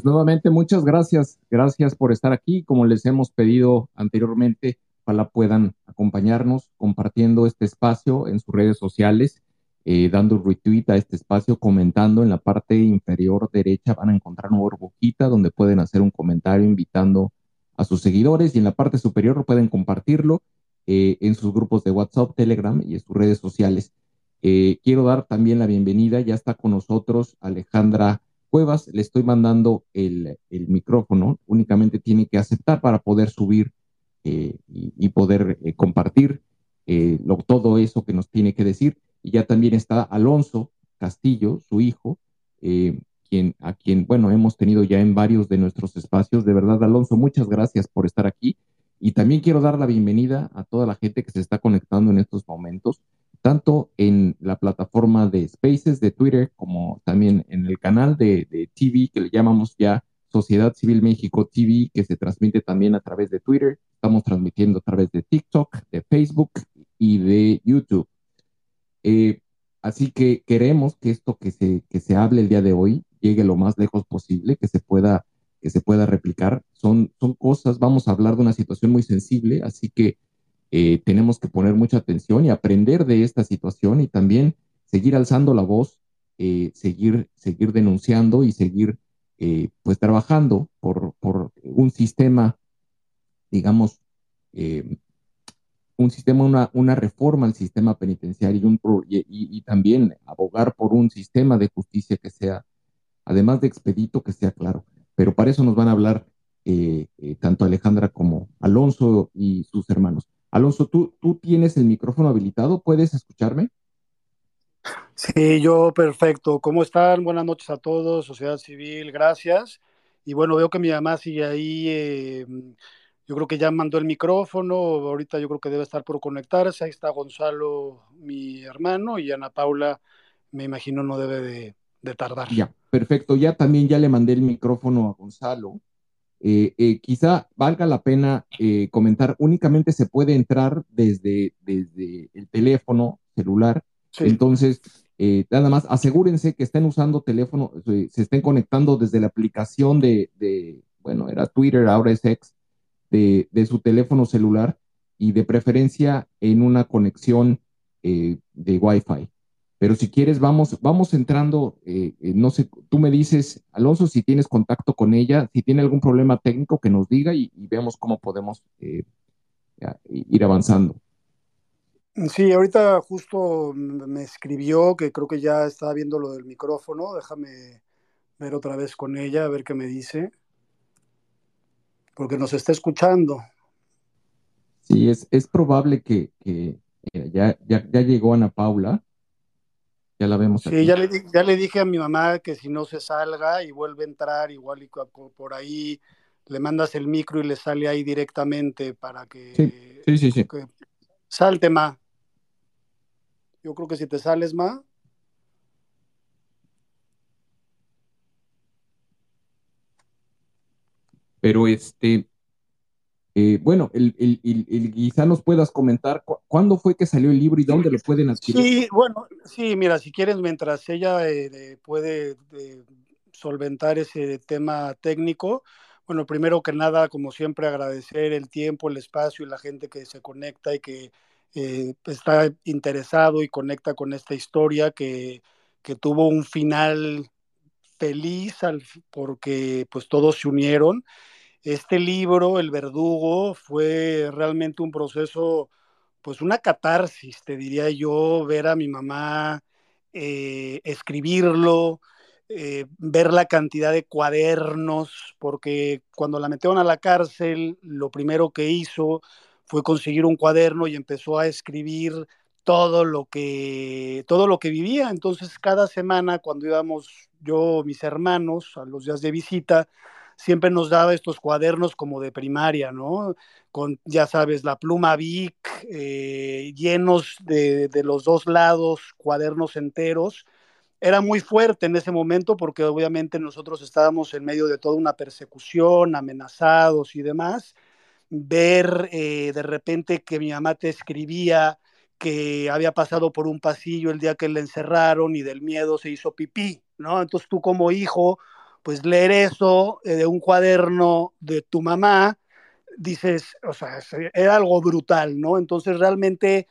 Pues nuevamente muchas gracias, gracias por estar aquí. Como les hemos pedido anteriormente, ojalá puedan acompañarnos compartiendo este espacio en sus redes sociales, eh, dando retweet a este espacio, comentando en la parte inferior derecha van a encontrar una boquita donde pueden hacer un comentario invitando a sus seguidores y en la parte superior pueden compartirlo eh, en sus grupos de WhatsApp, Telegram y en sus redes sociales. Eh, quiero dar también la bienvenida, ya está con nosotros Alejandra Cuevas, le estoy mandando el, micrófono, únicamente tiene que aceptar para poder subir eh, y, poder eh, compartir eh, todo eso que nos tiene que decir. Y ya también está Alonso Castillo, su hijo, quien, a quien, bueno, hemos tenido ya en varios de nuestros espacios. De verdad, Alonso, muchas gracias por estar aquí. Y también quiero dar la bienvenida a toda la gente que se está conectando en estos momentos tanto en la plataforma de Spaces de Twitter como también en el canal de, TV que le llamamos ya Sociedad Civil México TV, que se transmite también a través de Twitter. Estamos transmitiendo a través de TikTok, de Facebook y de YouTube. Eh, así que queremos que esto que se, que se hable el día de hoy llegue lo más lejos posible, que se pueda, que se pueda replicar. Son, son cosas, vamos a hablar de una situación muy sensible, así que eh, tenemos que poner mucha atención y aprender de esta situación y también seguir alzando la voz, eh, seguir, seguir denunciando y seguir eh, pues trabajando por, por, un sistema, digamos, un sistema, una, una, reforma al sistema penitenciario y, un, y, también abogar por un sistema de justicia que sea, además de expedito, que sea claro. Pero para eso nos van a hablar tanto Alejandra como Alonso y sus hermanos. Alonso, ¿tú, ¿tú tienes el micrófono habilitado? ¿Puedes escucharme? Sí, yo perfecto. ¿Cómo están? Buenas noches a todos, sociedad civil, gracias. Y bueno, veo que mi mamá sigue ahí. Eh, yo creo que ya mandó el micrófono, ahorita yo creo que debe estar por conectarse. Ahí está Gonzalo, mi hermano, y Ana Paula, me imagino, no debe de, de tardar. Ya, perfecto. Ya también ya le mandé el micrófono a Gonzalo. Eh, eh, quizá valga la pena eh, comentar, únicamente se puede entrar desde, desde el teléfono celular. Sí. Entonces, eh, nada más asegúrense que estén usando teléfono, se, se estén conectando desde la aplicación de, de, bueno, era Twitter, ahora es X, de, de, su teléfono celular y de preferencia en una conexión eh, de Wi-Fi. Pero si quieres, vamos, vamos entrando, eh, eh, no sé, tú me dices, Alonso, si tienes contacto con ella, si tiene algún problema técnico, que nos diga y, y vemos cómo podemos eh, ir avanzando. Sí, ahorita justo me escribió que creo que ya estaba viendo lo del micrófono. Déjame ver otra vez con ella, a ver qué me dice. Porque nos está escuchando. Sí, es, es probable que, que ya, ya, ya llegó Ana Paula. Ya la vemos. Sí, aquí. Ya, le, ya le dije a mi mamá que si no se salga y vuelve a entrar, igual y por ahí le mandas el micro y le sale ahí directamente para que, sí, sí, sí, sí. que salte, ma. Yo creo que si te sales, ma. Pero este, eh, bueno, el, quizá nos puedas comentar cu cuándo fue que salió el libro y dónde lo pueden adquirir. Sí, bueno, sí, mira, si quieres, mientras ella eh, puede eh, solventar ese tema técnico, bueno, primero que nada, como siempre, agradecer el tiempo, el espacio y la gente que se conecta y que está interesado y conecta con esta historia que, que tuvo un final feliz porque pues todos se unieron este libro, El Verdugo, fue realmente un proceso, pues una catarsis, te diría yo, ver a mi mamá eh, escribirlo, eh, ver la cantidad de cuadernos, porque cuando la metieron a la cárcel, lo primero que hizo fue conseguir un cuaderno y empezó a escribir todo lo que todo lo que vivía. Entonces, cada semana cuando íbamos yo, mis hermanos, a los días de visita, siempre nos daba estos cuadernos como de primaria, ¿no? Con, ya sabes, la pluma Vic, eh, llenos de, de, los dos lados, cuadernos enteros. Era muy fuerte en ese momento porque obviamente nosotros estábamos en medio de toda una persecución, amenazados y demás. Ver eh, de repente que mi mamá te escribía que había pasado por un pasillo el día que le encerraron y del miedo se hizo pipí, ¿no? Entonces tú como hijo pues leer eso eh, de un cuaderno de tu mamá, dices, o sea, era algo brutal, ¿no? Entonces realmente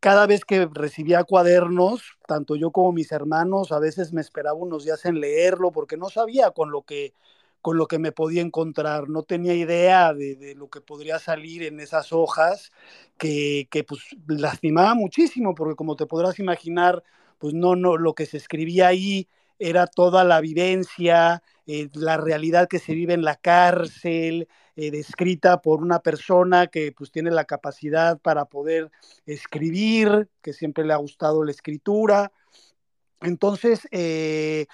cada vez que recibía cuadernos, tanto yo como mis hermanos, a veces me esperaba unos días en leerlo porque no sabía con lo que con lo que me podía encontrar, no tenía idea de, de lo que podría salir en esas hojas que, que, pues lastimaba muchísimo, porque como te podrás imaginar, pues no, no, lo que se escribía ahí era toda la vivencia, eh, la realidad que se vive en la cárcel, eh, descrita por una persona que pues tiene la capacidad para poder escribir, que siempre le ha gustado la escritura. Entonces, eh,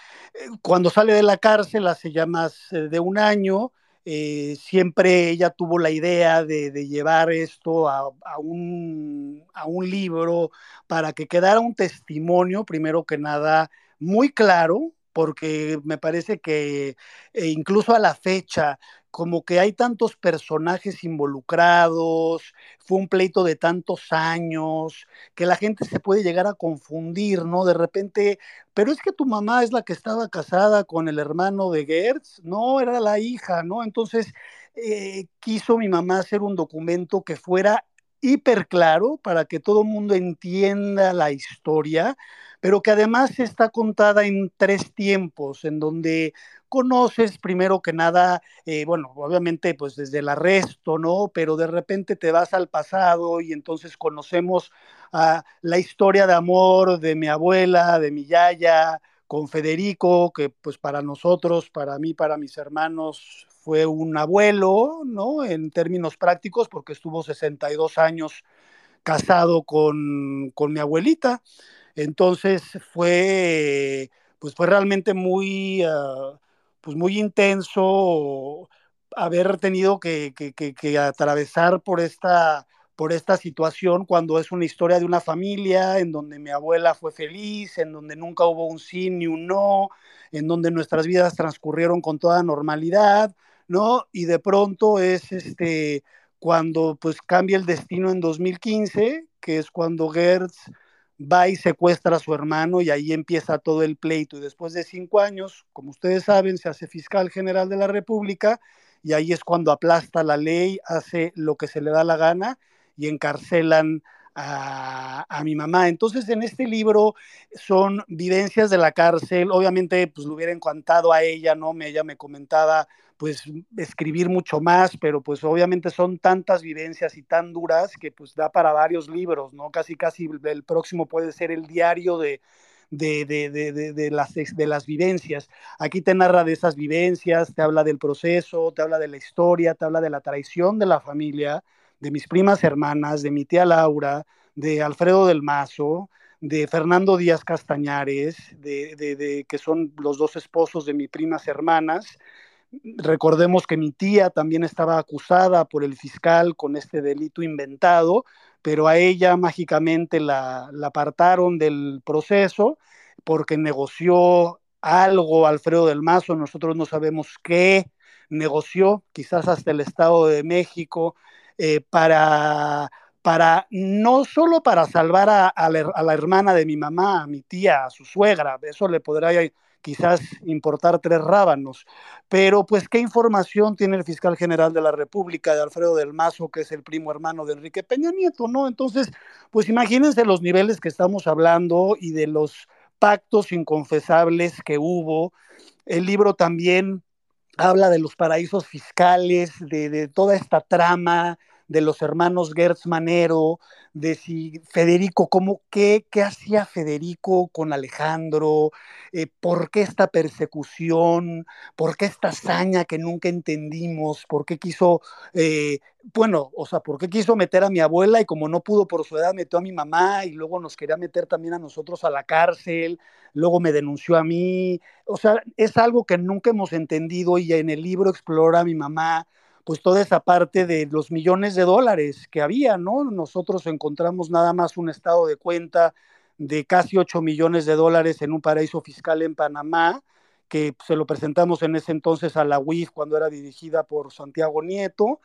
cuando sale de la cárcel hace ya más de un año, siempre ella tuvo la idea de, llevar esto a, un, a, un, libro para que quedara un testimonio, primero que nada, muy claro, porque me parece que eh, incluso a la fecha, como que hay tantos personajes involucrados, fue un pleito de tantos años, que la gente se puede llegar a confundir, ¿no? De repente, pero es que tu mamá es la que estaba casada con el hermano de Gertz, no, era la hija, ¿no? Entonces, eh, quiso mi mamá hacer un documento que fuera hiper claro para que todo el mundo entienda la historia, pero que además está contada en tres tiempos, en donde conoces primero que nada, eh, bueno, obviamente pues desde el arresto, ¿no? Pero de repente te vas al pasado y entonces conocemos la historia de amor de mi abuela, de mi yaya, con Federico, que pues para nosotros, para mí, para mis hermanos, fue un abuelo, ¿no? En términos prácticos, porque estuvo 62 años casado con, con mi abuelita. Entonces fue, pues fue realmente muy, uh, pues muy intenso haber tenido que, que, atravesar por esta, por esta situación cuando es una historia de una familia en donde mi abuela fue feliz, en donde nunca hubo un sí ni un no, en donde nuestras vidas transcurrieron con toda normalidad, ¿no? Y de pronto es este cuando pues cambia el destino en 2015, que es cuando Gertz va y secuestra a su hermano y ahí empieza todo el pleito. Y después de cinco años, como ustedes saben, se hace fiscal general de la República y ahí es cuando aplasta la ley, hace lo que se le da la gana y encarcelan a, mi mamá. Entonces, en este libro son vivencias de la cárcel. Obviamente, pues lo hubiera encantado a ella, ¿no? Me, ella me comentaba, pues, escribir mucho más, pero pues obviamente son tantas vivencias y tan duras que pues da para varios libros, ¿no? Casi, casi el próximo puede ser el diario de, de, de, de, de, las, de las vivencias. Aquí te narra de esas vivencias, te habla del proceso, te habla de la historia, te habla de la traición de la familia, de mis primas hermanas, de mi tía Laura, de Alfredo del Mazo, de Fernando Díaz Castañares, de, de, que son los dos esposos de mis primas hermanas. Recordemos que mi tía también estaba acusada por el fiscal con este delito inventado, pero a ella mágicamente la, la apartaron del proceso porque negoció algo Alfredo del Mazo, nosotros no sabemos qué negoció, quizás hasta el Estado de México, eh, para, para, no solo para salvar a, la, hermana de mi mamá, a mi tía, a su suegra, eso le podrá quizás importar tres rábanos, pero pues qué información tiene el fiscal general de la República, de Alfredo del Mazo, que es el primo hermano de Enrique Peña Nieto, ¿no? Entonces, pues imagínense los niveles que estamos hablando y de los pactos inconfesables que hubo. El libro también habla de los paraísos fiscales, de, de toda esta trama, de los hermanos Gertz Manero, de si Federico, cómo, qué, qué hacía Federico con Alejandro, eh, por qué esta persecución, por qué esta hazaña que nunca entendimos, por qué quiso, eh, bueno, o sea, por qué quiso meter a mi abuela y como no pudo por su edad, metió a mi mamá y luego nos quería meter también a nosotros a la cárcel, luego me denunció a mí, o sea, es algo que nunca hemos entendido y en el libro explora mi mamá pues toda esa parte de los millones de dólares que había, ¿no? Nosotros encontramos nada más un estado de cuenta de casi 8 millones de dólares en un paraíso fiscal en Panamá, que se lo presentamos en ese entonces a la UIF cuando era dirigida por Santiago Nieto,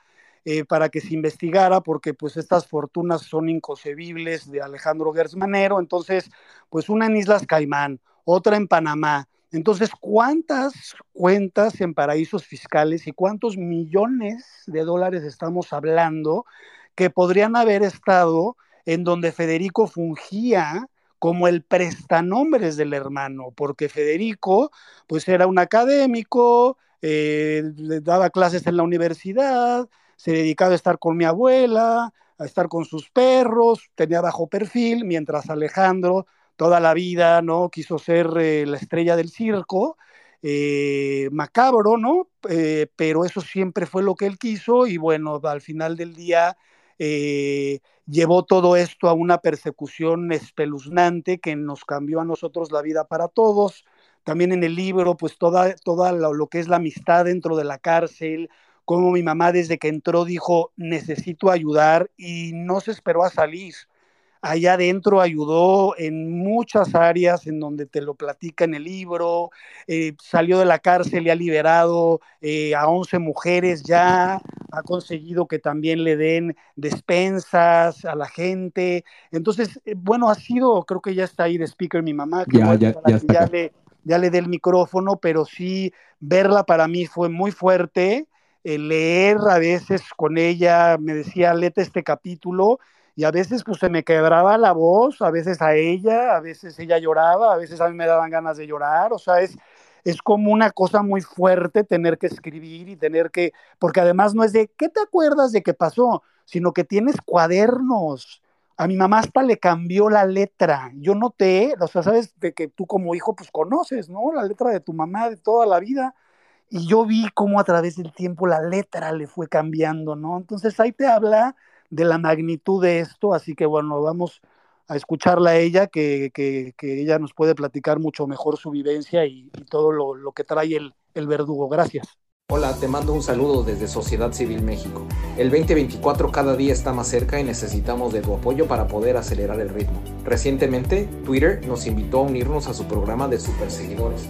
eh, para que se investigara, porque pues estas fortunas son inconcebibles de Alejandro Gersmanero, entonces pues una en Islas Caimán, otra en Panamá, entonces, ¿cuántas cuentas en paraísos fiscales y cuántos millones de dólares estamos hablando que podrían haber estado en donde Federico fungía como el prestanombres del hermano? Porque Federico, pues era un académico, eh, daba clases en la universidad, se dedicaba a estar con mi abuela, a estar con sus perros, tenía bajo perfil, mientras Alejandro toda la vida, ¿no? Quiso ser eh, la estrella del circo, eh, macabro, ¿no? Eh, pero eso siempre fue lo que él quiso y bueno, al final del día llevó todo esto a una persecución espeluznante que nos cambió a nosotros la vida para todos. También en el libro, pues toda, toda lo, lo que es la amistad dentro de la cárcel, como mi mamá desde que entró dijo, necesito ayudar y no se esperó a salir allá adentro ayudó en muchas áreas en donde te lo platica en el libro, eh, salió de la cárcel y ha liberado eh, a 11 mujeres ya, ha conseguido que también le den despensas a la gente. Entonces, eh, bueno, ha sido, creo que ya está ahí de speaker mi mamá, que ya, ya, ya, ya le, ya le dé el micrófono, pero sí, verla para mí fue muy fuerte. leer a veces con ella, me decía, lete este capítulo, y a veces pues se me quebraba la voz, a veces a ella, a veces ella lloraba, a veces a mí me daban ganas de llorar, o sea, es, es como una cosa muy fuerte tener que escribir y tener que, porque además no es de, ¿qué te acuerdas de qué pasó? Sino que tienes cuadernos, a mi mamá hasta le cambió la letra. Yo noté, o sea, sabes, de que tú como hijo, pues conoces, ¿no? La letra de tu mamá de toda la vida. Y yo vi cómo a través del tiempo la letra le fue cambiando, ¿no? Entonces ahí te habla de la magnitud de esto, así que bueno, vamos a escucharla a ella, que, que, ella nos puede platicar mucho mejor su vivencia y, todo lo, lo, que trae el, el verdugo. Gracias. Hola, te mando un saludo desde Sociedad Civil México. El 2024 cada día está más cerca y necesitamos de tu apoyo para poder acelerar el ritmo. Recientemente, Twitter nos invitó a unirnos a su programa de superseguidores.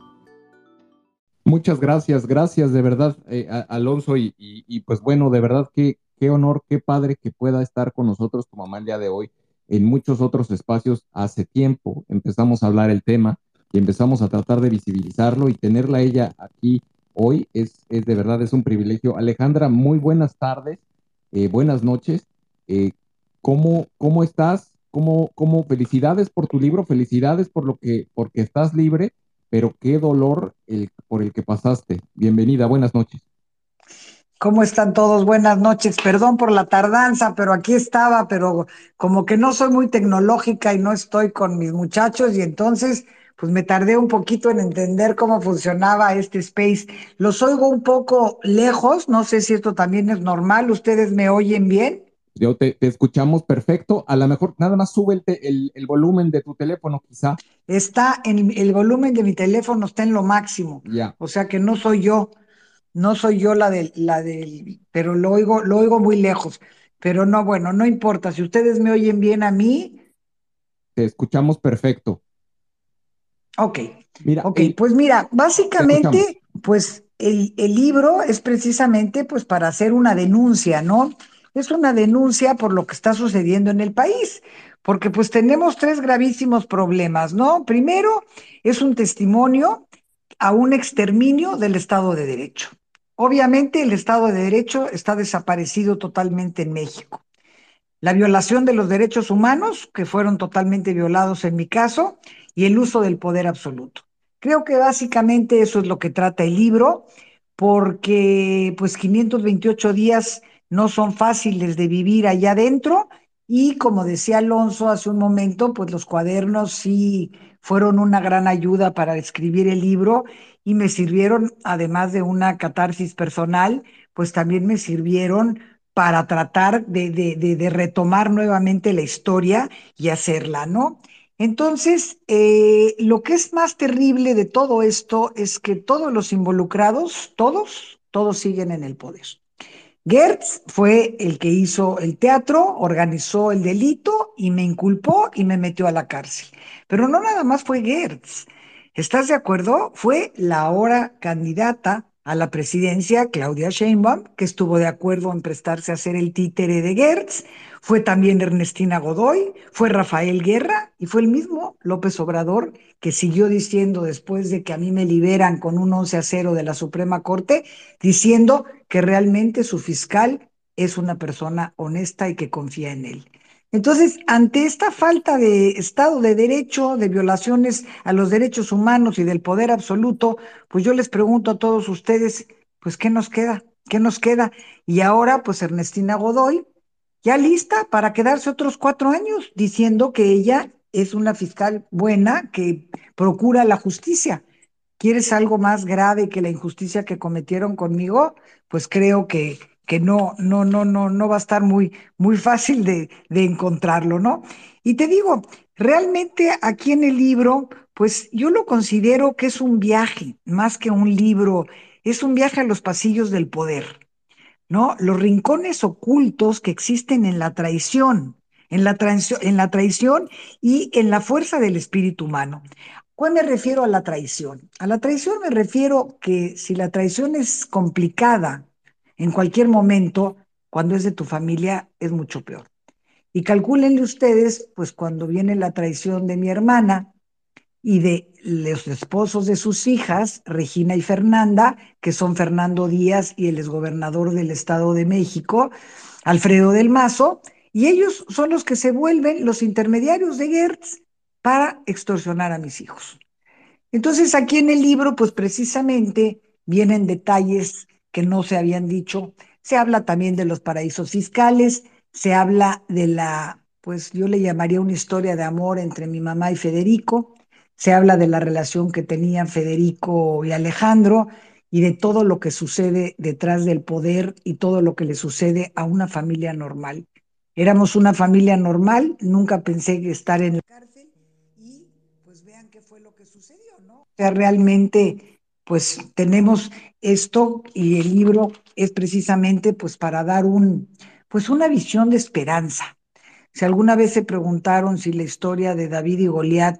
Muchas gracias, gracias de verdad, eh, Alonso, y, pues bueno, de verdad que qué honor, qué padre que pueda estar con nosotros tu mamá el día de hoy. En muchos otros espacios hace tiempo empezamos a hablar el tema y empezamos a tratar de visibilizarlo y tenerla ella aquí hoy es, es de verdad, es un privilegio. Alejandra, muy buenas tardes, eh, buenas noches. Eh, ¿cómo, ¿Cómo estás? ¿Cómo, ¿Cómo felicidades por tu libro? Felicidades por lo que, porque estás libre, pero qué dolor el, por el que pasaste. Bienvenida, buenas noches. ¿Cómo están todos? Buenas noches. Perdón por la tardanza, pero aquí estaba, pero como que no soy muy tecnológica y no estoy con mis muchachos y entonces pues me tardé un poquito en entender cómo funcionaba este space. Los oigo un poco lejos, no sé si esto también es normal, ¿ustedes me oyen bien? Yo te, escuchamos perfecto, a lo mejor nada más sube el, el, volumen de tu teléfono quizá. Está en el volumen de mi teléfono está en lo máximo, ya. o sea que no soy yo, no soy yo la del, la del, pero lo oigo, lo oigo muy lejos. Pero no, bueno, no importa, si ustedes me oyen bien a mí. Te escuchamos perfecto. Ok, mira, ok, pues mira, básicamente, pues el, el, libro es precisamente pues para hacer una denuncia, ¿no? Es una denuncia por lo que está sucediendo en el país, porque pues tenemos tres gravísimos problemas, ¿no? Primero, es un testimonio a un exterminio del Estado de Derecho. Obviamente el Estado de Derecho está desaparecido totalmente en México. La violación de los derechos humanos, que fueron totalmente violados en mi caso, y el uso del poder absoluto. Creo que básicamente eso es lo que trata el libro, porque pues 528 días no son fáciles de vivir allá adentro y como decía Alonso hace un momento, pues los cuadernos sí fueron una gran ayuda para escribir el libro y me sirvieron, además de una catarsis personal, pues también me sirvieron para tratar de, de, de, retomar nuevamente la historia y hacerla, ¿no? Entonces, eh, lo que es más terrible de todo esto es que todos los involucrados, todos, todos siguen en el poder. Gertz fue el que hizo el teatro, organizó el delito y me inculpó y me metió a la cárcel. Pero no nada más fue Gertz. ¿Estás de acuerdo? Fue la ahora candidata a la presidencia, Claudia Sheinbaum, que estuvo de acuerdo en prestarse a ser el títere de Gertz, fue también Ernestina Godoy, fue Rafael Guerra y fue el mismo López Obrador que siguió diciendo después de que a mí me liberan con un 11 a 0 de la Suprema Corte, diciendo que realmente su fiscal es una persona honesta y que confía en él. Entonces, ante esta falta de Estado de Derecho, de violaciones a los derechos humanos y del poder absoluto, pues yo les pregunto a todos ustedes, pues, ¿qué nos queda? ¿Qué nos queda? Y ahora, pues Ernestina Godoy, ya lista para quedarse otros cuatro años, diciendo que ella es una fiscal buena que procura la justicia. ¿Quieres algo más grave que la injusticia que cometieron conmigo? Pues creo que, que no, no, no, no, no va a estar muy, muy fácil de, de encontrarlo, ¿no? Y te digo, realmente aquí en el libro, pues yo lo considero que es un viaje, más que un libro, es un viaje a los pasillos del poder. ¿no? Los rincones ocultos que existen en la traición, en la, en la traición y en la fuerza del espíritu humano. ¿Cuál me refiero a la traición? A la traición me refiero que si la traición es complicada en cualquier momento, cuando es de tu familia, es mucho peor. Y calcúlenle ustedes, pues cuando viene la traición de mi hermana, y de los esposos de sus hijas, Regina y Fernanda, que son Fernando Díaz y el exgobernador del Estado de México, Alfredo del Mazo, y ellos son los que se vuelven los intermediarios de Gertz para extorsionar a mis hijos. Entonces aquí en el libro, pues precisamente vienen detalles que no se habían dicho. Se habla también de los paraísos fiscales, se habla de la, pues yo le llamaría una historia de amor entre mi mamá y Federico, se habla de la relación que tenían Federico y Alejandro y de todo lo que sucede detrás del poder y todo lo que le sucede a una familia normal. Éramos una familia normal, nunca pensé estar en la cárcel y pues vean qué fue lo que sucedió, ¿no? O sea, realmente pues tenemos esto y el libro es precisamente pues para dar un pues una visión de esperanza. Si alguna vez se preguntaron si la historia de David y Goliat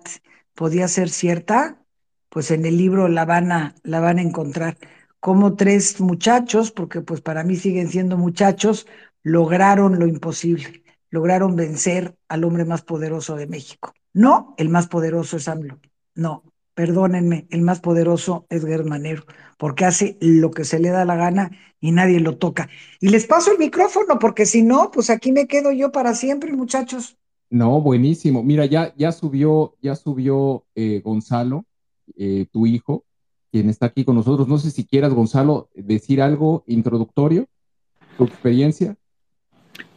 podía ser cierta, pues en el libro la van a, la van a encontrar. Como tres muchachos, porque pues para mí siguen siendo muchachos, lograron lo imposible, lograron vencer al hombre más poderoso de México. No, el más poderoso es AMLO, no, perdónenme, el más poderoso es Germanero, porque hace lo que se le da la gana y nadie lo toca. Y les paso el micrófono, porque si no, pues aquí me quedo yo para siempre, muchachos. No, buenísimo. Mira, ya, ya subió, ya subió eh, Gonzalo, eh, tu hijo, quien está aquí con nosotros. No sé si quieras, Gonzalo, decir algo introductorio, tu experiencia.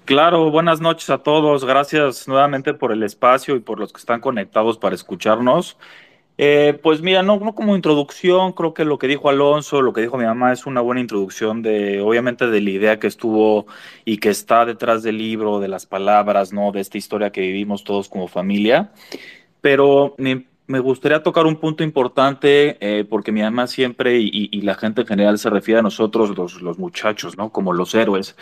Claro, buenas noches a todos. Gracias nuevamente por el espacio y por los que están conectados para escucharnos. Eh, pues mira, no, no como introducción, creo que lo que dijo Alonso, lo que dijo mi mamá es una buena introducción de, obviamente, de la idea que estuvo y que está detrás del libro, de las palabras, ¿no? De esta historia que vivimos todos como familia. Pero me, gustaría tocar un punto importante, eh, porque mi mamá siempre y, la gente en general se refiere a nosotros, los, los muchachos, ¿no? Como los héroes.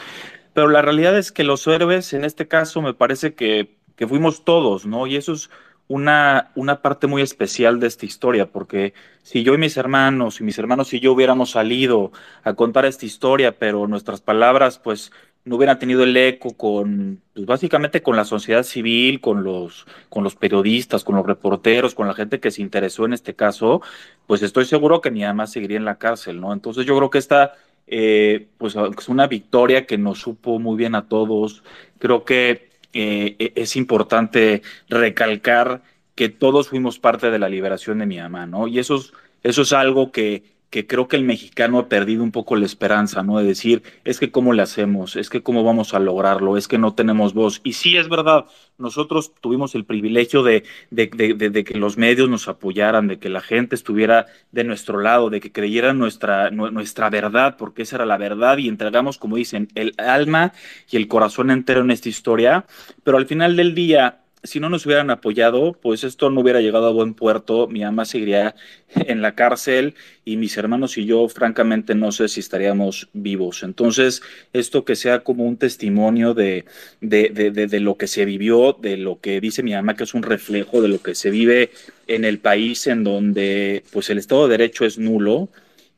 Pero la realidad es que los héroes, en este caso, me parece que, que fuimos todos, ¿no? Y eso es una, una parte muy especial de esta historia, porque si yo y mis hermanos, y mis hermanos y yo hubiéramos salido a contar esta historia, pero nuestras palabras pues no hubieran tenido el eco con, pues básicamente con la sociedad civil, con los, con los periodistas, con los reporteros, con la gente que se interesó en este caso, pues estoy seguro que ni además seguiría en la cárcel, ¿no? Entonces yo creo que esta, eh, pues es una victoria que nos supo muy bien a todos. Creo que eh, e-, es importante recalcar que todos fuimos parte de la liberación de mi mamá, ¿no? Y eso es, eso es algo que, que creo que el mexicano ha perdido un poco la esperanza, ¿no? De decir, es que cómo le hacemos, es que cómo vamos a lograrlo, es que no tenemos voz. Y sí, es verdad, nosotros tuvimos el privilegio de, que los medios nos apoyaran, de que la gente estuviera de nuestro lado, de que creyeran nuestra, nuestra verdad, porque esa era la verdad, y entregamos, como dicen, el alma y el corazón entero en esta historia. Pero al final del día, si no nos hubieran apoyado, pues esto no hubiera llegado a buen puerto, mi mamá seguiría en la cárcel y mis hermanos y yo, francamente, no sé si estaríamos vivos. Entonces, esto que sea como un testimonio de, de, de, de, lo que se vivió, de lo que dice mi mamá, que es un reflejo de lo que se vive en el país en donde pues el Estado de Derecho es nulo,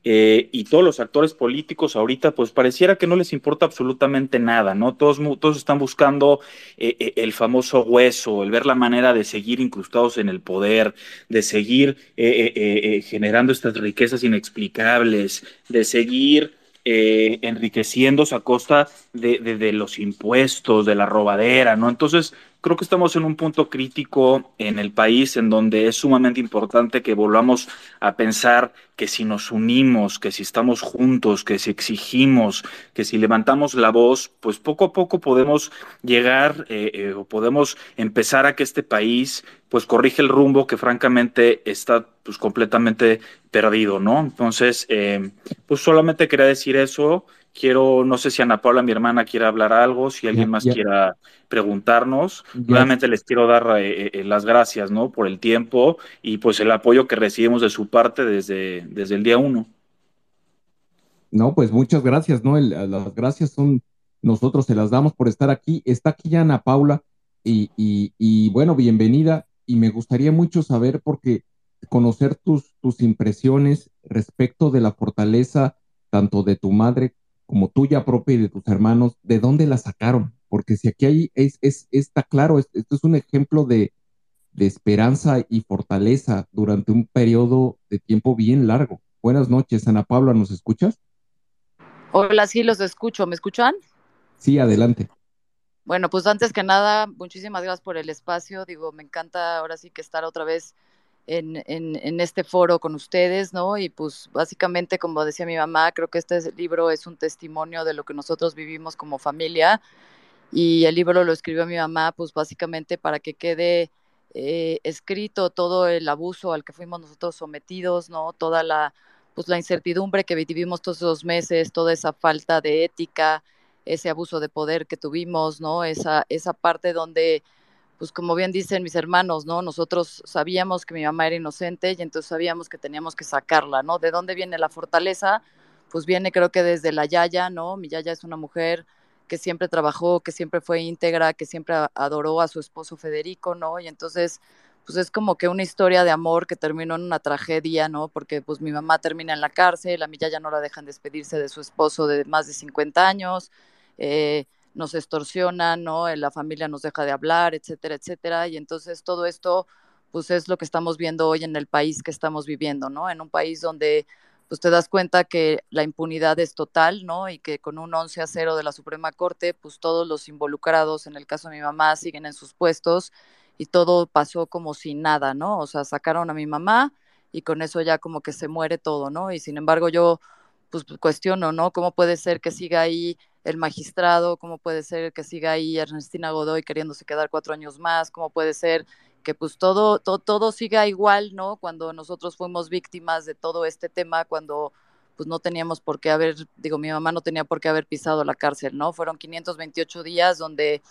eh, y todos los actores políticos ahorita, pues pareciera que no les importa absolutamente nada, ¿no? Todos, todos están buscando eh, eh, el famoso hueso, el ver la manera de seguir incrustados en el poder, de seguir generando estas riquezas inexplicables, de seguir enriqueciéndose a costa de, de, los impuestos, de la robadera, ¿no? Entonces, creo que estamos en un punto crítico en el país en donde es sumamente importante que volvamos a pensar que si nos unimos, que si estamos juntos, que si exigimos, que si levantamos la voz, pues poco a poco podemos llegar eh, eh, o podemos empezar a que este país pues corrige el rumbo que francamente está pues completamente perdido, ¿no? Entonces, eh, pues solamente quería decir eso Quiero, no sé si Ana Paula, mi hermana, quiera hablar algo, si alguien más quiera preguntarnos. Nuevamente les quiero dar eh, eh, las gracias, ¿no? Por el tiempo y pues el apoyo que recibimos de su parte desde, desde el día uno. No, pues muchas gracias, ¿no? las gracias son, nosotros se las damos por estar aquí. Está aquí ya Ana Paula y, y, bueno, bienvenida y me gustaría mucho saber porque conocer tus, tus impresiones respecto de la fortaleza tanto de tu madre como tuya propia y de tus hermanos, ¿de dónde la sacaron? Porque si aquí hay, es, es está claro, esto es un ejemplo de, de esperanza y fortaleza durante un periodo de tiempo bien largo. Buenas noches, Ana Paula, ¿nos escuchas? Hola, sí, los escucho. ¿Me escuchan? Sí, adelante. Bueno, pues antes que nada, muchísimas gracias por el espacio. Digo, me encanta ahora sí que estar otra vez en, en, este foro con ustedes, ¿no? Y pues básicamente, como decía mi mamá, creo que este libro es un testimonio de lo que nosotros vivimos como familia. Y el libro lo escribió mi mamá, pues básicamente para que quede eh, escrito todo el abuso al que fuimos nosotros sometidos, ¿no? Toda la, pues la incertidumbre que vivimos todos esos meses, toda esa falta de ética, ese abuso de poder que tuvimos, ¿no? Esa, esa parte donde pues como bien dicen mis hermanos, ¿no? Nosotros sabíamos que mi mamá era inocente y entonces sabíamos que teníamos que sacarla, ¿no? ¿De dónde viene la fortaleza? Pues viene creo que desde la Yaya, ¿no? Mi Yaya es una mujer que siempre trabajó, que siempre fue íntegra, que siempre adoró a su esposo Federico, ¿no? Y entonces, pues es como que una historia de amor que terminó en una tragedia, ¿no? Porque pues mi mamá termina en la cárcel, a mi Yaya no la dejan despedirse de su esposo de más de 50 años, eh, nos extorsionan, ¿no? La familia nos deja de hablar, etcétera, etcétera. Y entonces todo esto, pues es lo que estamos viendo hoy en el país que estamos viviendo, ¿no? En un país donde pues te das cuenta que la impunidad es total, ¿no? Y que con un 11 a 0 de la Suprema Corte, pues todos los involucrados, en el caso de mi mamá, siguen en sus puestos y todo pasó como si nada, ¿no? O sea, sacaron a mi mamá y con eso ya como que se muere todo, ¿no? Y sin embargo yo pues cuestiono, ¿no? ¿Cómo puede ser que siga ahí el magistrado, cómo puede ser que siga ahí Ernestina Godoy queriéndose quedar cuatro años más, cómo puede ser que pues todo, todo, todo siga igual, ¿no? Cuando nosotros fuimos víctimas de todo este tema, cuando pues no teníamos por qué haber, digo, mi mamá no tenía por qué haber pisado la cárcel, ¿no? Fueron 528 días donde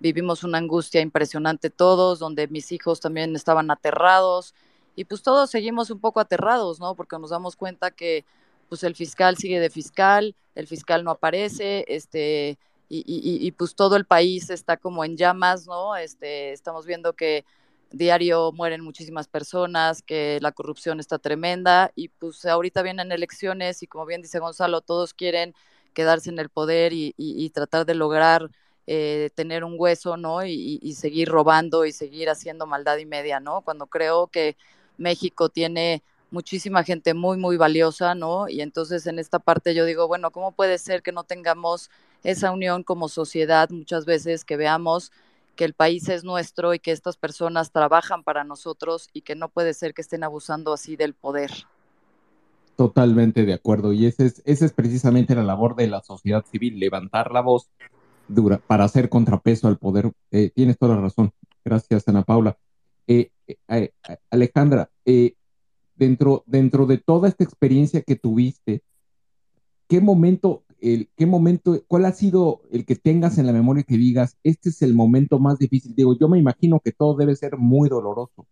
vivimos una angustia impresionante todos, donde mis hijos también estaban aterrados y pues todos seguimos un poco aterrados, ¿no? Porque nos damos cuenta que pues el fiscal sigue de fiscal, el fiscal no aparece, este, y, y, y, pues todo el país está como en llamas, ¿no? Este, estamos viendo que diario mueren muchísimas personas, que la corrupción está tremenda y pues ahorita vienen elecciones y como bien dice Gonzalo, todos quieren quedarse en el poder y, y tratar de lograr eh, tener un hueso, ¿no? y seguir robando y seguir haciendo maldad y media, ¿no? Cuando creo que México tiene muchísima gente muy, muy valiosa, ¿no? Y entonces en esta parte yo digo, bueno, ¿cómo puede ser que no tengamos esa unión como sociedad muchas veces, que veamos que el país es nuestro y que estas personas trabajan para nosotros y que no puede ser que estén abusando así del poder? Totalmente de acuerdo. Y esa es, ese es precisamente la labor de la sociedad civil, levantar la voz dura para hacer contrapeso al poder. Eh, tienes toda la razón. Gracias, Ana Paula. Eh, eh, Alejandra, dentro, dentro de toda esta experiencia que tuviste, ¿qué momento, el, qué momento, cuál ha sido el que tengas en la memoria que digas, este es el momento más difícil? Digo, yo me imagino que todo debe ser muy doloroso,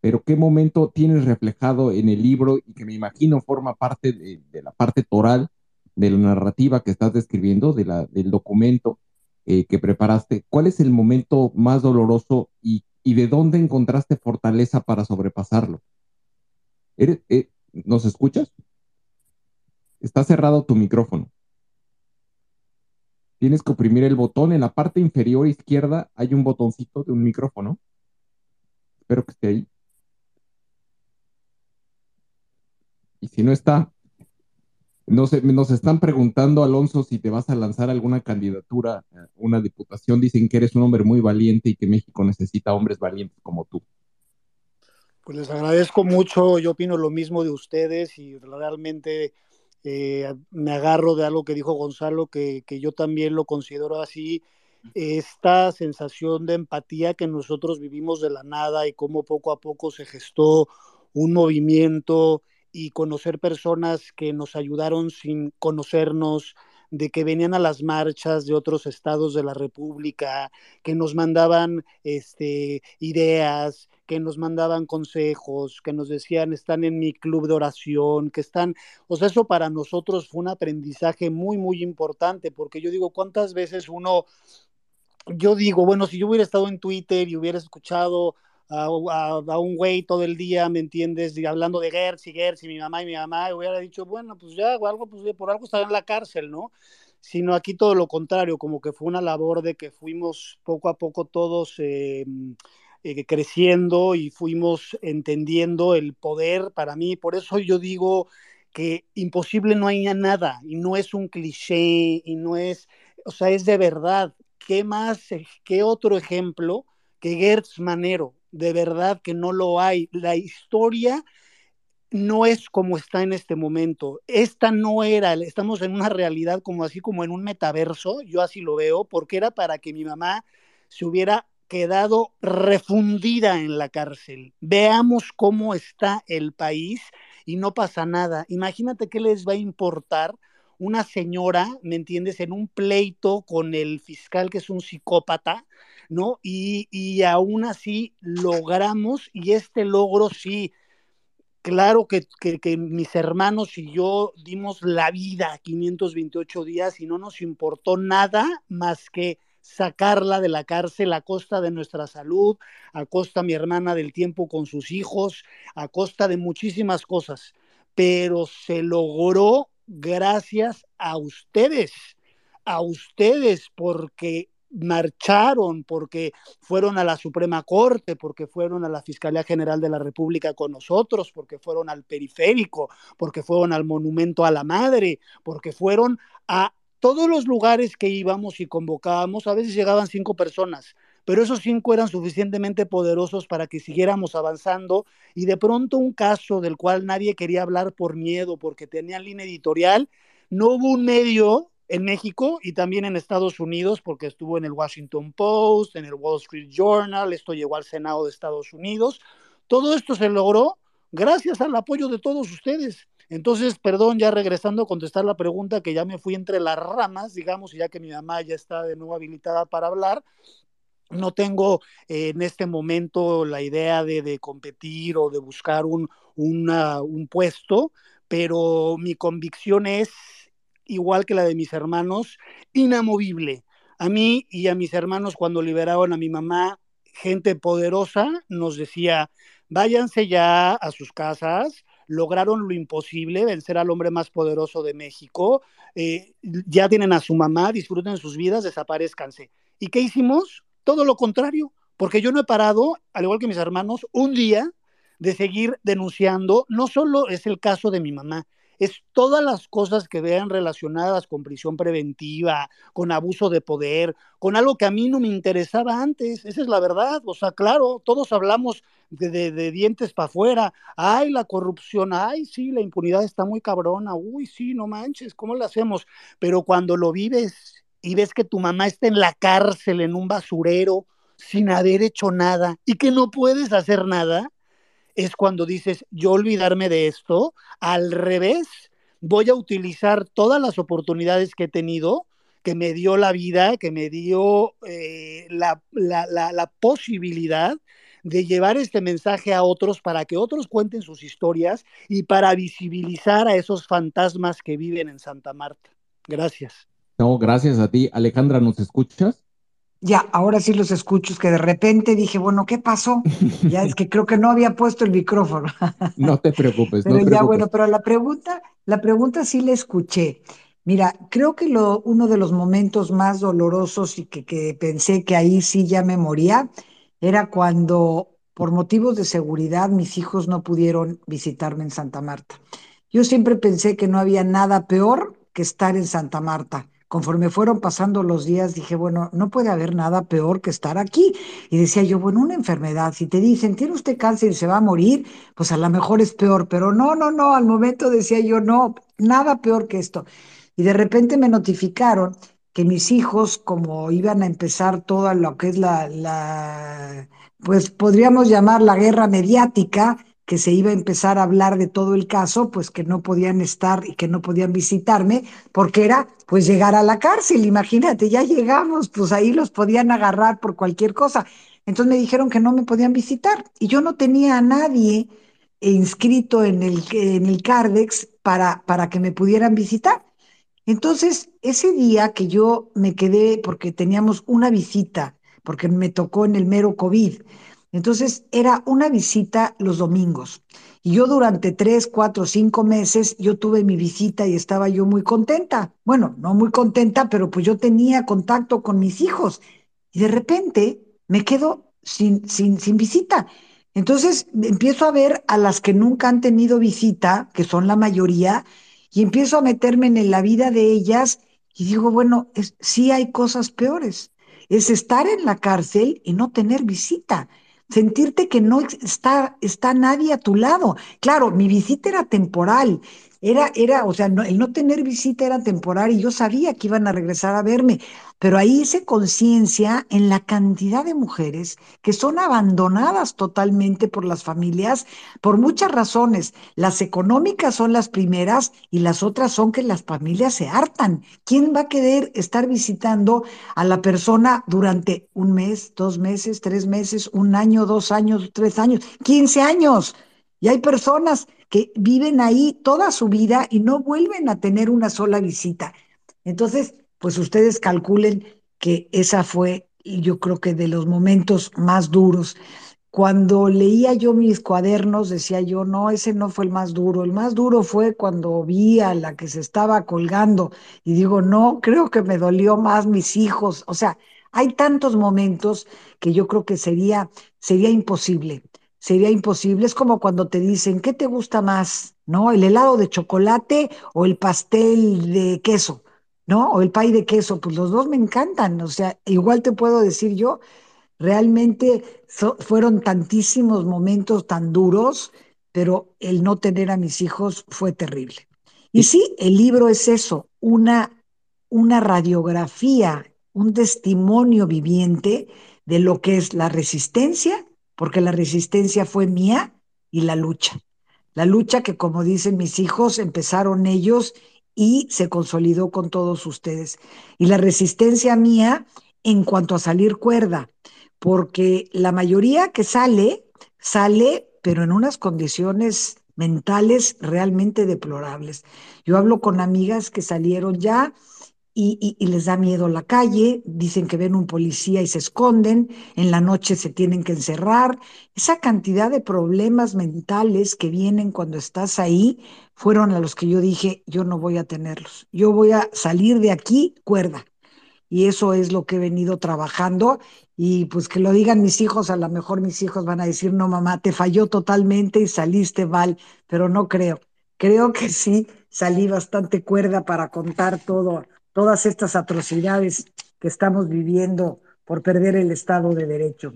pero ¿qué momento tienes reflejado en el libro y que me imagino forma parte de, la parte toral de la narrativa que estás describiendo, de la, del documento eh, que preparaste? ¿Cuál es el momento más doloroso y, y de dónde encontraste fortaleza para sobrepasarlo? Eh, ¿Nos escuchas? Está cerrado tu micrófono. Tienes que oprimir el botón. En la parte inferior izquierda hay un botoncito de un micrófono. Espero que esté ahí. Y si no está, nos, nos están preguntando, Alonso, si te vas a lanzar alguna candidatura, una diputación. Dicen que eres un hombre muy valiente y que México necesita hombres valientes como tú. Pues les agradezco mucho, yo opino lo mismo de ustedes y realmente eh, me agarro de algo que dijo Gonzalo, que, que, yo también lo considero así, esta sensación de empatía que nosotros vivimos de la nada y cómo poco a poco se gestó un movimiento y conocer personas que nos ayudaron sin conocernos, de que venían a las marchas de otros estados de la República, que nos mandaban este, ideas, que nos mandaban consejos, que nos decían están en mi club de oración, que están, o sea, eso para nosotros fue un aprendizaje muy, muy importante, porque yo digo, ¿cuántas veces uno, yo digo, bueno, si yo hubiera estado en Twitter y hubiera escuchado a, un güey todo el día, ¿me entiendes? Y hablando de Gertz y Gertz y mi mamá y mi mamá, hubiera dicho, bueno, pues ya, o algo, pues por algo estaba en la cárcel, ¿no? Sino aquí todo lo contrario, como que fue una labor de que fuimos poco a poco todos... Eh, eh, creciendo y fuimos entendiendo el poder para mí. Por eso yo digo que imposible no hay nada y no es un cliché y no es, o sea, es de verdad. ¿Qué más, qué otro ejemplo que Gertz Manero? De verdad que no lo hay. La historia no es como está en este momento. Esta no era, estamos en una realidad como así como en un metaverso, yo así lo veo, porque era para que mi mamá se hubiera quedado refundida en la cárcel. Veamos cómo está el país y no pasa nada. Imagínate qué les va a importar una señora, ¿me entiendes?, en un pleito con el fiscal que es un psicópata, ¿no? Y, y aún así logramos, y este logro sí Claro que, mis hermanos y yo dimos la vida 528 días y no nos importó nada más que sacarla de la cárcel a costa de nuestra salud, a costa mi hermana del tiempo con sus hijos, a costa de muchísimas cosas. Pero se logró gracias a ustedes, a ustedes, porque marcharon, porque fueron a la Suprema Corte, porque fueron a la Fiscalía General de la República con nosotros, porque fueron al periférico, porque fueron al Monumento a la Madre, porque fueron a todos los lugares que íbamos y convocábamos, a veces llegaban cinco personas, pero esos cinco eran suficientemente poderosos para que siguiéramos avanzando y de pronto un caso del cual nadie quería hablar por miedo, porque tenía línea editorial, no hubo un medio en México y también en Estados Unidos, porque estuvo en el Washington Post, en el Wall Street Journal, esto llegó al Senado de Estados Unidos. Todo esto se logró gracias al apoyo de todos ustedes. Entonces, perdón, ya regresando a contestar la pregunta, que ya me fui entre las ramas, digamos, ya que mi mamá ya está de nuevo habilitada para hablar, no tengo eh, en este momento la idea de, competir o de buscar un, un puesto, pero mi convicción es igual que la de mis hermanos, inamovible. A mí y a mis hermanos cuando liberaron a mi mamá, gente poderosa nos decía, váyanse ya a sus casas, lograron lo imposible, vencer al hombre más poderoso de México, eh, ya tienen a su mamá, disfruten sus vidas, desaparezcanse. ¿Y qué hicimos? Todo lo contrario, porque yo no he parado, al igual que mis hermanos, un día de seguir denunciando, no solo es el caso de mi mamá, es todas las cosas que vean relacionadas con prisión preventiva, con abuso de poder, con algo que a mí no me interesaba antes. Esa es la verdad. O sea, claro, todos hablamos de, dientes para afuera. Ay, la corrupción, ay, sí, la impunidad está muy cabrona. Uy, sí, no manches, ¿cómo lo hacemos? Pero cuando lo vives y ves que tu mamá está en la cárcel, en un basurero, sin haber hecho nada y que no puedes hacer nada, es cuando dices, yo olvidarme de esto, al revés, voy a utilizar todas las oportunidades que he tenido, que me dio la vida, que me dio eh, la, la posibilidad de llevar este mensaje a otros para que otros cuenten sus historias y para visibilizar a esos fantasmas que viven en Santa Marta. Gracias. No, gracias a ti. Alejandra, ¿nos escuchas? Ya, ahora sí los escucho, es que de repente dije, bueno, ¿qué pasó? Ya es que creo que no había puesto el micrófono. No te preocupes. Pero ya, bueno, pero la pregunta, la pregunta sí la escuché. Mira, creo que lo, uno de los momentos más dolorosos y que, que pensé que ahí sí ya me moría era cuando, por motivos de seguridad, mis hijos no pudieron visitarme en Santa Marta. Yo siempre pensé que no había nada peor que estar en Santa Marta conforme fueron pasando los días, dije, bueno, no puede haber nada peor que estar aquí. Y decía yo, bueno, una enfermedad, si te dicen, tiene usted cáncer y se va a morir, pues a lo mejor es peor, pero no, no, no, al momento decía yo, no, nada peor que esto. Y de repente me notificaron que mis hijos, como iban a empezar toda lo que es la, la pues podríamos llamar la guerra mediática, que se iba a empezar a hablar de todo el caso, pues que no podían estar y que no podían visitarme, porque era pues llegar a la cárcel, imagínate, ya llegamos, pues ahí los podían agarrar por cualquier cosa. Entonces me dijeron que no me podían visitar y yo no tenía a nadie inscrito en el, en el Cardex para, para que me pudieran visitar. Entonces, ese día que yo me quedé, porque teníamos una visita, porque me tocó en el mero COVID, entonces era una visita los domingos. Y yo durante tres, cuatro, cinco meses, yo tuve mi visita y estaba yo muy contenta. Bueno, no muy contenta, pero pues yo tenía contacto con mis hijos. Y de repente me quedo sin, sin, sin visita. Entonces empiezo a ver a las que nunca han tenido visita, que son la mayoría, y empiezo a meterme en la vida de ellas y digo, bueno, sí hay cosas peores. Es estar en la cárcel y no tener visita sentirte que no está, está nadie a tu lado. Claro, mi visita era temporal, era, era, o sea, el no tener visita era temporal y yo sabía que iban a regresar a verme, pero ahí hice conciencia en la cantidad de mujeres que son abandonadas totalmente por las familias por muchas razones. Las económicas son las primeras y las otras son que las familias se hartan. ¿Quién va a querer estar visitando a la persona durante un mes, dos meses, tres meses, un año, dos años, tres años, quince años? Y hay personas que viven ahí toda su vida y no vuelven a tener una sola visita. Entonces, pues ustedes calculen que esa fue, yo creo que de los momentos más duros. Cuando leía yo mis cuadernos, decía yo, no, ese no fue el más duro. El más duro fue cuando vi a la que se estaba colgando y digo, no, creo que me dolió más mis hijos. O sea, hay tantos momentos que yo creo que sería, sería imposible sería imposible. Es como cuando te dicen, ¿qué te gusta más? ¿No? ¿El helado de chocolate o el pastel de queso? ¿No? O el pay de queso. Pues los dos me encantan. O sea, igual te puedo decir yo, realmente fueron tantísimos momentos tan duros, pero el no tener a mis hijos fue terrible. Y sí, el libro es eso, una, una radiografía, un testimonio viviente de lo que es la resistencia porque la resistencia fue mía y la lucha. La lucha que, como dicen mis hijos, empezaron ellos y se consolidó con todos ustedes. Y la resistencia mía en cuanto a salir cuerda, porque la mayoría que sale, sale, pero en unas condiciones mentales realmente deplorables. Yo hablo con amigas que salieron ya y, les da miedo la calle, dicen que ven un policía y se esconden, en la noche se tienen que encerrar. Esa cantidad de problemas mentales que vienen cuando estás ahí fueron a los que yo dije, yo no voy a tenerlos, yo voy a salir de aquí cuerda. Y eso es lo que he venido trabajando y pues que lo digan mis hijos, a lo mejor mis hijos van a decir, no mamá, te falló totalmente y saliste mal, pero no creo. Creo que sí, salí bastante cuerda para contar todo todas estas atrocidades que estamos viviendo por perder el Estado de Derecho.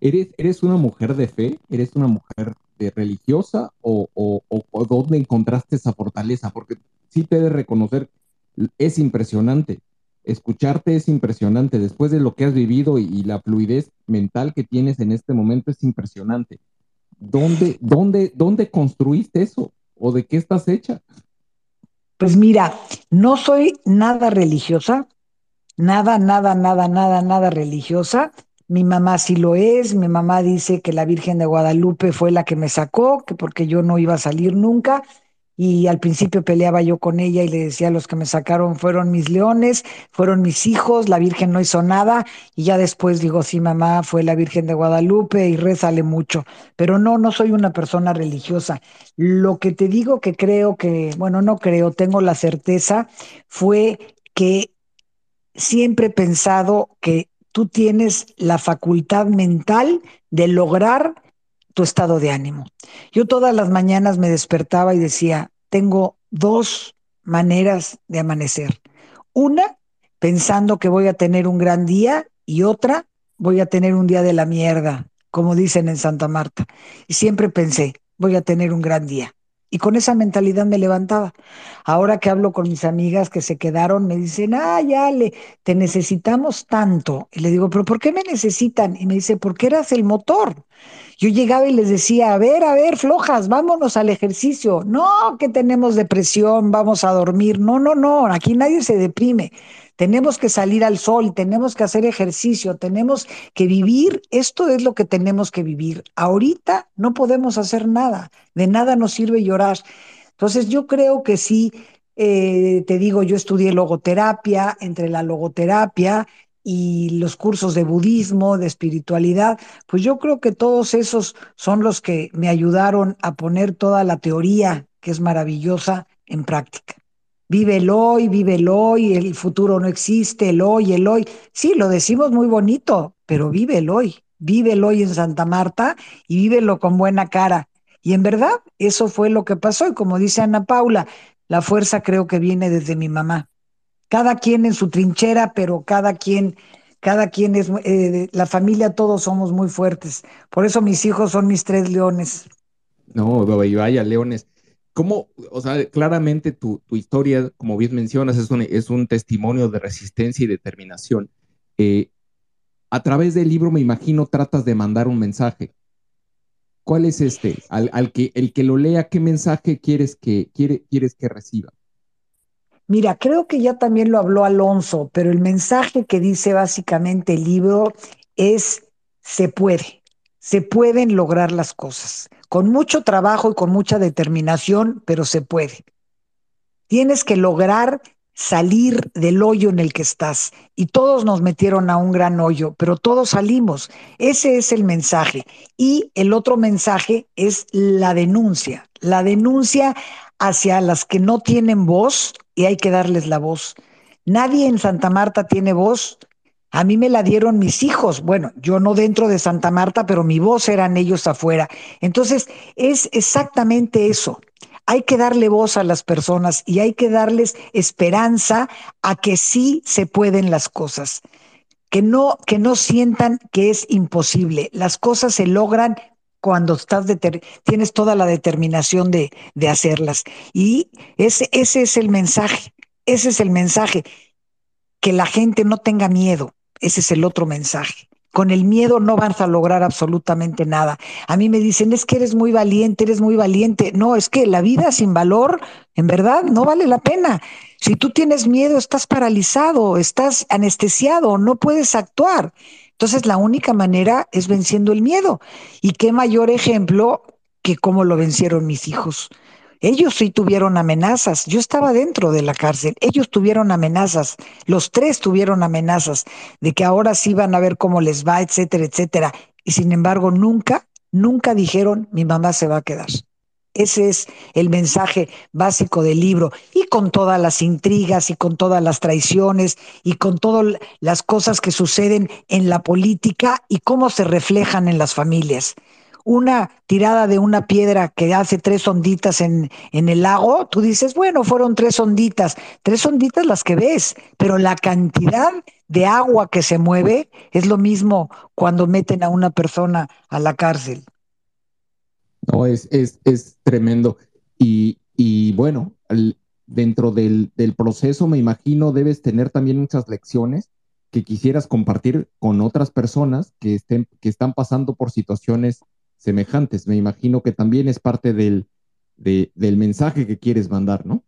¿Eres, eres una mujer de fe? ¿Eres una mujer de religiosa? ¿O, o, dónde encontraste esa fortaleza? Porque sí te de reconocer, es impresionante. Escucharte es impresionante. Después de lo que has vivido y, la fluidez mental que tienes en este momento es impresionante. ¿Dónde, dónde, dónde construiste eso? ¿O de qué estás hecha? Pues mira, no soy nada religiosa, nada, nada, nada, nada, nada religiosa. Mi mamá sí lo es, mi mamá dice que la Virgen de Guadalupe fue la que me sacó, que porque yo no iba a salir nunca, y al principio peleaba yo con ella y le decía, los que me sacaron fueron mis leones, fueron mis hijos, la Virgen no hizo nada, y ya después digo, sí, mamá, fue la Virgen de Guadalupe y rézale mucho, pero no, no soy una persona religiosa. Lo que te digo que creo que, bueno, no creo, tengo la certeza, fue que siempre he pensado que tú tienes la facultad mental de lograr tu estado de ánimo. Yo todas las mañanas me despertaba y decía, tengo dos maneras de amanecer. Una, pensando que voy a tener un gran día y otra, voy a tener un día de la mierda, como dicen en Santa Marta. Y siempre pensé, voy a tener un gran día. Y con esa mentalidad me levantaba. Ahora que hablo con mis amigas que se quedaron, me dicen, ah, ya, te necesitamos tanto. Y le digo, pero ¿por qué me necesitan? Y me dice, porque eras el motor. Yo llegaba y les decía, a ver, a ver, flojas, vámonos al ejercicio. No, que tenemos depresión, vamos a dormir. No, no, no, aquí nadie se deprime. Tenemos que salir al sol, tenemos que hacer ejercicio, tenemos que vivir. Esto es lo que tenemos que vivir. Ahorita no podemos hacer nada, de nada nos sirve llorar. Entonces yo creo que sí, eh, te digo, yo estudié logoterapia, entre la logoterapia y los cursos de budismo, de espiritualidad, pues yo creo que todos esos son los que me ayudaron a poner toda la teoría, que es maravillosa, en práctica. Vive el hoy, vive el hoy, el futuro no existe, el hoy, el hoy. Sí, lo decimos muy bonito, pero vive el hoy, vívelo hoy en Santa Marta y vívelo con buena cara. Y en verdad, eso fue lo que pasó. Y como dice Ana Paula, la fuerza creo que viene desde mi mamá. Cada quien en su trinchera, pero cada quien, cada quien es, eh, la familia, todos somos muy fuertes. Por eso mis hijos son mis tres leones. No, y vaya, leones. ¿Cómo, o sea, claramente tu, historia, como bien mencionas, es un, es un testimonio de resistencia y determinación. Eh, a través del libro, me imagino, tratas de mandar un mensaje. ¿Cuál es este? Al, que el que lo lea, ¿qué mensaje quieres que, quiere, quieres que reciba? Mira, creo que ya también lo habló Alonso, pero el mensaje que dice básicamente el libro es se puede, se pueden lograr las cosas, con mucho trabajo y con mucha determinación, pero se puede. Tienes que lograr salir del hoyo en el que estás. Y todos nos metieron a un gran hoyo, pero todos salimos. Ese es el mensaje. Y el otro mensaje es la denuncia. La denuncia hacia las que no tienen voz y hay que darles la voz. Nadie en Santa Marta tiene voz. A mí me la dieron mis hijos. Bueno, yo no dentro de Santa Marta, pero mi voz eran ellos afuera. Entonces, es exactamente eso hay que darle voz a las personas y hay que darles esperanza a que sí se pueden las cosas, que no, que no sientan que es imposible. Las cosas se logran cuando estás tienes toda la determinación de, de hacerlas. Y ese, ese es el mensaje, ese es el mensaje, que la gente no tenga miedo, ese es el otro mensaje. Con el miedo no vas a lograr absolutamente nada. A mí me dicen, es que eres muy valiente, eres muy valiente. No, es que la vida sin valor, en verdad, no vale la pena. Si tú tienes miedo, estás paralizado, estás anestesiado, no puedes actuar. Entonces, la única manera es venciendo el miedo. Y qué mayor ejemplo que cómo lo vencieron mis hijos. Ellos sí tuvieron amenazas. Yo estaba dentro de la cárcel. Ellos tuvieron amenazas. Los tres tuvieron amenazas de que ahora sí van a ver cómo les va, etcétera, etcétera. Y sin embargo, nunca, nunca dijeron mi mamá se va a quedar. Ese es el mensaje básico del libro. Y con todas las intrigas y con todas las traiciones y con todas las cosas que suceden en la política y cómo se reflejan en las familias una tirada de una piedra que hace tres onditas en, en el lago, tú dices, bueno, fueron tres onditas, tres onditas las que ves, pero la cantidad de agua que se mueve es lo mismo cuando meten a una persona a la cárcel. No, es, es, es tremendo. Y, y bueno, dentro del, del, proceso me imagino debes tener también muchas lecciones que quisieras compartir con otras personas que, estén, que están pasando por situaciones semejantes. Me imagino que también es parte del, del mensaje que quieres mandar, ¿no?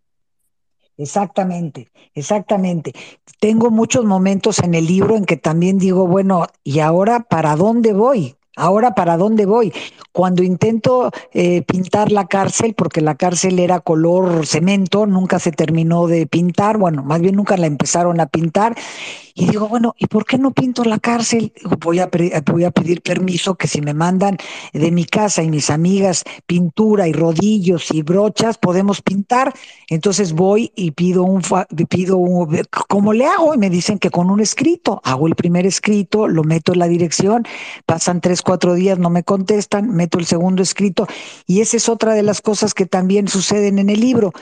Exactamente, exactamente. Tengo muchos momentos en el libro en que también digo, bueno, ¿y ahora para dónde voy? Ahora, ¿para dónde voy? Cuando intento eh, pintar la cárcel, porque la cárcel era color cemento, nunca se terminó de pintar, bueno, más bien nunca la empezaron a pintar, y digo, bueno, ¿y por qué no pinto la cárcel? Voy a, voy a pedir permiso que si me mandan de mi casa y mis amigas pintura y rodillos y brochas, podemos pintar. Entonces voy y pido un, pido un, ¿cómo le hago? Y me dicen que con un escrito. Hago el primer escrito, lo meto en la dirección, pasan tres, cuatro días, no me contestan, meto el segundo escrito. Y esa es otra de las cosas que también suceden en el libro.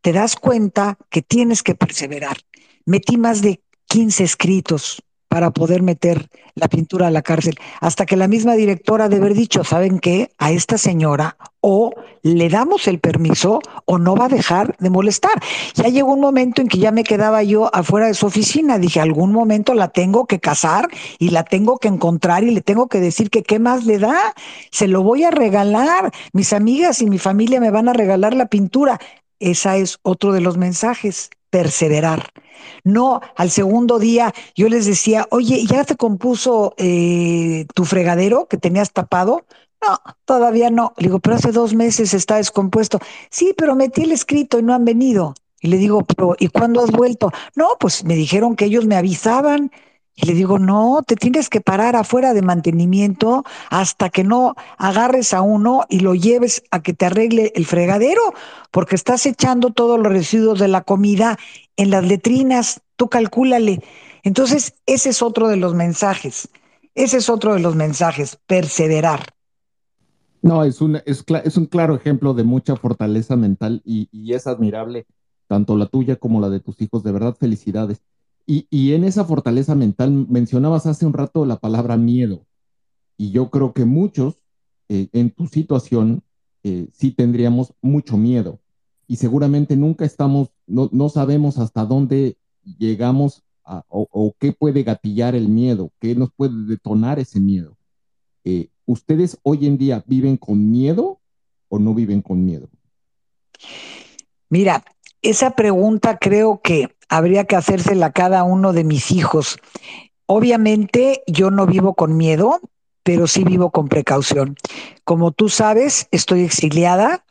Te das cuenta que tienes que perseverar. Metí más de 15 escritos para poder meter la pintura a la cárcel, hasta que la misma directora de haber dicho, ¿saben qué? A esta señora o le damos el permiso o no va a dejar de molestar. Ya llegó un momento en que ya me quedaba yo afuera de su oficina, dije, algún momento la tengo que casar y la tengo que encontrar y le tengo que decir que qué más le da, se lo voy a regalar, mis amigas y mi familia me van a regalar la pintura. Esa es otro de los mensajes, perseverar. No, al segundo día yo les decía, oye, ¿ya te compuso eh, tu fregadero que tenías tapado? No, todavía no. Le digo, pero hace dos meses está descompuesto. Sí, pero metí el escrito y no han venido. Y le digo, pero ¿y cuándo has vuelto? No, pues me dijeron que ellos me avisaban. Y le digo, no, te tienes que parar afuera de mantenimiento hasta que no agarres a uno y lo lleves a que te arregle el fregadero, porque estás echando todos los residuos de la comida en las letrinas, tú calcúlale. Entonces, ese es otro de los mensajes. Ese es otro de los mensajes, perseverar. No, es un, es, es un claro ejemplo de mucha fortaleza mental y, y, es admirable, tanto la tuya como la de tus hijos. De verdad, felicidades. Y, en esa fortaleza mental mencionabas hace un rato la palabra miedo. Y yo creo que muchos eh, en tu situación eh, sí tendríamos mucho miedo. Y seguramente nunca estamos, no, no sabemos hasta dónde llegamos o, qué puede gatillar el miedo, qué nos puede detonar ese miedo. Eh, ¿Ustedes hoy en día viven con miedo o no viven con miedo? Mira, esa pregunta creo que habría que hacérsela a cada uno de mis hijos. Obviamente yo no vivo con miedo, pero sí vivo con precaución. Como tú sabes, estoy exiliada,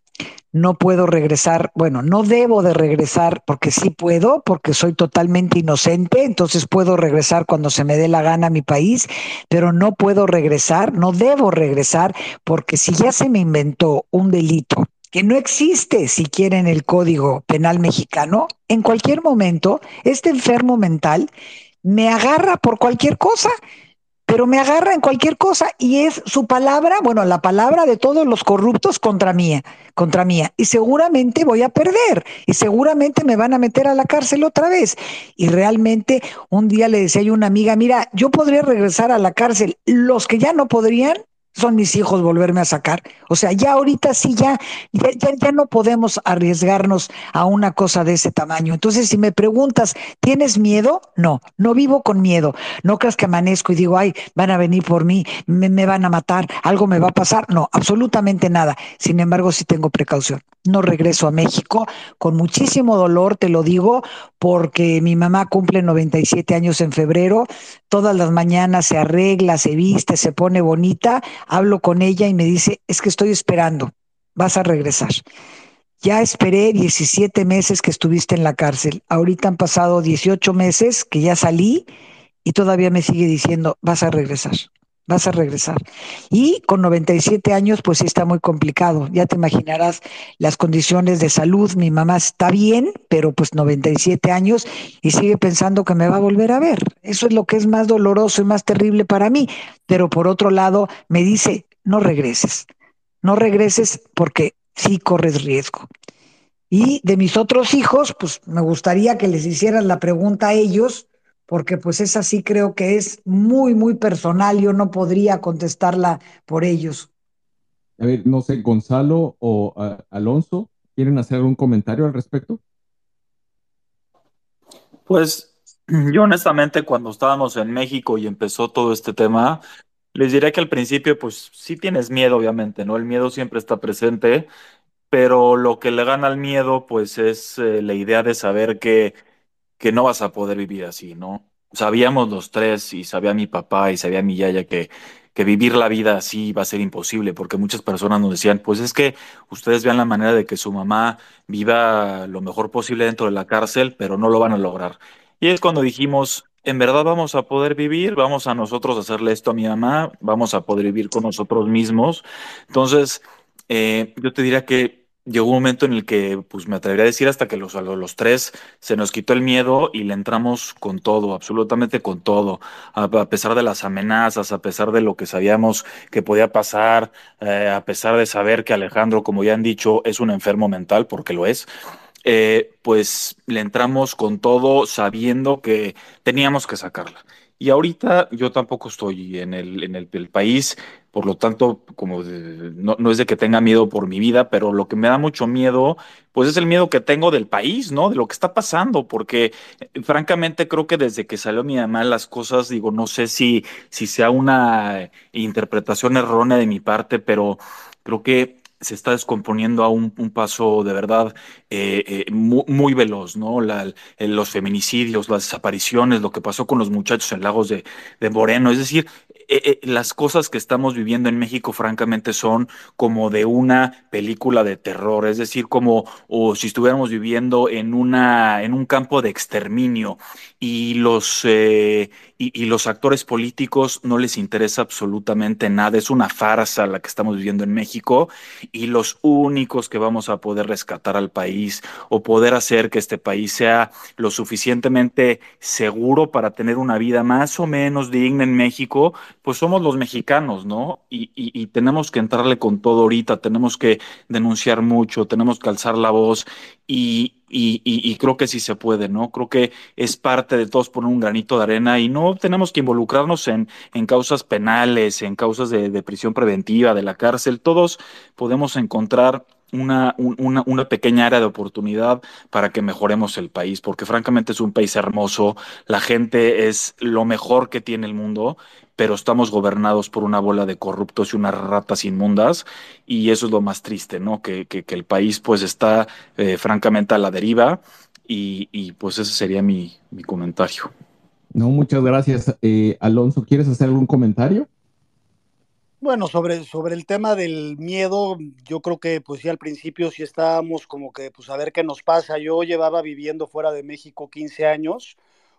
no puedo regresar, bueno, no debo de regresar porque sí puedo, porque soy totalmente inocente, entonces puedo regresar cuando se me dé la gana a mi país, pero no puedo regresar, no debo regresar porque si ya se me inventó un delito que no existe siquiera en el Código Penal mexicano, en cualquier momento este enfermo mental me agarra por cualquier cosa pero me agarra en cualquier cosa y es su palabra, bueno, la palabra de todos los corruptos contra mía, contra mía. Y seguramente voy a perder y seguramente me van a meter a la cárcel otra vez. Y realmente un día le decía a una amiga, mira, yo podría regresar a la cárcel, los que ya no podrían son mis hijos volverme a sacar. O sea, ya ahorita sí, ya, ya, ya, no podemos arriesgarnos a una cosa de ese tamaño. Entonces, si me preguntas, ¿tienes miedo? No, no vivo con miedo. No creas que amanezco y digo, ay, van a venir por mí, me, me van a matar, algo me va a pasar. No, absolutamente nada. Sin embargo, sí tengo precaución. No regreso a México con muchísimo dolor, te lo digo, porque mi mamá cumple 97 años en febrero. Todas las mañanas se arregla, se viste, se pone bonita hablo con ella y me dice, es que estoy esperando, vas a regresar. Ya esperé 17 meses que estuviste en la cárcel, ahorita han pasado 18 meses que ya salí y todavía me sigue diciendo, vas a regresar, vas a regresar. Y con 97 años, pues sí está muy complicado. Ya te imaginarás las condiciones de salud. Mi mamá está bien, pero pues 97 años y sigue pensando que me va a volver a ver. Eso es lo que es más doloroso y más terrible para mí pero por otro lado me dice, no regreses, no regreses porque sí corres riesgo. Y de mis otros hijos, pues me gustaría que les hicieras la pregunta a ellos, porque pues esa sí creo que es muy, muy personal, yo no podría contestarla por ellos. A ver, no sé, Gonzalo o uh, Alonso, ¿quieren hacer algún comentario al respecto? Pues yo honestamente cuando estábamos en México y empezó todo este tema, les diría que al principio pues sí tienes miedo, obviamente, ¿no? El miedo siempre está presente, pero lo que le gana al miedo pues es eh, la idea de saber que, que no vas a poder vivir así, ¿no? Sabíamos los tres y sabía mi papá y sabía mi yaya que, que vivir la vida así va a ser imposible, porque muchas personas nos decían, pues es que ustedes vean la manera de que su mamá viva lo mejor posible dentro de la cárcel, pero no lo van a lograr. Y es cuando dijimos, en verdad vamos a poder vivir, vamos a nosotros hacerle esto a mi mamá, vamos a poder vivir con nosotros mismos. Entonces, eh, yo te diría que llegó un momento en el que, pues me atrevería a decir hasta que los, los tres se nos quitó el miedo y le entramos con todo, absolutamente con todo, a, pesar de las amenazas, a pesar de lo que sabíamos que podía pasar, eh, a pesar de saber que Alejandro, como ya han dicho, es un enfermo mental, porque lo es. Eh, pues le entramos con todo sabiendo que teníamos que sacarla. Y ahorita yo tampoco estoy en el, en el, país, por lo tanto, como no, no, es de que tenga miedo por mi vida, pero lo que me da mucho miedo, pues es el miedo que tengo del país, ¿no? De lo que está pasando, porque eh, francamente creo que desde que salió mi mamá las cosas, digo, no sé si, si sea una interpretación errónea de mi parte, pero creo que se está descomponiendo a un, paso de verdad eh, eh, muy, veloz, ¿no? La, los feminicidios, las desapariciones, lo que pasó con los muchachos en Lagos de, de Moreno, es decir, eh, las cosas que estamos viviendo en México, francamente, son como de una película de terror, es decir, como o si estuviéramos viviendo en una en un campo de exterminio y los y, y, los actores políticos no les interesa absolutamente nada, es una farsa la que estamos viviendo en México y los únicos que vamos a poder rescatar al país o poder hacer que este país sea lo suficientemente seguro para tener una vida más o menos digna en México, pues somos los mexicanos, ¿no? Y, y tenemos que entrarle con todo ahorita, tenemos que denunciar mucho, tenemos que alzar la voz y, y, creo que sí se puede, ¿no? Creo que es parte de todos poner un granito de arena y no tenemos que involucrarnos en, en causas penales, en causas de, de, prisión preventiva, de la cárcel. Todos podemos encontrar una, una, una, pequeña área de oportunidad para que mejoremos el país, porque francamente es un país hermoso, la gente es lo mejor que tiene el mundo, pero estamos gobernados por una bola de corruptos y unas ratas inmundas, y eso es lo más triste, ¿no? Que, que, que el país pues está eh, francamente a la deriva, y, y, pues ese sería mi, mi comentario. No, muchas gracias. Eh, Alonso, ¿quieres hacer algún comentario? Bueno, sobre, sobre el tema del miedo, yo creo que pues sí al principio sí estábamos como que pues a ver qué nos pasa. Yo llevaba viviendo fuera de México 15 años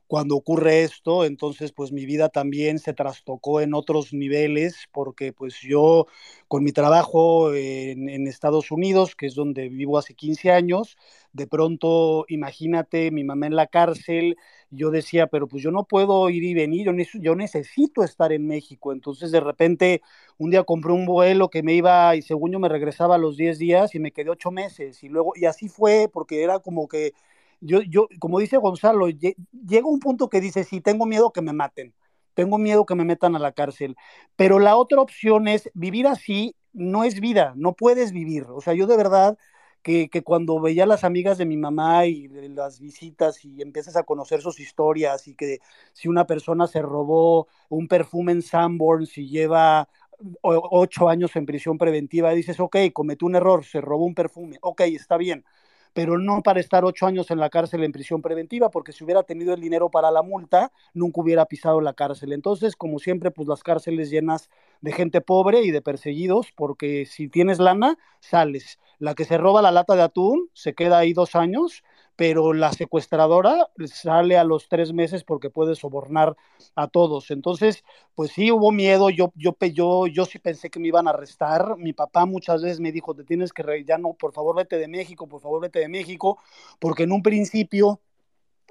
cuando ocurre esto, entonces pues mi vida también se trastocó en otros niveles porque pues yo con mi trabajo en, Estados Unidos, que es donde vivo hace 15 años, de pronto imagínate mi mamá en la cárcel, yo decía, pero pues yo no puedo ir y venir, yo, yo necesito estar en México, entonces de repente un día compré un vuelo que me iba y según yo me regresaba a los 10 días y me quedé 8 meses y luego, y así fue porque era como que yo, yo, como dice Gonzalo, llega un punto que dice, sí, tengo miedo que me maten, tengo miedo que me metan a la cárcel, pero la otra opción es vivir así, no es vida, no puedes vivir. O sea, yo de verdad que, que cuando veía a las amigas de mi mamá y las visitas y empiezas a conocer sus historias y que si una persona se robó un perfume en Sanborns y lleva ocho años en prisión preventiva, dices, ok, cometió un error, se robó un perfume, ok, está bien, pero no para estar ocho años en la cárcel en prisión preventiva, porque si hubiera tenido el dinero para la multa, nunca hubiera pisado la cárcel. Entonces, como siempre, pues las cárceles llenas de gente pobre y de perseguidos, porque si tienes lana, sales. La que se roba la lata de atún se queda ahí dos años pero la secuestradora sale a los tres meses porque puede sobornar a todos. Entonces, pues sí hubo miedo, yo, yo, yo, yo sí pensé que me iban a arrestar. Mi papá muchas veces me dijo, te tienes que, ya no, por favor vete de México, por favor vete de México, porque en un principio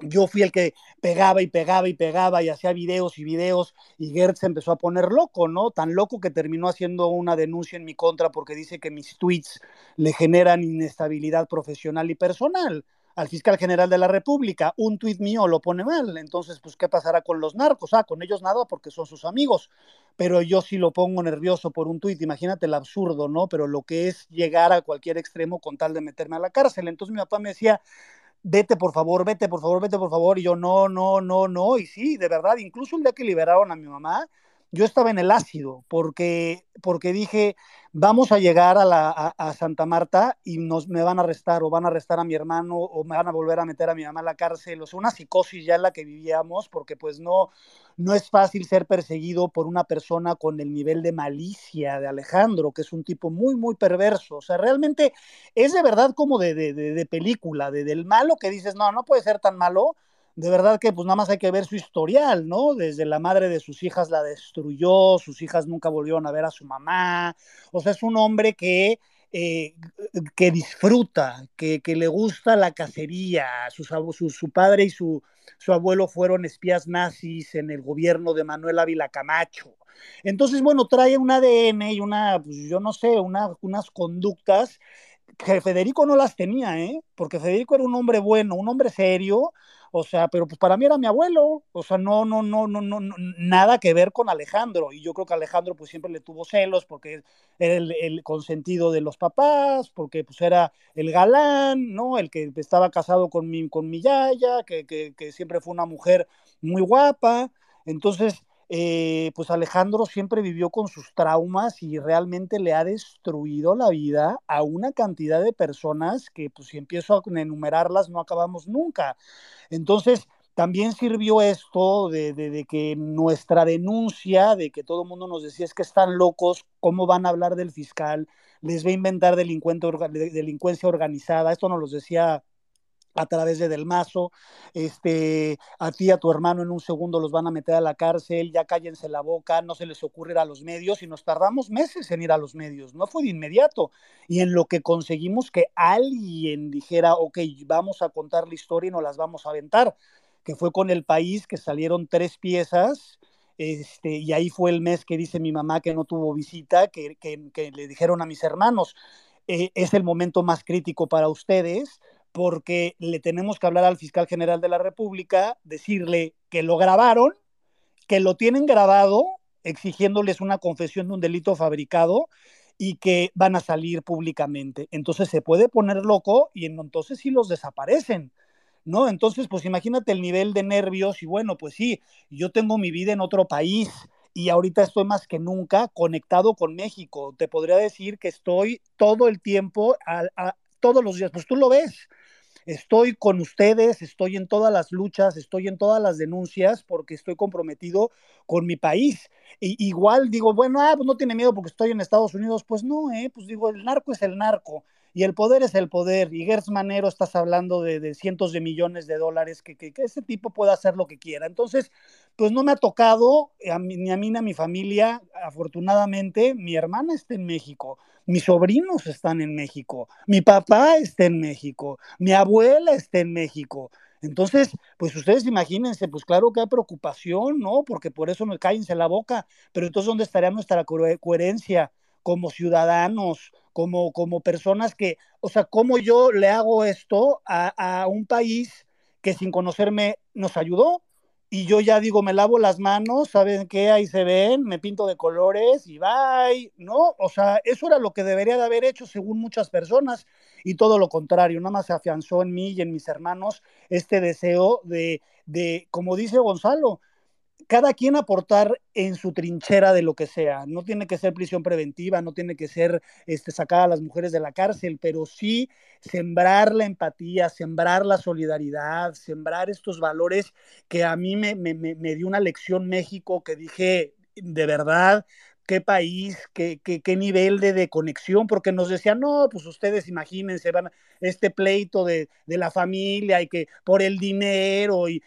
yo fui el que pegaba y pegaba y pegaba y hacía videos y videos y Gertz se empezó a poner loco, ¿no? Tan loco que terminó haciendo una denuncia en mi contra porque dice que mis tweets le generan inestabilidad profesional y personal al fiscal general de la República, un tuit mío lo pone mal, entonces, pues, ¿qué pasará con los narcos? Ah, con ellos nada porque son sus amigos, pero yo sí lo pongo nervioso por un tuit, imagínate el absurdo, ¿no? Pero lo que es llegar a cualquier extremo con tal de meterme a la cárcel. Entonces mi papá me decía, vete por favor, vete por favor, vete por favor, y yo no, no, no, no, y sí, de verdad, incluso el día que liberaron a mi mamá, yo estaba en el ácido porque, porque dije, vamos a llegar a, la, a, Santa Marta y nos, me van a arrestar o van a arrestar a mi hermano o me van a volver a meter a mi mamá a la cárcel. O sea, una psicosis ya la que vivíamos porque pues no, no es fácil ser perseguido por una persona con el nivel de malicia de Alejandro, que es un tipo muy, muy perverso. O sea, realmente es de verdad como de, de, de, de película, de, del malo que dices, no, no puede ser tan malo de verdad que pues nada más hay que ver su historial, ¿no? Desde la madre de sus hijas la destruyó, sus hijas nunca volvieron a ver a su mamá, o sea, es un hombre que, eh, que disfruta, que, que, le gusta la cacería, su, su, padre y su, su, abuelo fueron espías nazis en el gobierno de Manuel Ávila Camacho. Entonces, bueno, trae un ADN y una, pues yo no sé, una, unas conductas que Federico no las tenía, ¿eh? Porque Federico era un hombre bueno, un hombre serio, o sea, pero pues para mí era mi abuelo, o sea, no, no, no, no, no, nada que ver con Alejandro, y yo creo que Alejandro pues siempre le tuvo celos porque era el, el consentido de los papás, porque pues era el galán, ¿no? El que estaba casado con mi, con mi yaya, que, que, que siempre fue una mujer muy guapa, entonces eh, pues Alejandro siempre vivió con sus traumas y realmente le ha destruido la vida a una cantidad de personas que pues si empiezo a enumerarlas no acabamos nunca. Entonces, también sirvió esto de, de, que nuestra denuncia, de que todo el mundo nos decía es que están locos, ¿cómo van a hablar del fiscal? Les va a inventar delincuencia organizada. Esto nos lo decía a través de Del Mazo, este, a ti, a tu hermano en un segundo los van a meter a la cárcel, ya cállense la boca, no se les ocurre ir a los medios y nos tardamos meses en ir a los medios, no fue de inmediato. Y en lo que conseguimos que alguien dijera, ok, vamos a contar la historia y nos las vamos a aventar, que fue con el país que salieron tres piezas. Este, y ahí fue el mes que dice mi mamá que no tuvo visita, que, que, le dijeron a mis hermanos, eh, es el momento más crítico para ustedes, porque le tenemos que hablar al fiscal general de la República, decirle que lo grabaron, que lo tienen grabado, exigiéndoles una confesión de un delito fabricado y que van a salir públicamente. Entonces se puede poner loco y entonces sí los desaparecen. ¿No? Entonces, pues imagínate el nivel de nervios y bueno, pues sí, yo tengo mi vida en otro país, y ahorita estoy más que nunca conectado con México. Te podría decir que estoy todo el tiempo, a, todos los días, pues tú lo ves, estoy con ustedes, estoy en todas las luchas, estoy en todas las denuncias porque estoy comprometido con mi país. Igual digo, bueno, ah, pues no tiene miedo porque estoy en Estados Unidos. Pues no, eh, pues digo, el narco es el narco y el poder es el poder. Y Gertz Manero estás hablando de, cientos de millones de dólares, que, ese tipo pueda hacer lo que quiera. Entonces, pues no me ha tocado, ni a mí ni a mi familia, afortunadamente, mi hermana está en México mis sobrinos están en México, mi papá está en México, mi abuela está en México. Entonces, pues ustedes imagínense, pues claro que hay preocupación, ¿no? Porque por eso nos cállense la boca, pero entonces ¿dónde estaría nuestra coherencia como ciudadanos, como, como personas que, o sea, ¿cómo yo le hago esto a, a un país que sin conocerme nos ayudó? y yo ya digo, me lavo las manos, ¿saben qué? Ahí se ven, me pinto de colores y bye, ¿no? O sea, eso era lo que debería de haber hecho según muchas personas y todo lo contrario, nada más se afianzó en mí y en mis hermanos este deseo de, de como dice Gonzalo, cada quien aportar en su trinchera de lo que sea. No tiene que ser prisión preventiva, no tiene que ser este, sacar a las mujeres de la cárcel, pero sí sembrar la empatía, sembrar la solidaridad, sembrar estos valores que a mí me, me, me dio una lección México que dije, de verdad, qué país, qué, qué, qué nivel de, de, conexión, porque nos decían, no, pues ustedes imagínense, van este pleito de, de la familia y que por el dinero y,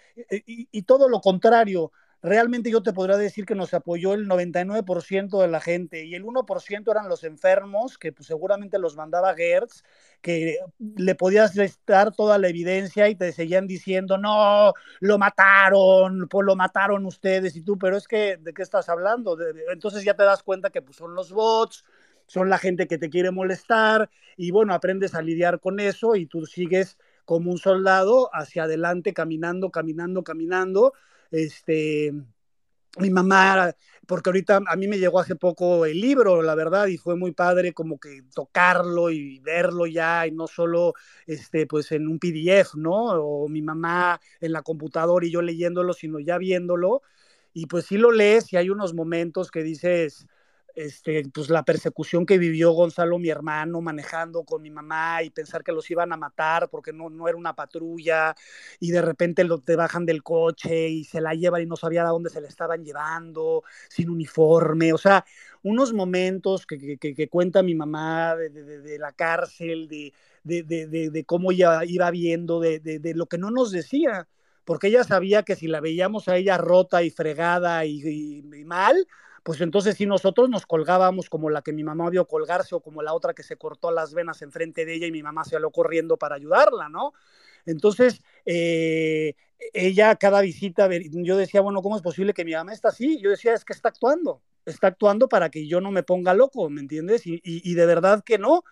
y, y todo lo contrario realmente yo te podría decir que nos apoyó el 99% de la gente y el 1% eran los enfermos, que pues, seguramente los mandaba Gertz, que le podías estar toda la evidencia y te seguían diciendo, no, lo mataron, pues lo mataron ustedes y tú, pero es que, ¿de qué estás hablando? entonces ya te das cuenta que pues, son los bots, son la gente que te quiere molestar y bueno, aprendes a lidiar con eso y tú sigues como un soldado hacia adelante, caminando, caminando, caminando este, mi mamá, porque ahorita a mí me llegó hace poco el libro, la verdad, y fue muy padre como que tocarlo y verlo ya, y no solo este, pues en un PDF, ¿no? O mi mamá en la computadora y yo leyéndolo, sino ya viéndolo. Y pues sí lo lees y hay unos momentos que dices, este, pues la persecución que vivió Gonzalo, mi hermano, manejando con mi mamá y pensar que los iban a matar porque no, no era una patrulla y de repente lo, te bajan del coche y se la llevan y no sabía a dónde se la estaban llevando, sin uniforme, o sea, unos momentos que, que, que cuenta mi mamá de, de, de la cárcel, de, de, cómo ella iba viendo, de, lo que no nos decía porque ella sabía que si la veíamos a ella rota y fregada y mal, pues entonces si nosotros nos colgábamos como la que mi mamá vio colgarse o como la otra que se cortó las venas enfrente de ella y mi mamá se aló corriendo para ayudarla, ¿no? Entonces, eh, ella cada visita, yo decía, bueno, ¿cómo es posible que mi mamá está así? Yo decía, es que está actuando, está actuando para que yo no me ponga loco, ¿me entiendes? Y de verdad que no,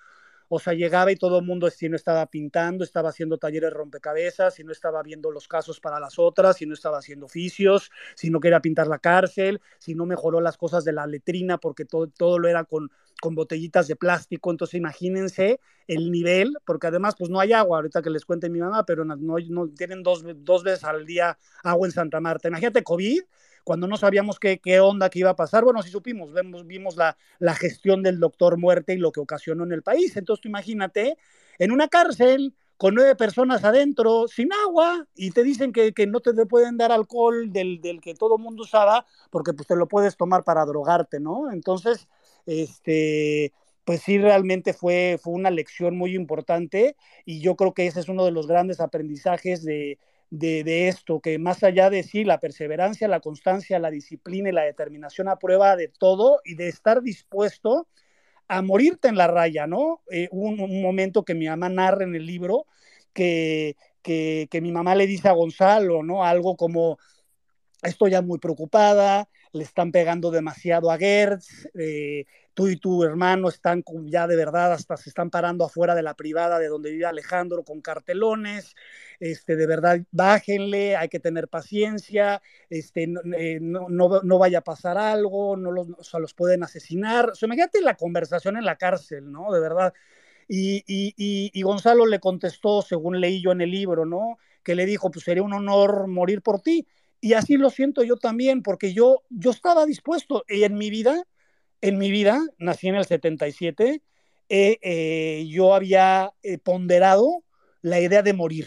o sea, llegaba y todo el mundo si no estaba pintando, estaba haciendo talleres rompecabezas, si no estaba viendo los casos para las otras, si no estaba haciendo oficios, si no quería pintar la cárcel, si no mejoró las cosas de la letrina porque todo, todo lo era con, con botellitas de plástico. Entonces, imagínense el nivel, porque además, pues no hay agua, ahorita que les cuente mi mamá, pero no, no tienen dos, dos veces al día agua en Santa Marta. Imagínate COVID, cuando no sabíamos qué, onda que iba a pasar, bueno, sí supimos, vemos, vimos la, la gestión del doctor muerte y lo que ocasionó en el país. Entonces, tú imagínate, en una cárcel con nueve personas adentro, sin agua, y te dicen que, que no te pueden dar alcohol del, del que todo mundo usaba, porque pues te lo puedes tomar para drogarte, ¿no? Entonces, este, pues sí, realmente fue, fue una lección muy importante y yo creo que ese es uno de los grandes aprendizajes de, de, esto, que más allá de sí, la perseverancia, la constancia, la disciplina y la determinación a prueba de todo y de estar dispuesto a morirte en la raya, ¿no? Eh, hubo un, momento que mi mamá narra en el libro que, que, que mi mamá le dice a Gonzalo, ¿no? Algo como, estoy ya muy preocupada, le están pegando demasiado a Gertz, eh, tú y tu hermano están ya de verdad hasta se están parando afuera de la privada de donde vive Alejandro con cartelones, este, de verdad bájenle, hay que tener paciencia, este, no, eh, no, vaya a pasar algo, no los, o los pueden asesinar, o sea, imagínate la conversación en la cárcel, ¿no? De verdad. Y, y, y, Gonzalo le contestó, según leí yo en el libro, ¿no? Que le dijo, pues sería un honor morir por ti. Y así lo siento yo también, porque yo, yo estaba dispuesto y en mi vida, en mi vida, nací en el 77, eh, eh, yo había eh, ponderado la idea de morir.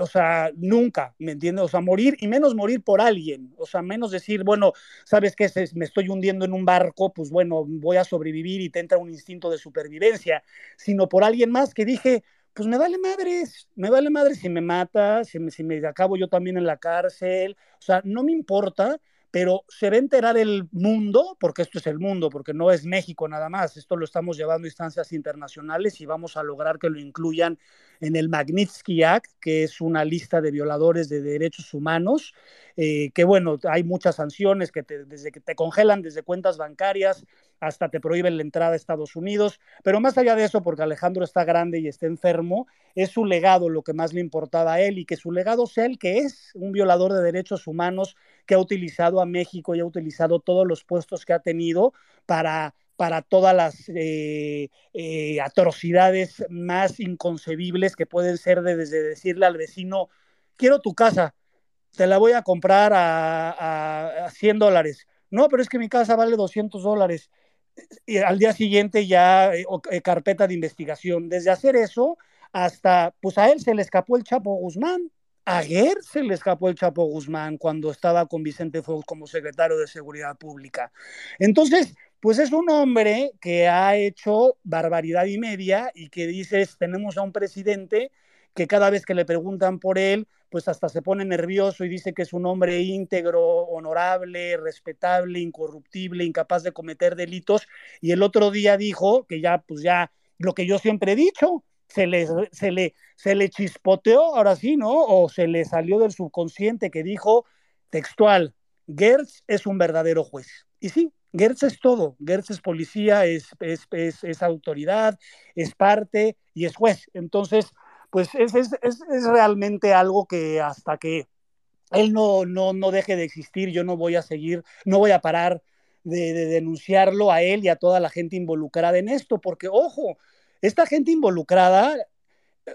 o sea, nunca, ¿me entiendes? O sea, morir y menos morir por alguien. O sea, menos decir, bueno, ¿sabes qué? Me estoy hundiendo en un barco, pues bueno, voy a sobrevivir y te entra un instinto de supervivencia, sino por alguien más que dije, pues me vale madres, me vale madres si me mata, si me, si me acabo yo también en la cárcel, o sea, no me importa, pero se va a enterar el mundo, porque esto es el mundo, porque no es México nada más, esto lo estamos llevando a instancias internacionales y vamos a lograr que lo incluyan en el Magnitsky Act, que es una lista de violadores de derechos humanos, eh, que bueno, hay muchas sanciones que desde que te congelan desde cuentas bancarias hasta te prohíben la entrada a Estados Unidos, pero más allá de eso, porque Alejandro está grande y está enfermo, es su legado lo que más le importaba a él y que su legado sea el que es un violador de derechos humanos que ha utilizado a México y ha utilizado todos los puestos que ha tenido para para todas las eh, eh, atrocidades más inconcebibles que pueden ser desde decirle al vecino, quiero tu casa, te la voy a comprar a, a, 100 dólares. No, pero es que mi casa vale 200 dólares. Y al día siguiente ya eh, carpeta de investigación. Desde hacer eso hasta, pues a él se le escapó el Chapo Guzmán. Ayer se le escapó el Chapo Guzmán cuando estaba con Vicente Fox como secretario de Seguridad Pública. Entonces, pues es un hombre que ha hecho barbaridad y media y que dices, tenemos a un presidente que cada vez que le preguntan por él, pues hasta se pone nervioso y dice que es un hombre íntegro, honorable, respetable, incorruptible, incapaz de cometer delitos. Y el otro día dijo que ya, pues ya, lo que yo siempre he dicho, se le, se le, se le chispoteó, ahora sí, ¿no? O se le salió del subconsciente que dijo textual, Gertz es un verdadero juez. Y sí, Gertz es todo. Gertz es policía, es, es, es, autoridad, es parte y es juez. Entonces, pues es, realmente algo que hasta que él no, no, no deje de existir, yo no voy a seguir, no voy a parar de, de, denunciarlo a él y a toda la gente involucrada en esto, porque ojo, esta gente involucrada,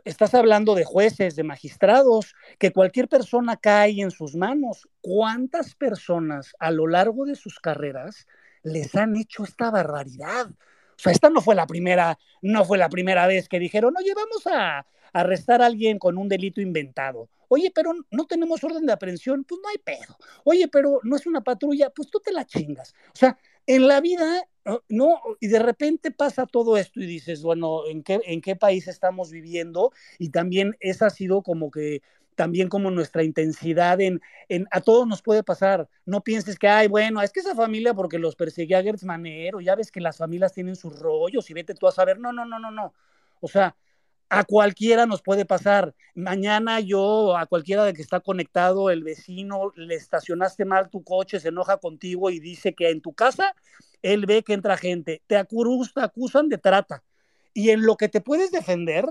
estás hablando de jueces, de magistrados, que cualquier persona cae en sus manos. ¿Cuántas personas a lo largo de sus carreras les han hecho esta barbaridad. O sea, esta no fue la primera, no fue la primera vez que dijeron, oye, vamos a arrestar a alguien con un delito inventado. Oye, pero no tenemos orden de aprehensión, pues no hay pedo. Oye, pero no es una patrulla, pues tú te la chingas. O sea, en la vida, no, y de repente pasa todo esto y dices, bueno, ¿en qué, en qué país estamos viviendo? Y también esa ha sido como que también como nuestra intensidad en, en, a todos nos puede pasar. No pienses que, ay, bueno, es que esa familia porque los perseguía Gertz Manero, ya ves que las familias tienen sus rollos y vete tú a saber, no, no, no, no, no. O sea, a cualquiera nos puede pasar. Mañana yo, a cualquiera de que está conectado, el vecino, le estacionaste mal tu coche, se enoja contigo y dice que en tu casa él ve que entra gente. Te acusan de trata. Y en lo que te puedes defender,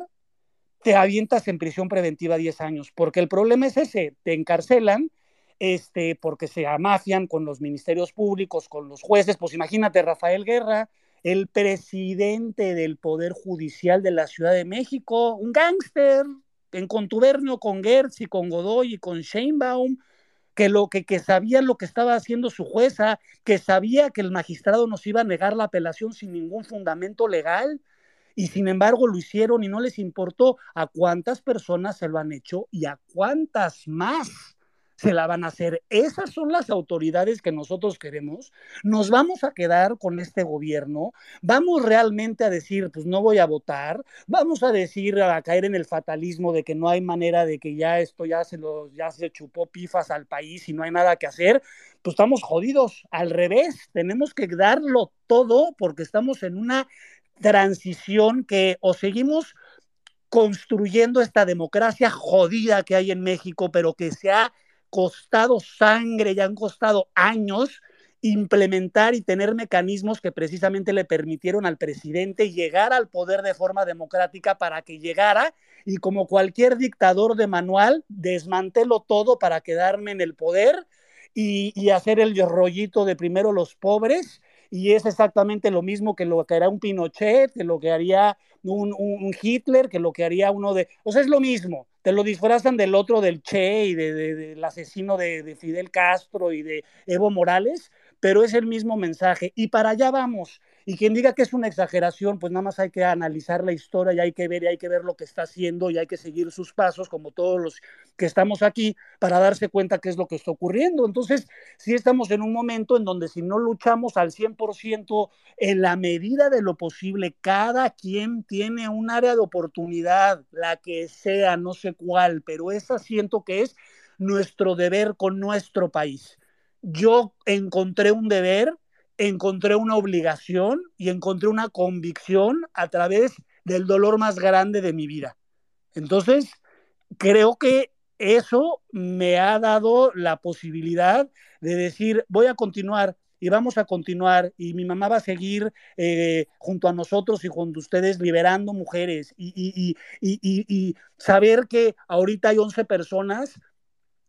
te avientas en prisión preventiva 10 años, porque el problema es ese, te encarcelan este, porque se amafian con los ministerios públicos, con los jueces, pues imagínate Rafael Guerra, el presidente del Poder Judicial de la Ciudad de México, un gángster en contubernio con Gertz y con Godoy y con Sheinbaum, que, lo, que, que sabía lo que estaba haciendo su jueza, que sabía que el magistrado nos iba a negar la apelación sin ningún fundamento legal, y sin embargo lo hicieron y no les importó. A cuántas personas se lo han hecho y a cuántas más se la van a hacer. Esas son las autoridades que nosotros queremos. Nos vamos a quedar con este gobierno. Vamos realmente a decir, pues no voy a votar. Vamos a decir, a caer en el fatalismo de que no hay manera de que ya esto ya se, lo, ya se chupó pifas al país y no hay nada que hacer. Pues estamos jodidos. Al revés, tenemos que darlo todo porque estamos en una transición que o seguimos construyendo esta democracia jodida que hay en México, pero que se ha costado sangre, ya han costado años implementar y tener mecanismos que precisamente le permitieron al presidente llegar al poder de forma democrática para que llegara y como cualquier dictador de manual, desmantelo todo para quedarme en el poder y, hacer el rollito de primero los pobres. Y es exactamente lo mismo que lo que haría un Pinochet, que lo que haría un, un Hitler, que lo que haría uno de... O sea, es lo mismo te lo disfrazan del otro, del Che y del asesino de, de, Fidel Castro y de Evo Morales, pero es el mismo mensaje. Y para allá vamos. Y quien diga que es una exageración, pues nada más hay que analizar la historia y hay que ver y hay que ver lo que está haciendo y hay que seguir sus pasos, como todos los que estamos aquí, para darse cuenta qué es lo que está ocurriendo. Entonces, sí estamos en un momento en donde si no luchamos al 100% en la medida de lo posible, cada quien tiene un área de oportunidad, la que sea, no sé cuál, pero esa siento que es nuestro deber con nuestro país. Yo encontré un deber encontré una obligación y encontré una convicción a través del dolor más grande de mi vida. Entonces, creo que eso me ha dado la posibilidad de decir, voy a continuar y vamos a continuar y mi mamá va a seguir eh, junto a nosotros y junto a ustedes liberando mujeres y, y, y, y, saber que ahorita hay 11 personas,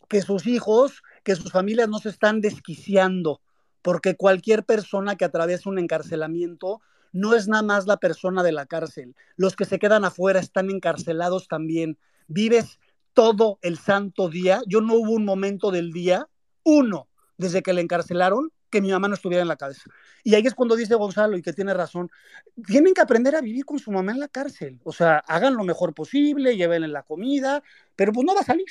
que sus hijos, que sus familias no se están desquiciando, porque cualquier persona que atraviesa un encarcelamiento no es nada más la persona de la cárcel. Los que se quedan afuera están encarcelados también. Vives todo el santo día. Yo no hubo un momento del día, uno, desde que le encarcelaron, que mi mamá no estuviera en la cabeza. Y ahí es cuando dice Gonzalo, y que tiene razón, tienen que aprender a vivir con su mamá en la cárcel. O sea, hagan lo mejor posible, llévenle la comida, pero pues no va a salir.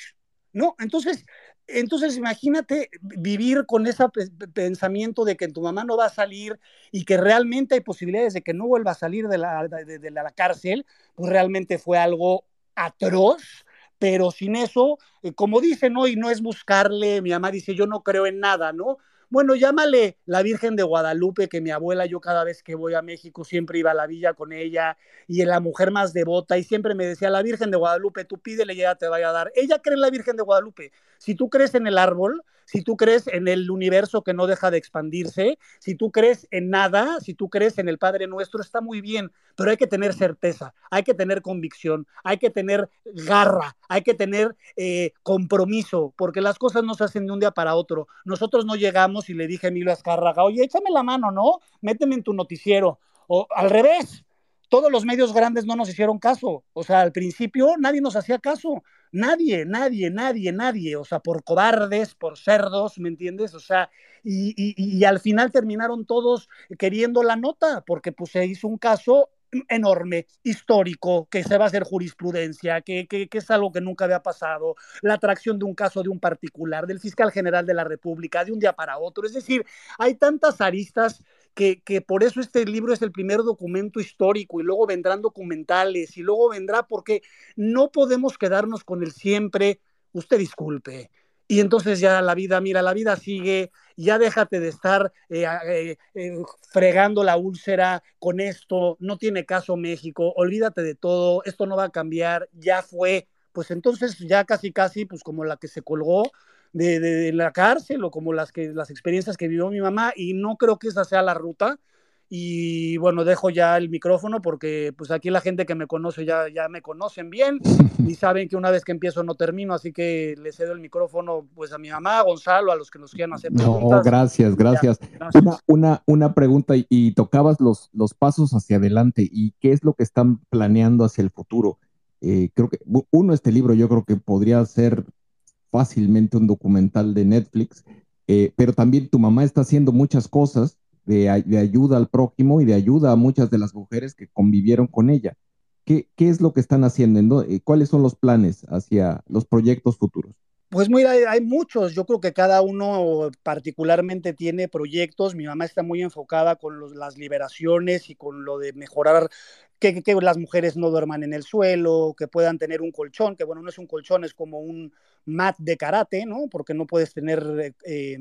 ¿no? Entonces, entonces, imagínate vivir con ese pensamiento de que tu mamá no va a salir y que realmente hay posibilidades de que no vuelva a salir de la, cárcel, pues realmente fue algo atroz, pero sin eso, eh, como dicen hoy, no es buscarle, mi mamá dice, yo no creo en nada, ¿no? Bueno, llámale la Virgen de Guadalupe, que mi abuela, yo cada vez que voy a México siempre iba a la villa con ella, y la mujer más devota, y siempre me decía, la Virgen de Guadalupe, tú pídele y ella te vaya a dar. Ella cree en la Virgen de Guadalupe. Si tú crees en el árbol, si tú crees en el universo que no deja de expandirse, si tú crees en nada, si tú crees en el Padre Nuestro, está muy bien, pero hay que tener certeza, hay que tener convicción, hay que tener garra, hay que tener eh, compromiso, porque las cosas no se hacen de un día para otro. Nosotros no llegamos y le dije a Emilio Azcárraga, oye, échame la mano, ¿no? Méteme en tu noticiero. O al revés, todos los medios grandes no nos hicieron caso. O sea, al principio nadie nos hacía caso. Nadie, nadie, nadie, nadie, o sea, por cobardes, por cerdos, ¿me entiendes? O sea, y, al final terminaron todos queriendo la nota, porque pues se hizo un caso enorme, histórico, que se va a hacer jurisprudencia, que, que, que, es algo que nunca había pasado, la atracción de un caso de un particular, del fiscal general de la República, de un día para otro. Es decir, hay tantas aristas que, que, por eso este libro es el primer documento histórico y luego vendrán documentales y luego vendrá porque no podemos quedarnos con el siempre, usted disculpe. Y entonces ya la vida, mira, la vida sigue, ya déjate de estar eh, eh, eh, fregando la úlcera con esto, no tiene caso México, olvídate de todo, esto no va a cambiar, ya fue. Pues entonces ya casi, casi, pues como la que se colgó, de, la cárcel o como las, que, las experiencias que vivió mi mamá y no creo que esa sea la ruta. Y bueno, dejo ya el micrófono porque pues aquí la gente que me conoce ya, ya me conocen bien y saben que una vez que empiezo no termino, así que le cedo el micrófono pues a mi mamá, a Gonzalo, a los que nos quieran hacer preguntas. No, gracias, gracias. Una, una, una, pregunta y, tocabas los, los pasos hacia adelante y qué es lo que están planeando hacia el futuro. Eh, creo que uno, este libro yo creo que podría ser fácilmente un documental de Netflix, eh, pero también tu mamá está haciendo muchas cosas de, ayuda al prójimo y de ayuda a muchas de las mujeres que convivieron con ella. ¿Qué, qué es lo que están haciendo? Eh, ¿Cuáles son los planes hacia los proyectos futuros? Pues mira, hay muchos. Yo creo que cada uno particularmente tiene proyectos. Mi mamá está muy enfocada con las liberaciones y con lo de mejorar que, las mujeres no duerman en el suelo, que puedan tener un colchón, que bueno, no es un colchón, es como un mat de karate, ¿no? Porque no puedes tener eh,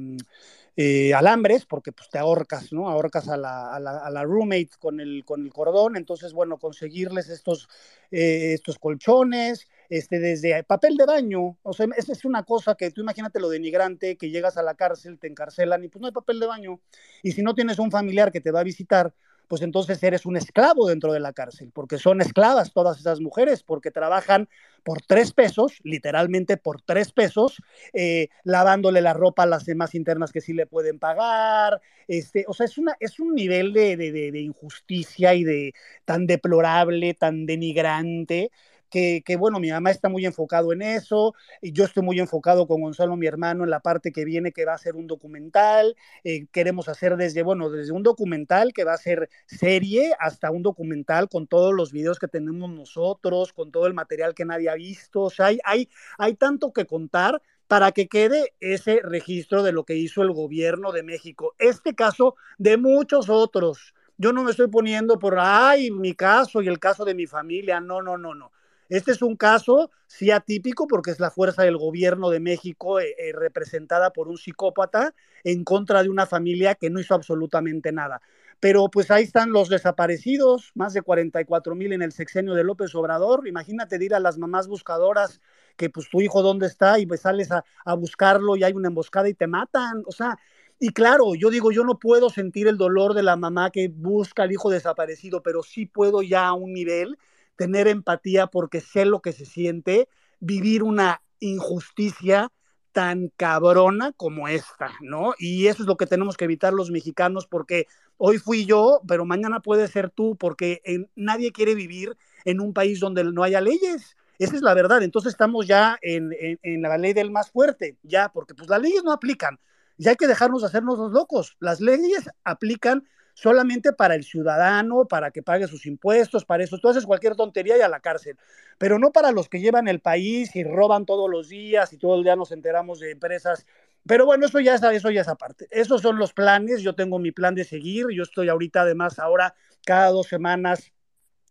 eh, alambres, porque pues te ahorcas, ¿no? Ahorcas a la, a la, a la roommate con el, con el cordón. Entonces, bueno, conseguirles estos, eh, estos colchones, este, desde papel de baño, o sea, es, es una cosa que tú imagínate lo denigrante, que llegas a la cárcel, te encarcelan y pues no hay papel de baño. Y si no tienes un familiar que te va a visitar, pues entonces eres un esclavo dentro de la cárcel, porque son esclavas todas esas mujeres, porque trabajan por tres pesos, literalmente por tres pesos, eh, lavándole la ropa a las demás internas que sí le pueden pagar. Este, o sea, es, una, es un nivel de, de, de injusticia y de tan deplorable, tan denigrante, que, bueno, mi mamá está muy enfocado en eso, y yo estoy muy enfocado con Gonzalo, mi hermano, en la parte que viene que va a ser un documental, eh, queremos hacer desde, bueno, desde un documental que va a ser serie hasta un documental con todos los videos que tenemos nosotros, con todo el material que nadie ha visto, o sea, hay, hay, hay tanto que contar para que quede ese registro de lo que hizo el gobierno de México. Este caso de muchos otros. Yo no me estoy poniendo por, ay, mi caso y el caso de mi familia. No, no, no, no. Este es un caso, sí atípico, porque es la fuerza del gobierno de México eh, eh, representada por un psicópata en contra de una familia que no hizo absolutamente nada. Pero pues ahí están los desaparecidos, más de 44 mil en el sexenio de López Obrador. Imagínate ir a las mamás buscadoras que pues tu hijo dónde está y pues sales a, a buscarlo y hay una emboscada y te matan. O sea, y claro, yo digo, yo no puedo sentir el dolor de la mamá que busca al hijo desaparecido, pero sí puedo ya a un nivel tener empatía porque sé lo que se siente vivir una injusticia tan cabrona como esta, ¿no? Y eso es lo que tenemos que evitar los mexicanos porque hoy fui yo, pero mañana puede ser tú porque nadie quiere vivir en un país donde no haya leyes. Esa es la verdad. Entonces estamos ya en, en, la ley del más fuerte, ya, porque pues las leyes no aplican. Ya hay que dejarnos hacernos los locos. Las leyes aplican solamente para el ciudadano, para que pague sus impuestos, para eso. Tú haces cualquier tontería y a la cárcel, pero no para los que llevan el país y roban todos los días y todo el día nos enteramos de empresas. Pero bueno, eso ya es, eso ya es aparte. Esos son los planes. Yo tengo mi plan de seguir. Yo estoy ahorita, además, ahora cada dos semanas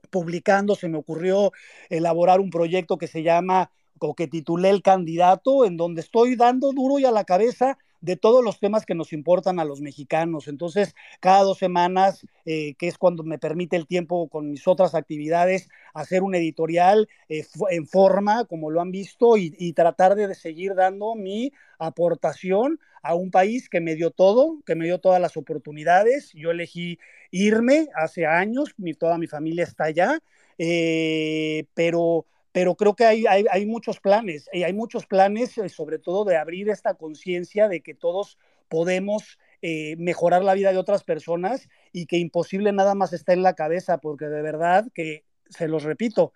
publicando. Se me ocurrió elaborar un proyecto que se llama o que titulé El Candidato, en donde estoy dando duro y a la cabeza de todos los temas que nos importan a los mexicanos. Entonces, cada dos semanas, eh, que es cuando me permite el tiempo con mis otras actividades, hacer un editorial eh, en forma, como lo han visto, y, tratar de seguir dando mi aportación a un país que me dio todo, que me dio todas las oportunidades. Yo elegí irme hace años, mi, toda mi familia está allá, eh, pero pero creo que hay, hay, muchos planes, y hay muchos planes eh, sobre todo de abrir esta conciencia de que todos podemos eh, mejorar la vida de otras personas y que imposible nada más está en la cabeza, porque de verdad que, se los repito,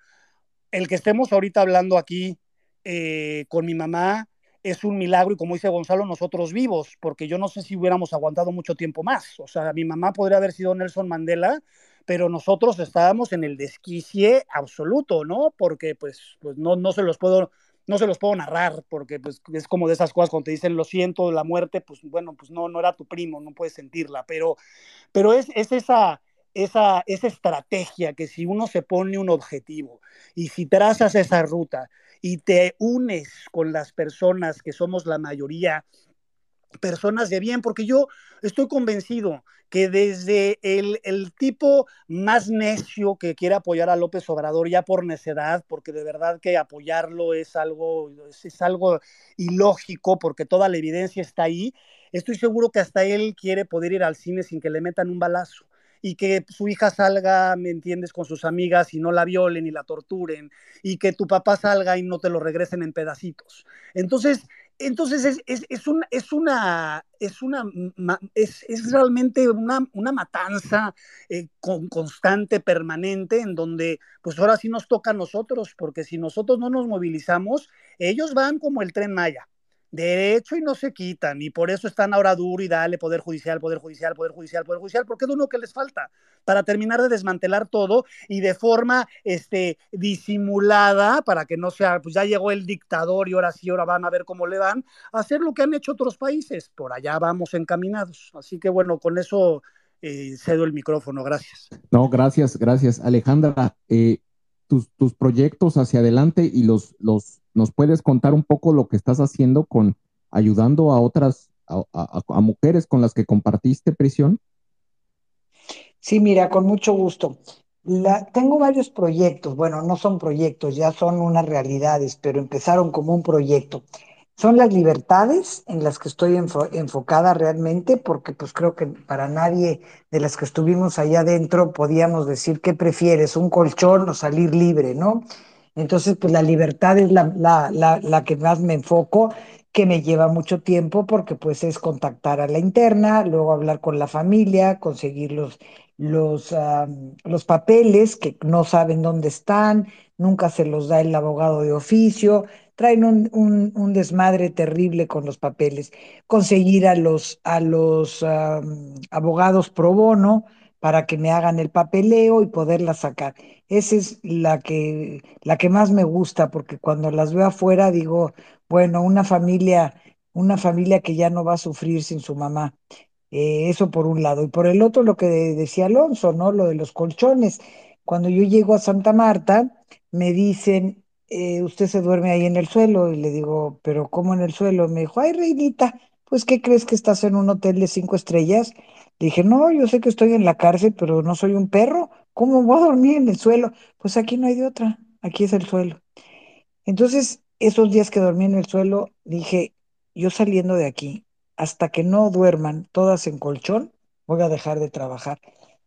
el que estemos ahorita hablando aquí eh, con mi mamá es un milagro y como dice Gonzalo, nosotros vivos, porque yo no sé si hubiéramos aguantado mucho tiempo más. O sea, mi mamá podría haber sido Nelson Mandela pero nosotros estábamos en el desquicie absoluto, ¿no? Porque pues, pues no, no se los puedo no se los puedo narrar porque pues es como de esas cosas cuando te dicen lo siento la muerte pues bueno pues no no era tu primo no puedes sentirla pero pero es, es esa esa, esa estrategia que si uno se pone un objetivo y si trazas esa ruta y te unes con las personas que somos la mayoría personas de bien, porque yo estoy convencido que desde el, tipo más necio que quiere apoyar a López Obrador ya por necedad, porque de verdad que apoyarlo es algo, es, algo ilógico, porque toda la evidencia está ahí, estoy seguro que hasta él quiere poder ir al cine sin que le metan un balazo y que su hija salga, ¿me entiendes?, con sus amigas y no la violen y la torturen, y que tu papá salga y no te lo regresen en pedacitos. Entonces, entonces es, es, es, un, es una, es, una es, es realmente una, una matanza eh, con, constante, permanente, en donde pues ahora sí nos toca a nosotros, porque si nosotros no nos movilizamos, ellos van como el tren Maya. Derecho y no se quitan, y por eso están ahora duro y dale poder judicial, poder judicial, poder judicial, poder judicial, porque es lo que les falta para terminar de desmantelar todo y de forma este, disimulada, para que no sea, pues ya llegó el dictador y ahora sí, ahora van a ver cómo le van, hacer lo que han hecho otros países. Por allá vamos encaminados. Así que bueno, con eso eh, cedo el micrófono. Gracias. No, gracias, gracias. Alejandra, eh, tus, tus proyectos hacia adelante y los, los, nos puedes contar un poco lo que estás haciendo con ayudando a otras, a, mujeres con las que compartiste prisión. Sí, mira, con mucho gusto. La, tengo varios proyectos, bueno, no son proyectos, ya son unas realidades, pero empezaron como un proyecto son las libertades en las que estoy enfocada realmente, porque pues creo que para nadie de las que estuvimos allá adentro podíamos decir qué prefieres, un colchón o salir libre, ¿no? Entonces, pues la libertad es la, la, la, que más me enfoco, que me lleva mucho tiempo porque pues es contactar a la interna, luego hablar con la familia, conseguir los, los, los papeles que no saben dónde están, nunca se los da el abogado de oficio, traen un, desmadre terrible con los papeles. Conseguir a los, a los abogados pro bono para que me hagan el papeleo y poderla sacar. Esa es la que, la que más me gusta, porque cuando las veo afuera digo, bueno, una familia, una familia que ya no va a sufrir sin su mamá. Eh, eso por un lado. Y por el otro, lo que decía Alonso, ¿no? Lo de los colchones. Cuando yo llego a Santa Marta, me dicen, eh, usted se duerme ahí en el suelo. Y le digo, pero ¿cómo en el suelo? Me dijo, ay, reinita, pues ¿qué crees que estás en un hotel de cinco estrellas? Le dije, no, yo sé que estoy en la cárcel, pero no soy un perro. ¿Cómo voy a dormir en el suelo? Pues aquí no hay de otra, aquí es el suelo. Entonces, esos días que dormí en el suelo, dije, yo saliendo de aquí, hasta que no duerman todas en colchón, voy a dejar de trabajar.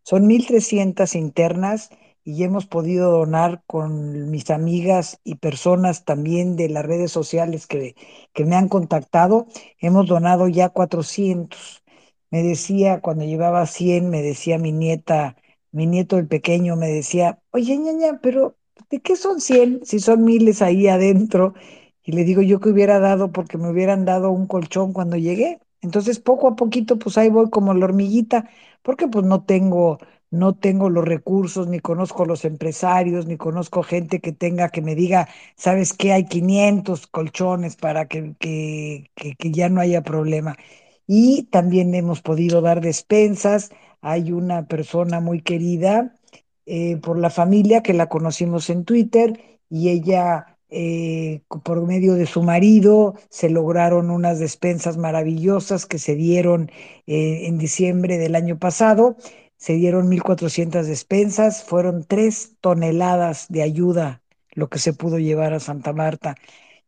Son 1.300 internas y hemos podido donar con mis amigas y personas también de las redes sociales que, que me han contactado, hemos donado ya 400. Me decía, cuando llevaba 100, me decía mi nieta, mi nieto el pequeño, me decía, oye, ñaña, pero ¿de qué son 100 si son miles ahí adentro? Y le digo yo que hubiera dado porque me hubieran dado un colchón cuando llegué. Entonces, poco a poquito, pues ahí voy como la hormiguita, porque pues no tengo no tengo los recursos, ni conozco los empresarios, ni conozco gente que tenga que me diga, ¿sabes qué? Hay 500 colchones para que, que, que, ya no haya problema. Y también hemos podido dar despensas. Hay una persona muy querida eh, por la familia que la conocimos en Twitter y ella, eh, por medio de su marido, se lograron unas despensas maravillosas que se dieron eh, en diciembre del año pasado se dieron 1.400 despensas, fueron tres toneladas de ayuda lo que se pudo llevar a Santa Marta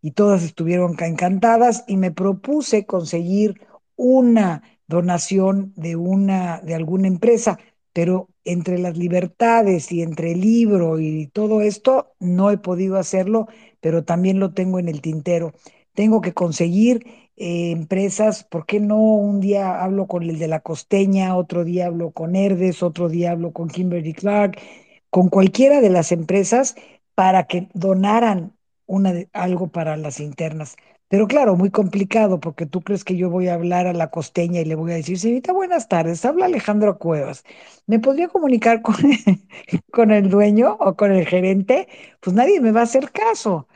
y todas estuvieron encantadas y me propuse conseguir una donación de una de alguna empresa, pero entre las libertades y entre el libro y todo esto no he podido hacerlo, pero también lo tengo en el tintero. Tengo que conseguir eh, empresas, ¿por qué no? Un día hablo con el de la costeña, otro día hablo con Herdes, otro día hablo con Kimberly Clark, con cualquiera de las empresas para que donaran una, algo para las internas. Pero claro, muy complicado porque tú crees que yo voy a hablar a la costeña y le voy a decir, señorita, buenas tardes, habla Alejandro Cuevas. ¿Me podría comunicar con, con el dueño o con el gerente? Pues nadie me va a hacer caso.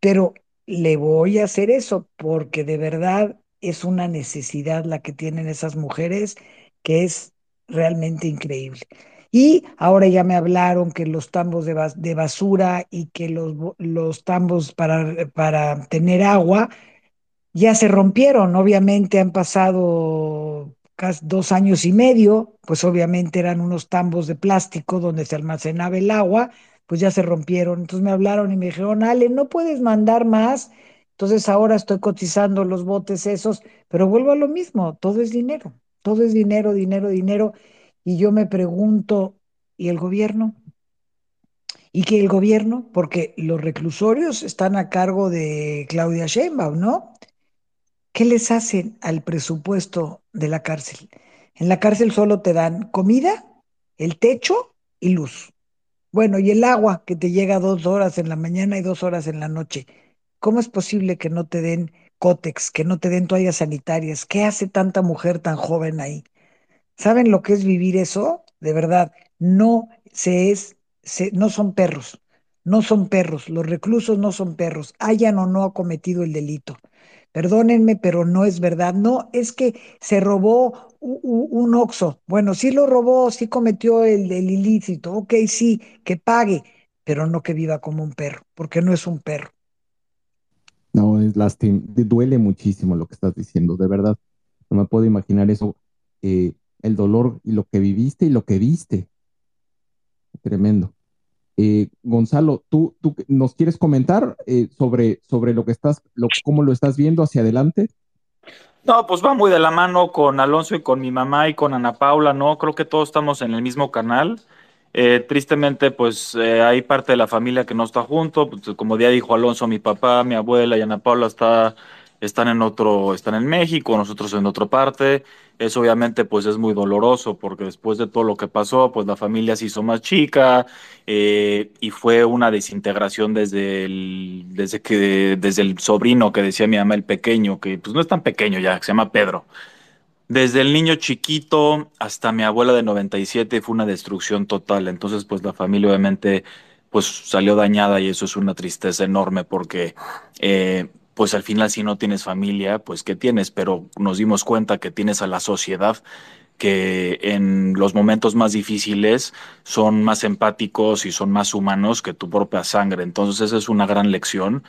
Pero le voy a hacer eso porque de verdad es una necesidad la que tienen esas mujeres que es realmente increíble. Y ahora ya me hablaron que los tambos de, basura y que los, los tambos para, para tener agua ya se rompieron. Obviamente han pasado casi dos años y medio, pues obviamente eran unos tambos de plástico donde se almacenaba el agua pues ya se rompieron. Entonces me hablaron y me dijeron, Ale, no puedes mandar más. Entonces ahora estoy cotizando los botes esos, pero vuelvo a lo mismo, todo es dinero, todo es dinero, dinero, dinero. Y yo me pregunto, ¿y el gobierno? ¿Y que el gobierno? Porque los reclusorios están a cargo de Claudia Sheinbaum, ¿no? ¿Qué les hacen al presupuesto de la cárcel? En la cárcel solo te dan comida, el techo y luz. Bueno, y el agua que te llega dos horas en la mañana y dos horas en la noche. ¿Cómo es posible que no te den cótex, que no te den toallas sanitarias. ¿Qué hace tanta mujer tan joven ahí? ¿Saben lo que es vivir eso? De verdad, no se es, no son perros, no son perros, los reclusos no son perros, hayan o no cometido el delito. Perdónenme, pero no es verdad. No, es que se robó un, oxo. Bueno, sí lo robó, sí cometió el, ilícito. Ok, sí, que pague, pero no que viva como un perro, porque no es un perro. No, es lástima, duele muchísimo lo que estás diciendo, de verdad. No me puedo imaginar eso, eh, el dolor y lo que viviste y lo que viste. Tremendo. Eh, Gonzalo, ¿tú, ¿tú, nos quieres comentar eh, sobre, sobre lo que estás, lo, cómo lo estás viendo hacia adelante? No, pues va muy de la mano con Alonso y con mi mamá y con Ana Paula, ¿no? Creo que todos estamos en el mismo canal. Eh, tristemente, pues eh, hay parte de la familia que no está junto, pues, como ya dijo Alonso, mi papá, mi abuela y Ana Paula está, están en otro, están en México, nosotros en otra parte. Eso obviamente pues es muy doloroso porque después de todo lo que pasó, pues la familia se hizo más chica eh, y fue una desintegración desde el, desde que, desde el sobrino que decía mi mamá, el pequeño, que pues no es tan pequeño ya, se llama Pedro. Desde el niño chiquito hasta mi abuela de 97 fue una destrucción total. Entonces, pues la familia obviamente pues salió dañada y eso es una tristeza enorme porque eh, pues al final si no tienes familia, pues ¿qué tienes? Pero nos dimos cuenta que tienes a la sociedad que en los momentos más difíciles son más empáticos y son más humanos que tu propia sangre. Entonces esa es una gran lección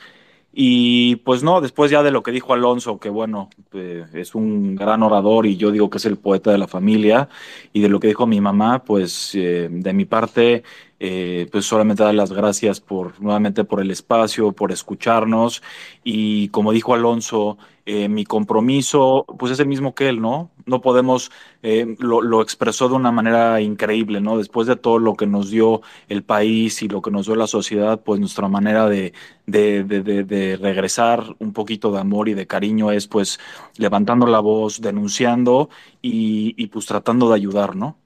y pues no, después ya de lo que dijo Alonso, que bueno, eh, es un gran orador y yo digo que es el poeta de la familia, y de lo que dijo mi mamá, pues eh, de mi parte, eh, pues solamente dar las gracias por nuevamente por el espacio, por escucharnos. Y como dijo Alonso, eh, mi compromiso pues es el mismo que él, ¿no? No podemos, eh, lo, lo, expresó de una manera increíble, ¿no? Después de todo lo que nos dio el país y lo que nos dio la sociedad, pues nuestra manera de, de, de, de regresar un poquito de amor y de cariño es pues levantando la voz, denunciando y, y pues tratando de ayudar, ¿no?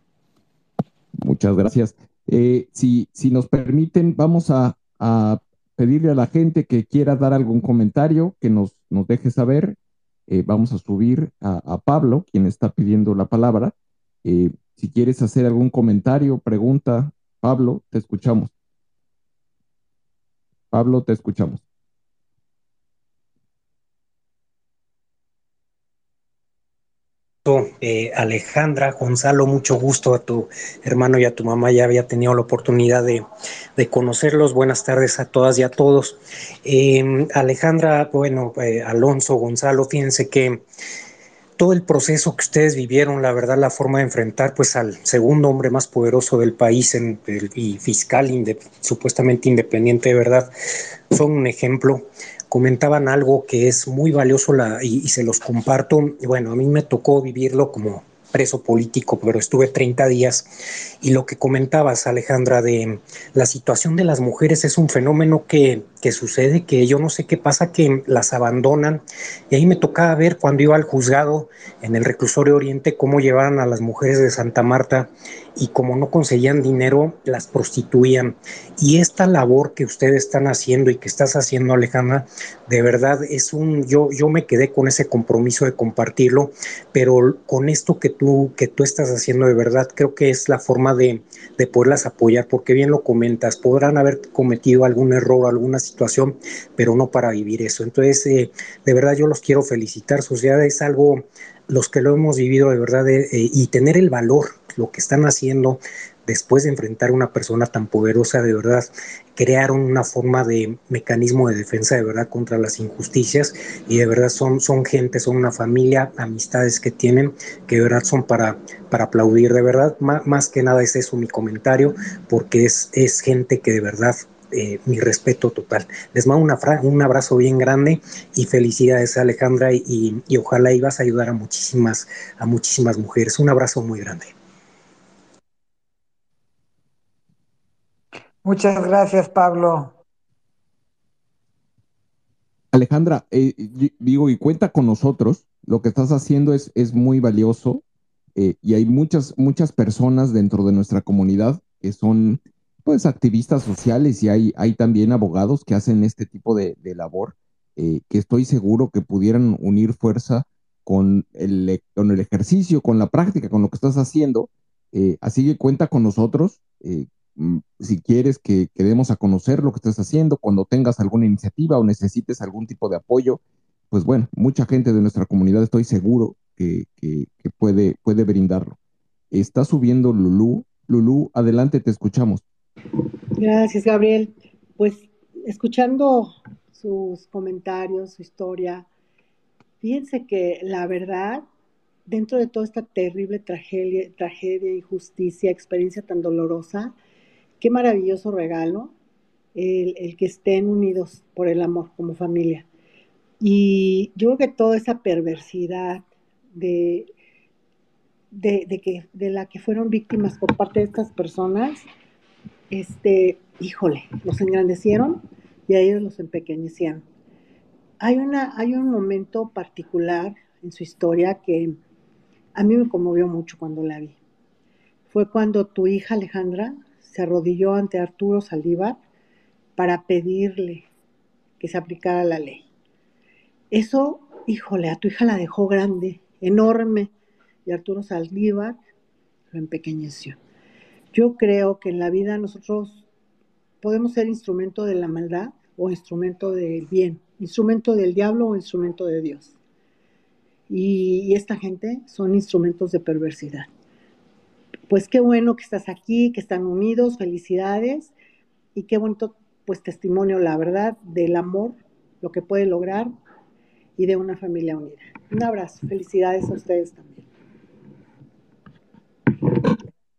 Muchas gracias. Eh, si, si, nos permiten, vamos a, a, pedirle a la gente que quiera dar algún comentario, que nos, nos deje saber. Eh, vamos a subir a, Pablo, quien está pidiendo la palabra. Eh, si quieres hacer algún comentario, pregunta, Pablo, te escuchamos. Pablo, te escuchamos. Eh, Alejandra, Gonzalo, mucho gusto a tu hermano y a tu mamá. Ya había tenido la oportunidad de, conocerlos. Buenas tardes a todas y a todos. Eh, Alejandra, bueno, eh, Alonso, Gonzalo, fíjense que todo el proceso que ustedes vivieron, la verdad, la forma de enfrentar pues al segundo hombre más poderoso del país en, el, y fiscal supuestamente independiente de verdad, son un ejemplo comentaban algo que es muy valioso y, se los comparto. Bueno, a mí me tocó vivirlo como preso político, pero estuve 30 días y lo que comentabas, Alejandra, de la situación de las mujeres es un fenómeno que, que sucede, que yo no sé qué pasa, que las abandonan y ahí me tocaba ver cuando iba al juzgado en el reclusorio Oriente cómo llevaban a las mujeres de Santa Marta y como no conseguían dinero, las prostituían. Y esta labor que ustedes están haciendo y que estás haciendo, Alejandra, de verdad es un, yo, yo me quedé con ese compromiso de compartirlo, pero con esto que tú, que tú estás haciendo de verdad, creo que es la forma de, de poderlas apoyar, porque bien lo comentas, podrán haber cometido algún error, alguna situación, pero no para vivir eso. Entonces, eh, de verdad yo los quiero felicitar, sociedad es algo los que lo hemos vivido de verdad eh, y tener el valor, lo que están haciendo después de enfrentar a una persona tan poderosa, de verdad, crearon una forma de mecanismo de defensa de verdad contra las injusticias y de verdad son, son gente, son una familia, amistades que tienen que de verdad son para, para aplaudir, de verdad, más, que nada es eso mi comentario, porque es, es gente que de verdad eh, mi respeto total. Les mando una un abrazo bien grande y felicidades Alejandra y, y, ojalá ibas a ayudar a muchísimas, a muchísimas mujeres. Un abrazo muy grande. Muchas gracias, Pablo. Alejandra, eh, digo, y cuenta con nosotros, lo que estás haciendo es, es muy valioso eh, y hay muchas, muchas personas dentro de nuestra comunidad que son pues activistas sociales y hay, hay también abogados que hacen este tipo de, labor eh, que estoy seguro que pudieran unir fuerza con el, con el ejercicio, con la práctica, con lo que estás haciendo. Así que cuenta con nosotros. Mm, si quieres que, quedemos a conocer lo que estás haciendo, cuando tengas alguna iniciativa o necesites algún tipo de apoyo, pues bueno, mucha gente de nuestra comunidad estoy seguro que, que, que puede, puede brindarlo. Está subiendo Lulú. Lulú, adelante, te escuchamos. Gracias, Gabriel. Pues escuchando sus comentarios, su historia, fíjense que la verdad, dentro de toda esta terrible tragedia, tragedia, injusticia, experiencia tan dolorosa, qué maravilloso regalo el, que estén unidos por el amor como familia. Y yo creo que toda esa perversidad de, de, de, que, de la que fueron víctimas por parte de estas personas, este, híjole, los engrandecieron y a ellos los empequeñecieron. Hay, una, hay un momento particular en su historia que a mí me conmovió mucho cuando la vi. Fue cuando tu hija Alejandra se arrodilló ante Arturo Saldívar para pedirle que se aplicara la ley. Eso, híjole, a tu hija la dejó grande, enorme, y Arturo Saldívar lo empequeñeció. Yo creo que en la vida nosotros podemos ser instrumento de la maldad o instrumento del bien, instrumento del diablo o instrumento de Dios. Y, esta gente son instrumentos de perversidad. Pues qué bueno que estás aquí, que están unidos, felicidades y qué bonito pues testimonio, la verdad, del amor, lo que puede lograr y de una familia unida. Un abrazo, felicidades a ustedes también.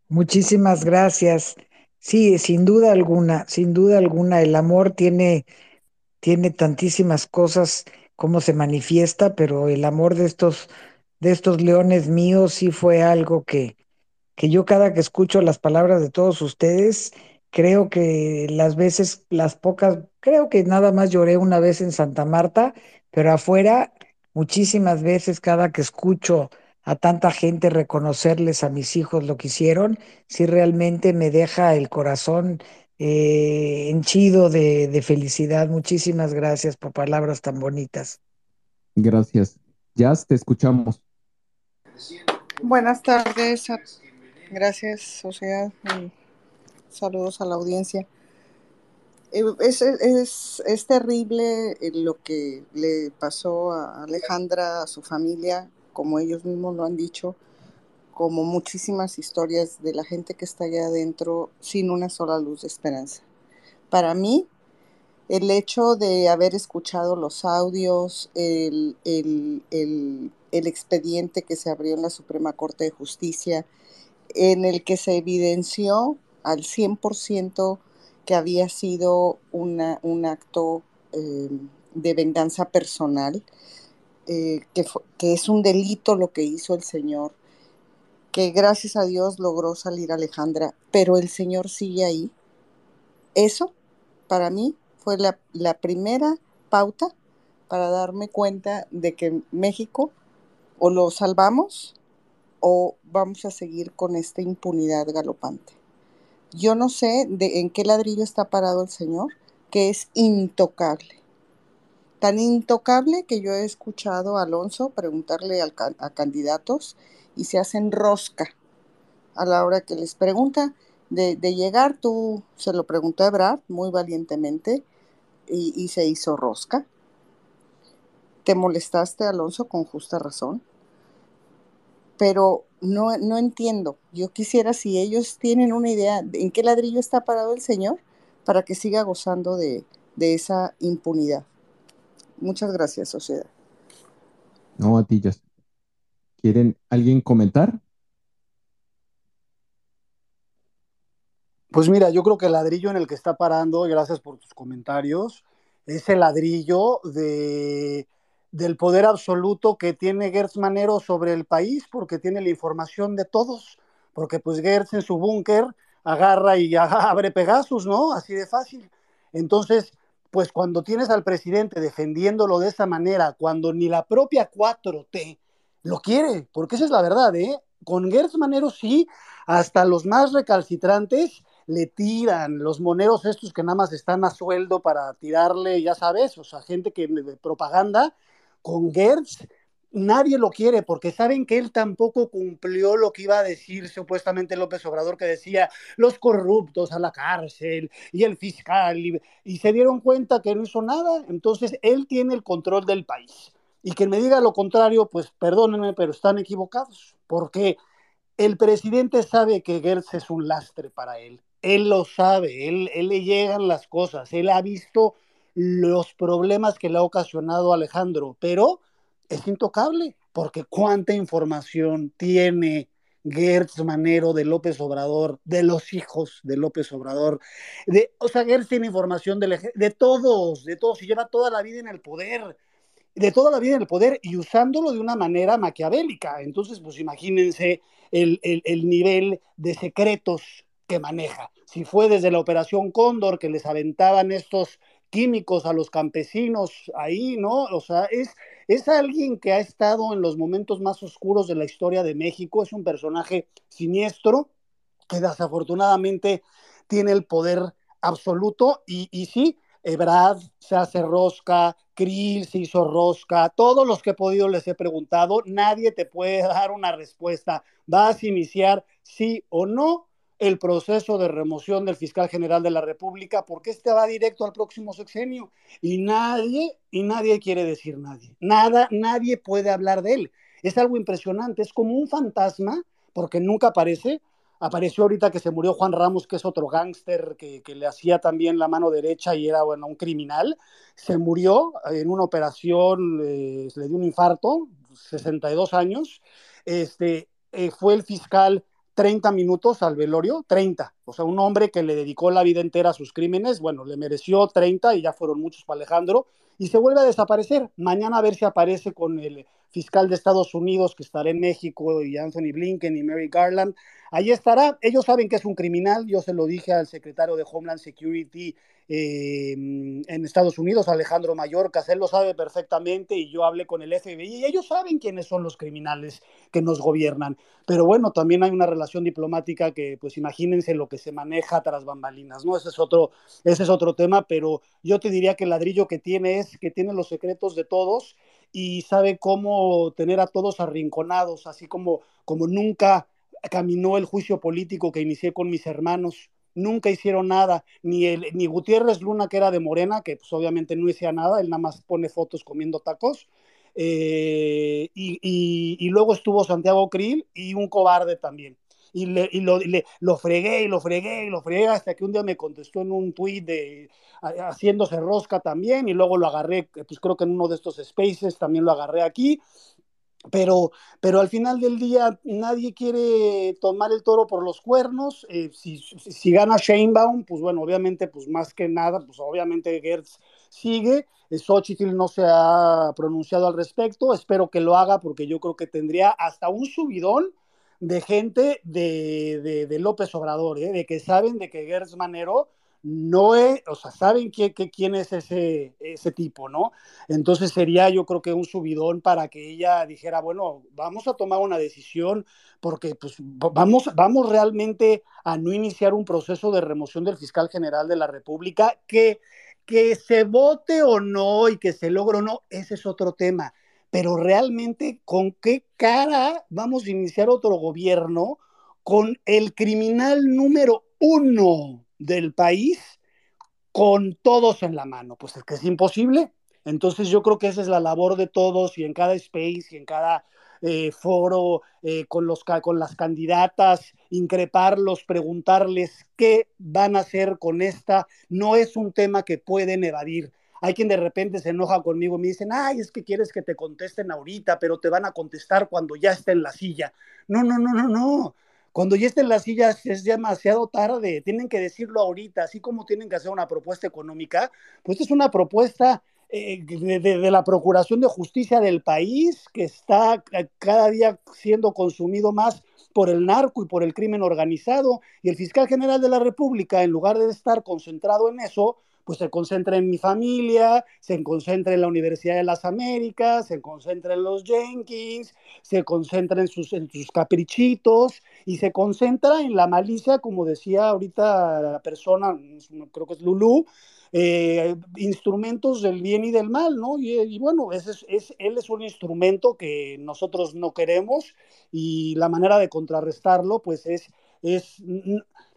Muchísimas gracias. Sí, sin duda alguna, sin duda alguna, el amor tiene, tiene tantísimas cosas como se manifiesta, pero el amor de estos, de estos leones míos sí fue algo que, que yo cada que escucho las palabras de todos ustedes, creo que las veces, las pocas, creo que nada más lloré una vez en Santa Marta, pero afuera, muchísimas veces cada que escucho a tanta gente reconocerles a mis hijos lo que hicieron, si realmente me deja el corazón eh, henchido de, de, felicidad. Muchísimas gracias por palabras tan bonitas. Gracias. Jazz, te escuchamos. Buenas tardes. Gracias, sociedad. Saludos a la audiencia. Eh, es, es, es, terrible eh, lo que le pasó a Alejandra, a su familia como ellos mismos lo han dicho, como muchísimas historias de la gente que está allá adentro sin una sola luz de esperanza. Para mí, el hecho de haber escuchado los audios, el, el, el, el, expediente que se abrió en la Suprema Corte de Justicia, en el que se evidenció al 100% que había sido una, un acto eh, de venganza personal, eh, que, que es un delito lo que hizo el Señor, que gracias a Dios logró salir Alejandra, pero el Señor sigue ahí. Eso, para mí, fue la, la primera pauta para darme cuenta de que México o lo salvamos o vamos a seguir con esta impunidad galopante. Yo no sé de en qué ladrillo está parado el Señor, que es intocable tan intocable que yo he escuchado a Alonso preguntarle a candidatos y se hacen rosca a la hora que les pregunta de, llegar. Tú se lo preguntó a Ebrard muy valientemente y, se hizo rosca. Te molestaste, Alonso, con justa razón. Pero no, no entiendo. Yo quisiera si ellos tienen una idea de en qué ladrillo está parado el Señor para que siga gozando de esa impunidad. Muchas gracias, sociedad. No, a ti, ya. ¿Quieren alguien comentar? Pues mira, yo creo que el ladrillo en el que está parando, y gracias por tus comentarios, es el ladrillo de, del poder absoluto que tiene Gertz Manero sobre el país, porque tiene la información de todos, porque pues Gertz en su búnker agarra y abre Pegasus, ¿no? Así de fácil. Entonces, pues cuando tienes al presidente defendiéndolo de esa manera, cuando ni la propia 4T lo quiere, porque esa es la verdad, ¿eh? Con Gertz Manero sí, hasta los más recalcitrantes le tiran, los moneros estos que nada más están a sueldo para tirarle, ya sabes, o sea, gente que de propaganda, con Gertz nadie lo quiere porque saben que él tampoco cumplió lo que iba a decir supuestamente López Obrador, que decía los corruptos a la cárcel y el fiscal, y, se dieron cuenta que no hizo nada, entonces él tiene el control del país. Y que me diga lo contrario, pues perdónenme, pero están equivocados, porque el presidente sabe que Gertz es un lastre para él. Él lo sabe, él, él le llegan las cosas, él ha visto los problemas que le ha ocasionado Alejandro, pero es intocable, porque cuánta información tiene Gertz Manero de López Obrador, de los hijos de López Obrador. De, o sea, Gertz tiene información de, todos, de todos, y lleva toda la vida en el poder, de toda la vida en el poder y usándolo de una manera maquiavélica. Entonces, pues imagínense el, el nivel de secretos que maneja. Si fue desde la Operación Cóndor que les aventaban estos químicos a los campesinos ahí, ¿no? O sea, es, es alguien que ha estado en los momentos más oscuros de la historia de México, es un personaje siniestro que desafortunadamente tiene el poder absoluto y, sí, Ebrad se hace rosca, Krill se hizo rosca, todos los que he podido les he preguntado, nadie te puede dar una respuesta. ¿Vas a iniciar sí o no? El proceso de remoción del fiscal general de la República porque este va directo al próximo sexenio y nadie, y nadie quiere decir nadie, nada, nadie puede hablar de él. Es algo impresionante, es como un fantasma porque nunca aparece. Apareció ahorita que se murió Juan Ramos, que es otro gángster que, le hacía también la mano derecha y era, bueno, un criminal. Se murió en una operación, eh, le dio un infarto, 62 años. Este, eh, fue el fiscal 30 minutos al velorio, 30. O sea, un hombre que le dedicó la vida entera a sus crímenes, bueno, le mereció 30 y ya fueron muchos para Alejandro, y se vuelve a desaparecer. Mañana a ver si aparece con el fiscal de Estados Unidos que estará en México y Anthony Blinken y Mary Garland. Allí estará. Ellos saben que es un criminal. Yo se lo dije al secretario de Homeland Security eh, en Estados Unidos, Alejandro Mayorkas, él lo sabe perfectamente y yo hablé con el FBI y ellos saben quiénes son los criminales que nos gobiernan. Pero bueno, también hay una relación diplomática que, pues imagínense lo que se maneja tras bambalinas, ¿no? Ese es otro, ese es otro tema, pero yo te diría que el ladrillo que tiene es que tiene los secretos de todos y sabe cómo tener a todos arrinconados, así como, como nunca caminó el juicio político que inicié con mis hermanos nunca hicieron nada, ni, el, ni Gutiérrez Luna, que era de Morena, que pues obviamente no hacía nada, él nada más pone fotos comiendo tacos, eh, y, luego estuvo Santiago Krill y un cobarde también. Y, le, y lo, lo, fregué y lo fregué y lo fregué hasta que un día me contestó en un tuit de haciéndose rosca también y luego lo agarré, pues creo que en uno de estos spaces también lo agarré aquí pero, pero al final del día nadie quiere tomar el toro por los cuernos. Eh, si, si, gana Sheinbaum, pues bueno, obviamente, pues más que nada, pues obviamente Gertz sigue. Eh, Xochitl no se ha pronunciado al respecto. Espero que lo haga porque yo creo que tendría hasta un subidón de gente de, de, de López Obrador, ¿eh? de que saben de que Gertz Manero no es, o sea, saben quién es ese, ese tipo, ¿no? Entonces sería yo creo que un subidón para que ella dijera, bueno, vamos a tomar una decisión porque pues vamos, vamos realmente a no iniciar un proceso de remoción del fiscal general de la República, que, que se vote o no y que se logre o no, ese es otro tema. Pero realmente, ¿con qué cara vamos a iniciar otro gobierno con el criminal número uno del país con todos en la mano. Pues es que es imposible. Entonces yo creo que esa es la labor de todos y en cada space y en cada eh, foro eh, con, los, con las candidatas, increparlos, preguntarles qué van a hacer con esta. No es un tema que pueden evadir. Hay quien de repente se enoja conmigo y me dicen, ay, es que quieres que te contesten ahorita, pero te van a contestar cuando ya esté en la silla. No, no, no, no, no. Cuando ya estén las sillas es demasiado tarde, tienen que decirlo ahorita, así como tienen que hacer una propuesta económica, pues es una propuesta eh, de, la Procuración de Justicia del país que está cada día siendo consumido más por el narco y por el crimen organizado, y el fiscal general de la República, en lugar de estar concentrado en eso, pues se concentra en mi familia, se concentra en la Universidad de las Américas, se concentra en los Jenkins, se concentra en sus, caprichitos y se concentra en la malicia, como decía ahorita la persona, creo que es Lulú, eh, instrumentos del bien y del mal, ¿no? Y, bueno, ese es, él es un instrumento que nosotros no queremos y la manera de contrarrestarlo, pues es, es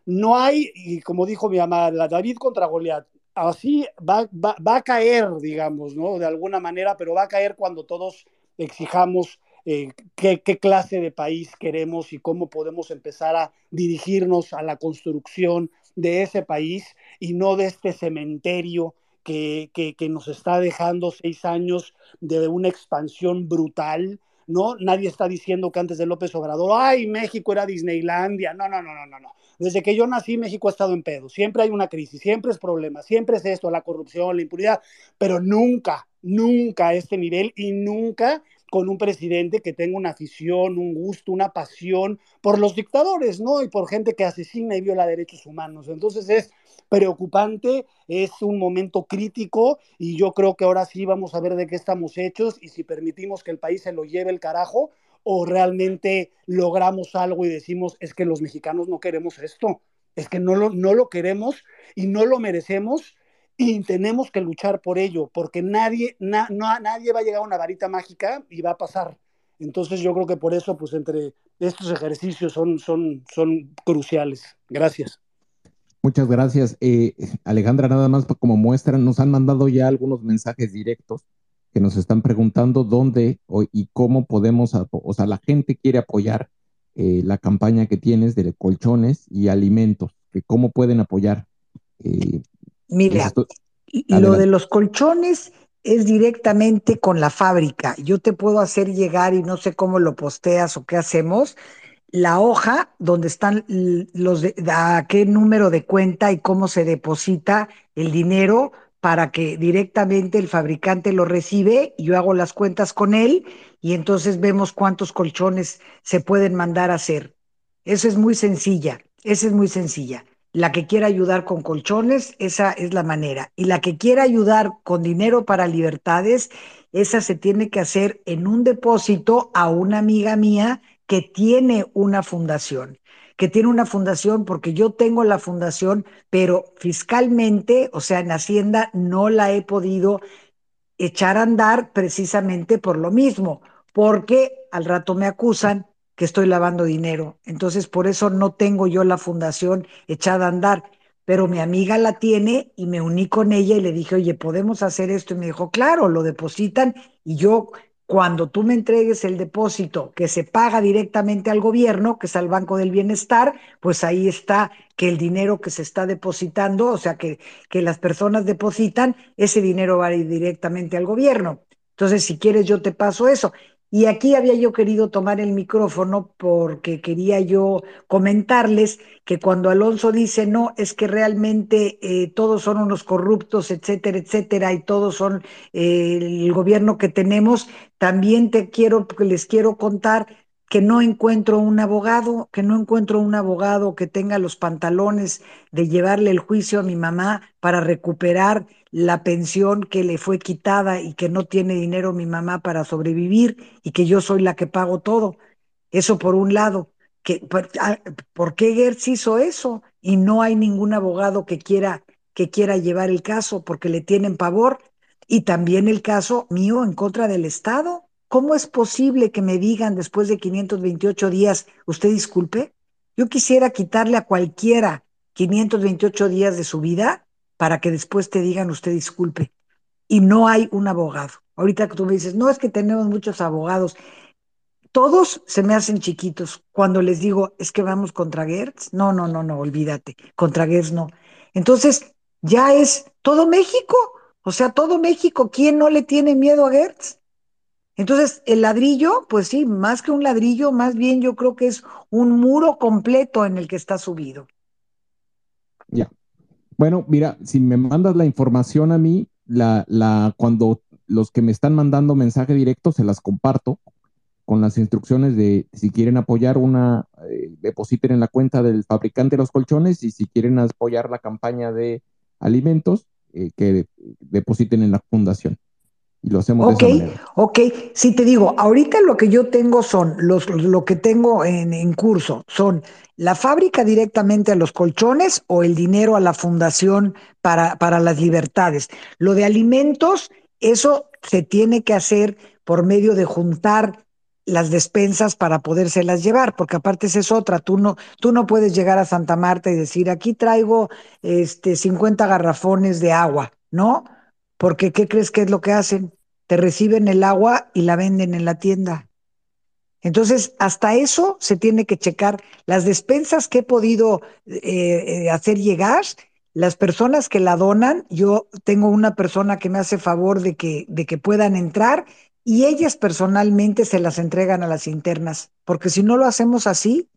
no hay, y como dijo mi mamá, la David contra Goliat, así va, va, a caer, digamos, ¿no? De alguna manera, pero va a caer cuando todos exijamos eh, qué, qué, clase de país queremos y cómo podemos empezar a dirigirnos a la construcción de ese país y no de este cementerio que, que, nos está dejando seis años de una expansión brutal, ¿no? Nadie está diciendo que antes de López Obrador, ay, México era Disneylandia. No, no, no, no, no, no. Desde que yo nací, México ha estado en pedo. Siempre hay una crisis, siempre es problema, siempre es esto, la corrupción, la impunidad, pero nunca, nunca a este nivel y nunca con un presidente que tenga una afición, un gusto, una pasión por los dictadores, ¿no? Y por gente que asesina y viola derechos humanos. Entonces es preocupante, es un momento crítico y yo creo que ahora sí vamos a ver de qué estamos hechos y si permitimos que el país se lo lleve el carajo o realmente logramos algo y decimos es que los mexicanos no queremos esto, es que no lo, no lo queremos y no lo merecemos y tenemos que luchar por ello, porque nadie, no, nadie va a llegar a una varita mágica y va a pasar. Entonces yo creo que por eso, pues entre estos ejercicios son, son, son cruciales. Gracias. Muchas gracias. Eh, Alejandra, nada más como muestra, nos han mandado ya algunos mensajes directos que nos están preguntando dónde y cómo podemos, o sea, la gente quiere apoyar eh, la campaña que tienes de colchones y alimentos, que cómo pueden apoyar. Eh, Mira, lo de los colchones es directamente con la fábrica. Yo te puedo hacer llegar y no sé cómo lo posteas o qué hacemos. La hoja donde están los de, a qué número de cuenta y cómo se deposita el dinero para que directamente el fabricante lo recibe, y yo hago las cuentas con él y entonces vemos cuántos colchones se pueden mandar a hacer. Eso es muy sencilla, esa es muy sencilla. La que quiera ayudar con colchones, esa es la manera. Y la que quiera ayudar con dinero para libertades, esa se tiene que hacer en un depósito a una amiga mía que tiene una fundación que tiene una fundación, porque yo tengo la fundación, pero fiscalmente, o sea, en Hacienda, no la he podido echar a andar precisamente por lo mismo, porque al rato me acusan que estoy lavando dinero. Entonces, por eso no tengo yo la fundación echada a andar. Pero mi amiga la tiene y me uní con ella y le dije, oye, ¿podemos hacer esto? Y me dijo, claro, lo depositan y yo, cuando tú me entregues el depósito que se paga directamente al gobierno, que es al Banco del Bienestar, pues ahí está que el dinero que se está depositando, o sea, que, que las personas depositan, ese dinero va a ir directamente al gobierno. Entonces, si quieres, yo te paso eso. Y aquí había yo querido tomar el micrófono porque quería yo comentarles que cuando Alonso dice no, es que realmente eh, todos son unos corruptos, etcétera, etcétera, y todos son eh, el gobierno que tenemos, también te quiero, les quiero contar que no encuentro un abogado, que no encuentro un abogado que tenga los pantalones de llevarle el juicio a mi mamá para recuperar la pensión que le fue quitada y que no tiene dinero mi mamá para sobrevivir y que yo soy la que pago todo. Eso por un lado. Que, ah, ¿Por qué Gertz hizo eso? Y no hay ningún abogado que quiera, que quiera llevar el caso porque le tienen pavor. Y también el caso mío en contra del Estado ¿Cómo es posible que me digan después de 528 días, usted disculpe? Yo quisiera quitarle a cualquiera 528 días de su vida para que después te digan usted disculpe. Y no hay un abogado. Ahorita que tú me dices, no es que tenemos muchos abogados. Todos se me hacen chiquitos cuando les digo, es que vamos contra Gertz. No, no, no, no, olvídate. Contra Gertz no. Entonces, ya es todo México. O sea, todo México. ¿Quién no le tiene miedo a Gertz? Entonces, el ladrillo, pues sí, más que un ladrillo, más bien yo creo que es un muro completo en el que está subido. Ya. Bueno, mira, si me mandas la información a mí, la, la, cuando los que me están mandando mensaje directo, se las comparto con las instrucciones de si quieren apoyar una, eh, depositen en la cuenta del fabricante de los colchones y si quieren apoyar la campaña de alimentos, eh, que depositen en la fundación. Y lo hacemos de esa manera. Ok, sí te digo, ahorita lo que yo tengo son, los, lo que tengo en, en curso son la fábrica directamente a los colchones o el dinero a la fundación para, para las libertades. Lo de alimentos, eso se tiene que hacer por medio de juntar las despensas para podérselas llevar, porque aparte esa es otra, tú no, tú no puedes llegar a Santa Marta y decir, aquí traigo este 50 garrafones de agua, ¿no? Porque ¿qué crees que es lo que hacen? Te reciben el agua y la venden en la tienda. Entonces, hasta eso se tiene que checar. Las despensas que he podido eh, eh, hacer llegar, las personas que la donan, yo tengo una persona que me hace favor de que, de que puedan entrar y ellas personalmente se las entregan a las internas, porque si no lo hacemos así,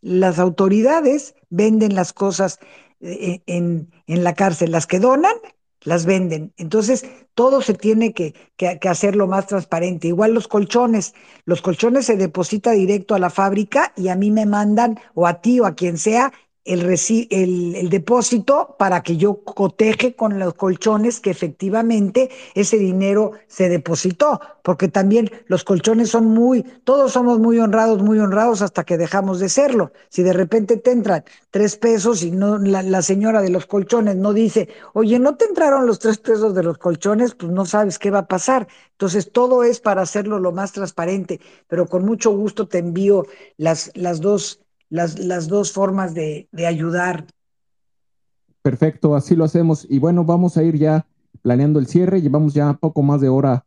las autoridades venden las cosas eh, en, en la cárcel, las que donan las venden. Entonces, todo se tiene que, que, que, hacer lo más transparente. Igual los colchones, los colchones se deposita directo a la fábrica y a mí me mandan, o a ti o a quien sea, el, el, depósito para que yo coteje con los colchones que efectivamente ese dinero se depositó, porque también los colchones son muy, todos somos muy honrados, muy honrados hasta que dejamos de serlo. Si de repente te entran tres pesos y no la, la señora de los colchones no dice, oye, no te entraron los tres pesos de los colchones, pues no sabes qué va a pasar. Entonces todo es para hacerlo lo más transparente, pero con mucho gusto te envío las, las dos las, las dos formas de, de ayudar. Perfecto, así lo hacemos. Y bueno, vamos a ir ya planeando el cierre. Llevamos ya poco más de hora,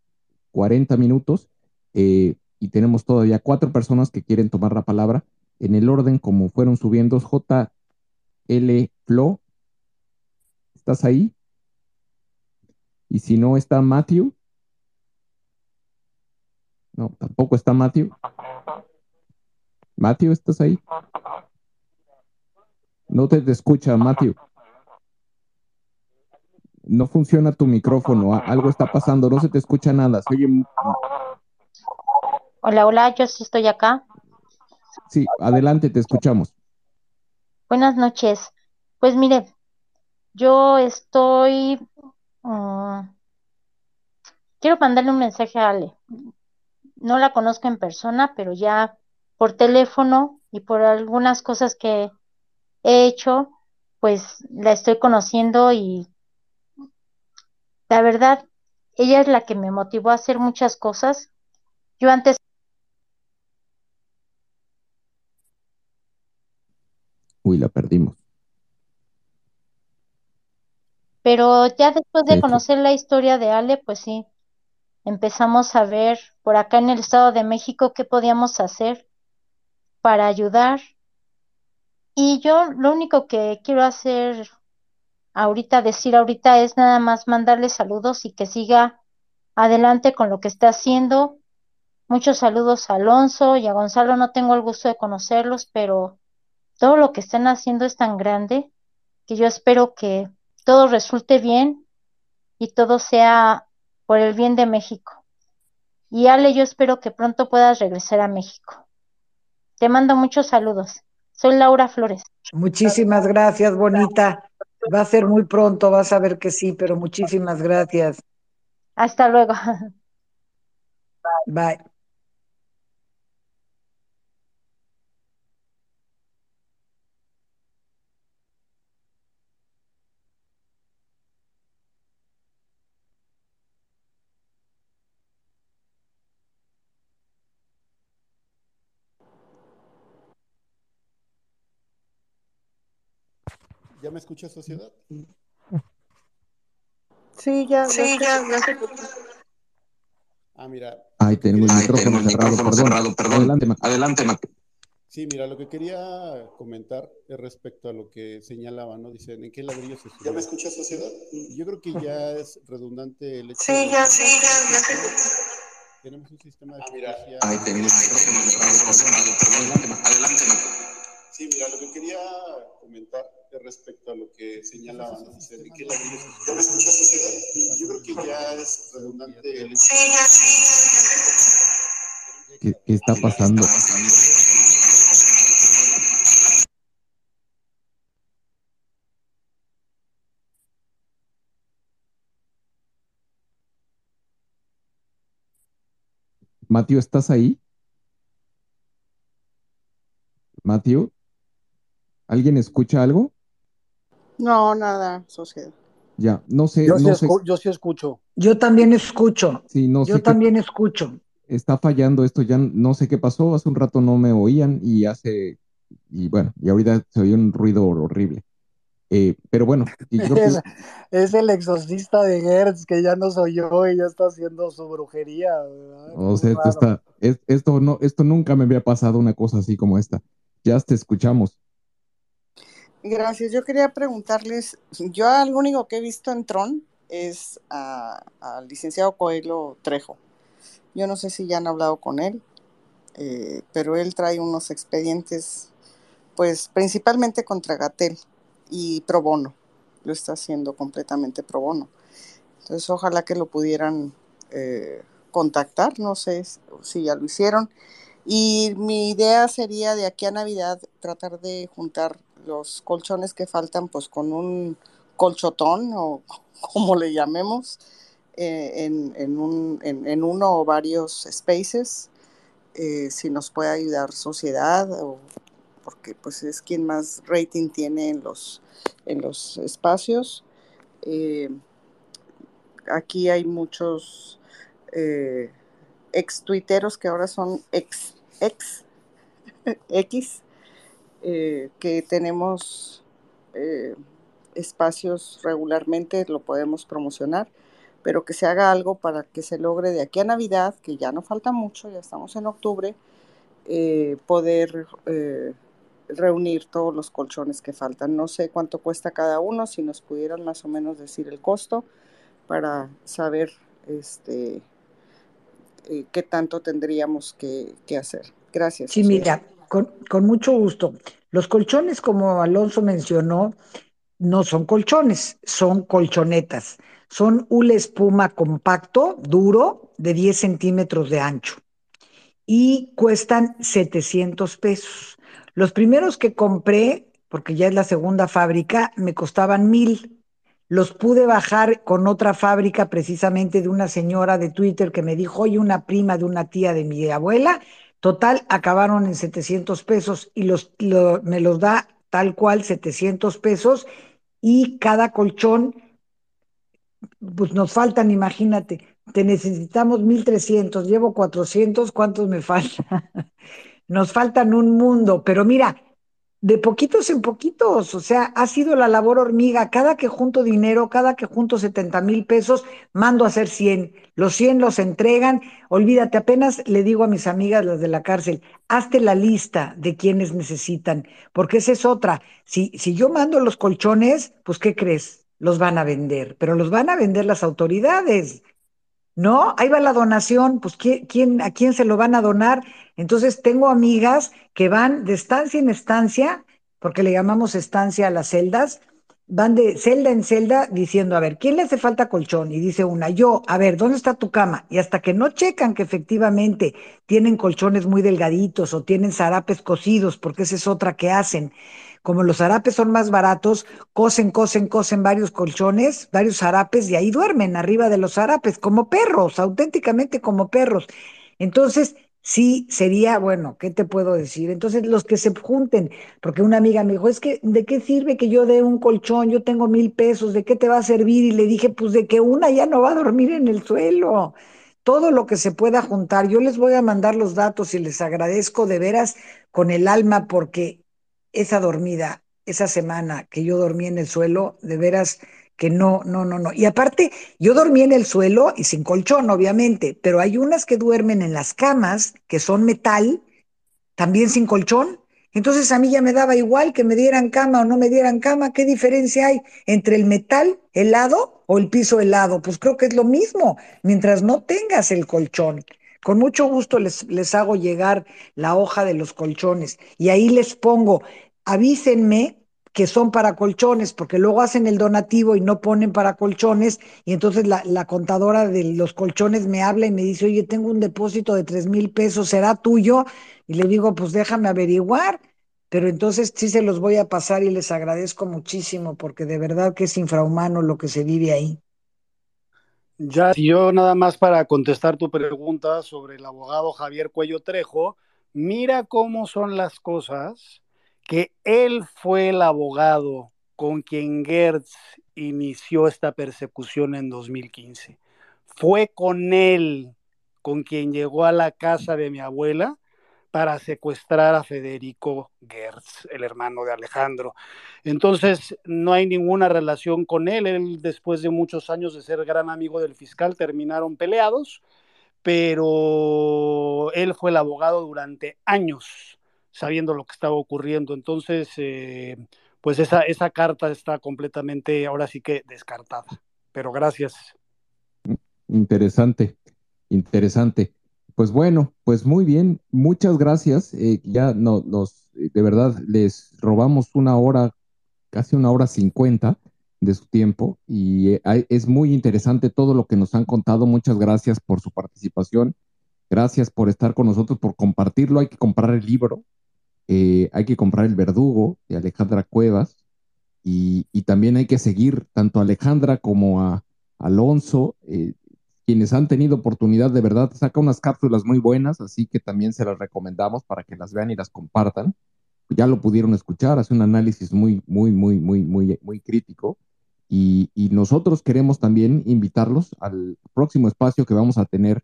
40 minutos, eh, y tenemos todavía cuatro personas que quieren tomar la palabra en el orden como fueron subiendo. J. L. Flo, ¿estás ahí? Y si no está Matthew. No, tampoco está Matthew. Matthew, ¿estás ahí? No te, escucha, Matthew. No funciona tu micrófono, algo está pasando, no se te escucha nada. Hola, hola, yo sí estoy acá. Sí, adelante, te escuchamos. Buenas noches. Pues mire, yo estoy... Mm, quiero mandarle un mensaje a Ale. No la conozco en persona, pero ya por teléfono y por algunas cosas que he hecho, pues la estoy conociendo y la verdad, ella es la que me motivó a hacer muchas cosas. Yo antes... Uy, la perdimos. Pero ya después de conocer la historia de Ale, pues sí, empezamos a ver por acá en el Estado de México qué podíamos hacer para ayudar. Y yo lo único que quiero hacer ahorita, decir ahorita es nada más mandarle saludos y que siga adelante con lo que está haciendo. Muchos saludos a Alonso y a Gonzalo, no tengo el gusto de conocerlos, pero todo lo que están haciendo es tan grande que yo espero que todo resulte bien y todo sea por el bien de México. Y Ale, yo espero que pronto puedas regresar a México. Te mando muchos saludos. Soy Laura Flores. Muchísimas gracias, bonita. Va a ser muy pronto, vas a ver que sí, pero muchísimas gracias. Hasta luego. Bye. ¿Ya me escucha sociedad? Sí, ya, sí, ya, Ah, mira. Ay, tengo el micrófono, cerrado, perdón. Adelante, Adelante, Sí, mira, lo que quería comentar es respecto a lo que señalaba, ¿no? Dicen, ¿en qué ladrillo se ¿Ya me escucha sociedad? Yo creo que ya es redundante el hecho Sí, ya, sí, ya, ya. Tenemos un sistema de ah, mira. Ay, tenemos el micrófono cerrado, perdón. Adelante, Sí, mira, lo que quería comentar respecto a lo que señalaban, ¿no? dice Enrique Laguna. Yo creo que ya es redundante el... ¿Qué, ¿Qué está pasando? Mateo, ¿estás ahí? Mateo, ¿alguien escucha algo? No, nada, sociedad. Ya, no sé. Yo, no sí, sé. yo sí escucho. Yo también escucho. Sí, no Yo sé también escucho. está fallando esto, ya no sé qué pasó, hace un rato no me oían y hace, y bueno, y ahorita se oye un ruido horrible. Eh, pero bueno, y yo creo Es, que- es el exorcista de Hertz que ya nos oyó y ya está haciendo su brujería. ¿verdad? o sea, esto está, es- esto no, esto nunca me había pasado una cosa así como esta. Ya te escuchamos. Gracias. Yo quería preguntarles, yo lo único que he visto en Tron es al licenciado Coelho Trejo. Yo no sé si ya han hablado con él, eh, pero él trae unos expedientes, pues principalmente contra Gatel y pro bono. Lo está haciendo completamente pro bono. Entonces, ojalá que lo pudieran eh, contactar, no sé si ya lo hicieron. Y mi idea sería de aquí a Navidad tratar de juntar los colchones que faltan, pues con un colchotón o como le llamemos, eh, en, en un, en, en uno o varios spaces, eh, si nos puede ayudar sociedad, o, porque pues es quien más rating tiene en los, en los espacios. Eh, aquí hay muchos ex tuiteros que ahora son ex, ex, X, eh, que tenemos eh, espacios regularmente, lo podemos promocionar, pero que se haga algo para que se logre de aquí a Navidad, que ya no falta mucho, ya estamos en octubre, eh, poder eh, reunir todos los colchones que faltan. No sé cuánto cuesta cada uno, si nos pudieran más o menos decir el costo para saber este, qué tanto tendríamos que, que hacer. Gracias. Sí, mira, con, mucho gusto. Los colchones, como Alonso mencionó, no son colchones, son colchonetas. Son hule espuma compacto, duro, de 10 centímetros de ancho. Y cuestan 700 pesos. Los primeros que compré, porque ya es la segunda fábrica, me costaban mil. Los pude bajar con otra fábrica, precisamente de una señora de Twitter que me dijo, oye, una prima de una tía de mi abuela. Total, acabaron en 700 pesos y los, lo- me los da tal cual 700 pesos y cada colchón, pues nos faltan, imagínate, te necesitamos 1300, llevo 400, ¿cuántos me faltan? Nos faltan un mundo, pero mira, de poquitos en poquitos, o sea, ha sido la labor hormiga. Cada que junto dinero, cada que junto 70 mil pesos, mando a hacer 100. Los 100 los entregan. Olvídate, apenas le digo a mis amigas, las de la cárcel, hazte la lista de quienes necesitan, porque esa es otra. Si, si yo mando los colchones, pues, ¿qué crees? Los van a vender, pero los van a vender las autoridades. ¿No? Ahí va la donación, pues ¿quién, a quién se lo van a donar? Entonces tengo amigas que van de estancia en estancia, porque le llamamos estancia a las celdas, van de celda en celda diciendo, a ver, ¿quién le hace falta colchón? Y dice una, yo, a ver, ¿dónde está tu cama? Y hasta que no checan que efectivamente tienen colchones muy delgaditos o tienen zarapes cosidos, porque esa es otra que hacen. Como los zarapes son más baratos, cosen, cosen, cosen varios colchones, varios zarapes y ahí duermen arriba de los zarapes, como perros, auténticamente como perros. Entonces, sí sería, bueno, ¿qué te puedo decir? Entonces, los que se junten, porque una amiga me dijo, es que, ¿de qué sirve que yo dé un colchón? Yo tengo mil pesos, ¿de qué te va a servir? Y le dije, pues de que una ya no va a dormir en el suelo. Todo lo que se pueda juntar. Yo les voy a mandar los datos y les agradezco de veras con el alma porque esa dormida, esa semana que yo dormí en el suelo, de veras que no, no, no, no. Y aparte, yo dormí en el suelo y sin colchón, obviamente, pero hay unas que duermen en las camas que son metal, también sin colchón. Entonces a mí ya me daba igual que me dieran cama o no me dieran cama. ¿Qué diferencia hay entre el metal helado o el piso helado? Pues creo que es lo mismo, mientras no tengas el colchón. Con mucho gusto les, les hago llegar la hoja de los colchones y ahí les pongo, avísenme que son para colchones, porque luego hacen el donativo y no ponen para colchones, y entonces la, la contadora de los colchones me habla y me dice, oye, tengo un depósito de tres mil pesos, ¿será tuyo? Y le digo, pues déjame averiguar, pero entonces sí se los voy a pasar y les agradezco muchísimo, porque de verdad que es infrahumano lo que se vive ahí. Ya, yo nada más para contestar tu pregunta sobre el abogado Javier Cuello Trejo, mira cómo son las cosas, que él fue el abogado con quien Gertz inició esta persecución en 2015. Fue con él con quien llegó a la casa de mi abuela para secuestrar a Federico Gertz, el hermano de Alejandro. Entonces, no hay ninguna relación con él. Él, después de muchos años de ser gran amigo del fiscal, terminaron peleados, pero él fue el abogado durante años, sabiendo lo que estaba ocurriendo. Entonces, eh, pues esa, esa carta está completamente, ahora sí que descartada. Pero gracias. Interesante, interesante. Pues bueno, pues muy bien, muchas gracias. Eh, ya no, nos, de verdad, les robamos una hora, casi una hora cincuenta de su tiempo y eh, es muy interesante todo lo que nos han contado. Muchas gracias por su participación. Gracias por estar con nosotros, por compartirlo. Hay que comprar el libro, eh, hay que comprar El Verdugo de Alejandra Cuevas y, también hay que seguir tanto a Alejandra como a Alonso, eh, quienes han tenido oportunidad de verdad, saca unas cápsulas muy buenas, así que también se las recomendamos para que las vean y las compartan. Ya lo pudieron escuchar, hace un análisis muy, muy, muy, muy, muy, muy crítico. Y, nosotros queremos también invitarlos al próximo espacio que vamos a tener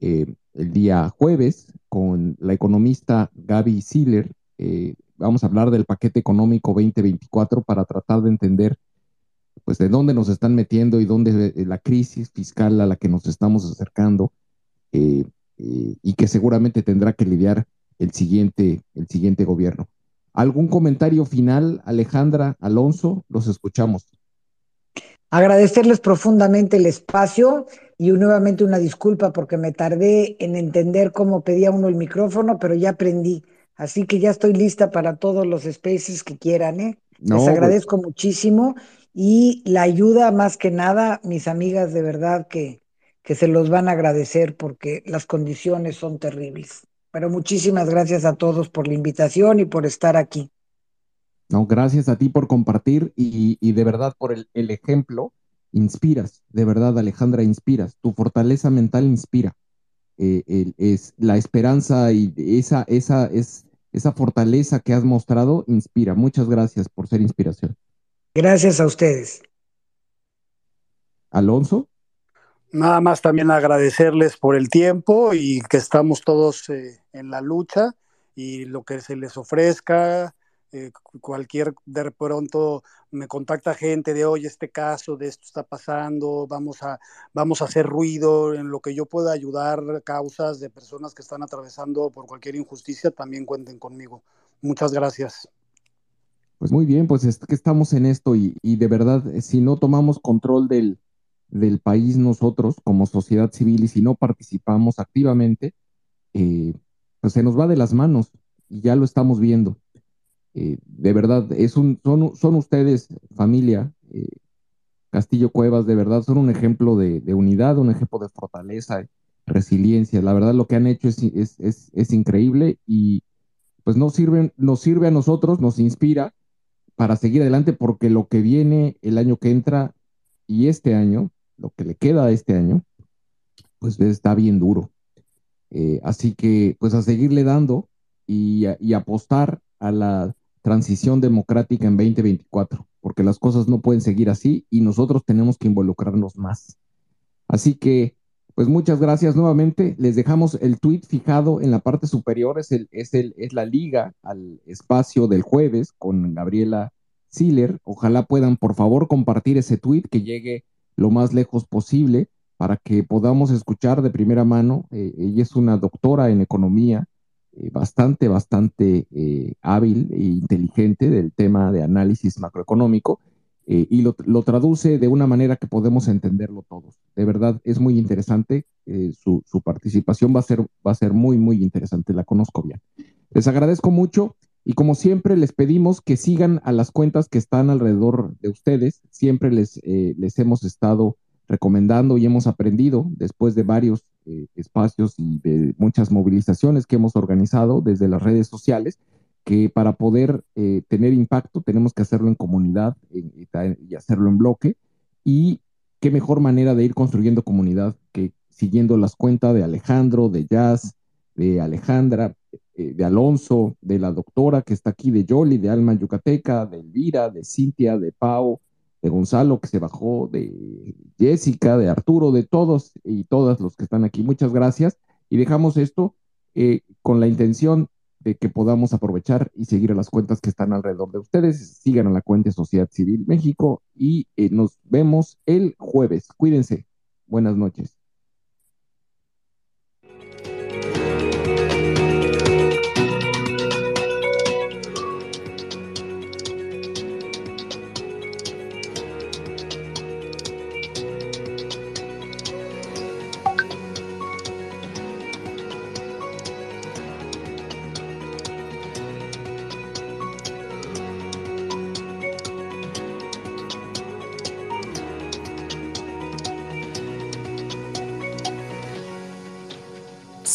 eh, el día jueves con la economista Gaby Siller. Eh, vamos a hablar del paquete económico 2024 para tratar de entender pues de dónde nos están metiendo y dónde eh, la crisis fiscal a la que nos estamos acercando eh, y que seguramente tendrá que lidiar el siguiente, el siguiente gobierno. ¿Algún comentario final, Alejandra, Alonso? Los escuchamos. Agradecerles profundamente el espacio y nuevamente una disculpa porque me tardé en entender cómo pedía uno el micrófono, pero ya aprendí. Así que ya estoy lista para todos los spaces que quieran, ¿eh? Les pues agradezco muchísimo y la ayuda más que nada, mis amigas de verdad que, que se los van a agradecer porque las condiciones son terribles. Pero muchísimas gracias a todos por la invitación y por estar aquí. No, gracias a ti por compartir y, de verdad por el, ejemplo. Inspiras, de verdad, Alejandra, inspiras. Tu fortaleza mental inspira. Eh, es la esperanza y esa, esa, es, esa fortaleza que has mostrado inspira. Muchas gracias por ser inspiración. Gracias a ustedes. Alonso. Nada más también agradecerles por el tiempo y que estamos todos eh, en la lucha y lo que se les ofrezca, eh, cualquier, de pronto me contacta gente de, oye, este caso, de esto está pasando, vamos a, vamos a hacer ruido, en lo que yo pueda ayudar causas de personas que están atravesando por cualquier injusticia, también cuenten conmigo. Muchas gracias. Pues muy bien, pues es que estamos en esto y, de verdad, eh, si no tomamos control del, del, país nosotros como sociedad civil y si no participamos activamente, eh, pues se nos va de las manos y ya lo estamos viendo. Eh, de verdad, es un, son, son ustedes, familia, eh, Castillo Cuevas, de verdad, son un ejemplo de, unidad, un ejemplo de fortaleza, resiliencia. La verdad, lo que han hecho es, es, increíble y pues nos, sirven, nos sirve a nosotros, nos inspira para seguir adelante porque lo que viene el año que entra y este año, lo que le queda a este año, pues está bien duro. Eh, así que pues a seguirle dando y, y apostar a la transición democrática en 2024, porque las cosas no pueden seguir así y nosotros tenemos que involucrarnos más. Así que, pues muchas gracias nuevamente. Les dejamos el tweet fijado en la parte superior, es, el, es, el, es la liga al espacio del jueves con Gabriela Siller. Ojalá puedan, por favor, compartir ese tweet que llegue lo más lejos posible para que podamos escuchar de primera mano. Eh, ella es una doctora en economía eh, bastante, bastante eh, hábil e inteligente del tema de análisis macroeconómico eh, y lo, traduce de una manera que podemos entenderlo todos. De verdad, es muy interesante. Su, su, participación va a, ser, va a ser muy, muy interesante. La conozco bien. Les agradezco mucho y como siempre les pedimos que sigan a las cuentas que están alrededor de ustedes. Siempre les, les hemos estado recomendando y hemos aprendido después de varios eh, espacios y de muchas movilizaciones que hemos organizado desde las redes sociales, que para poder eh, tener impacto tenemos que hacerlo en comunidad y hacerlo en bloque. Y qué mejor manera de ir construyendo comunidad que siguiendo las cuentas de Alejandro, de Jazz, de Alejandra, eh, de Alonso, de la doctora que está aquí, de Yoli, de Alma Yucateca, de Elvira, de Cintia, de Pau, de Gonzalo que se bajó, de Jessica, de Arturo, de todos y todas los que están aquí. Muchas gracias. Y dejamos esto eh, con la intención de que podamos aprovechar y seguir a las cuentas que están alrededor de ustedes. Sigan a la cuenta Sociedad Civil México y eh, nos vemos el jueves. Cuídense. Buenas noches.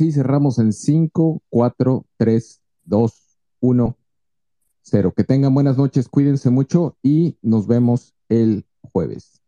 Ahora sí, cerramos en 5, 4, 3, 2, 1, 0. Que tengan buenas noches, cuídense mucho y nos vemos el jueves.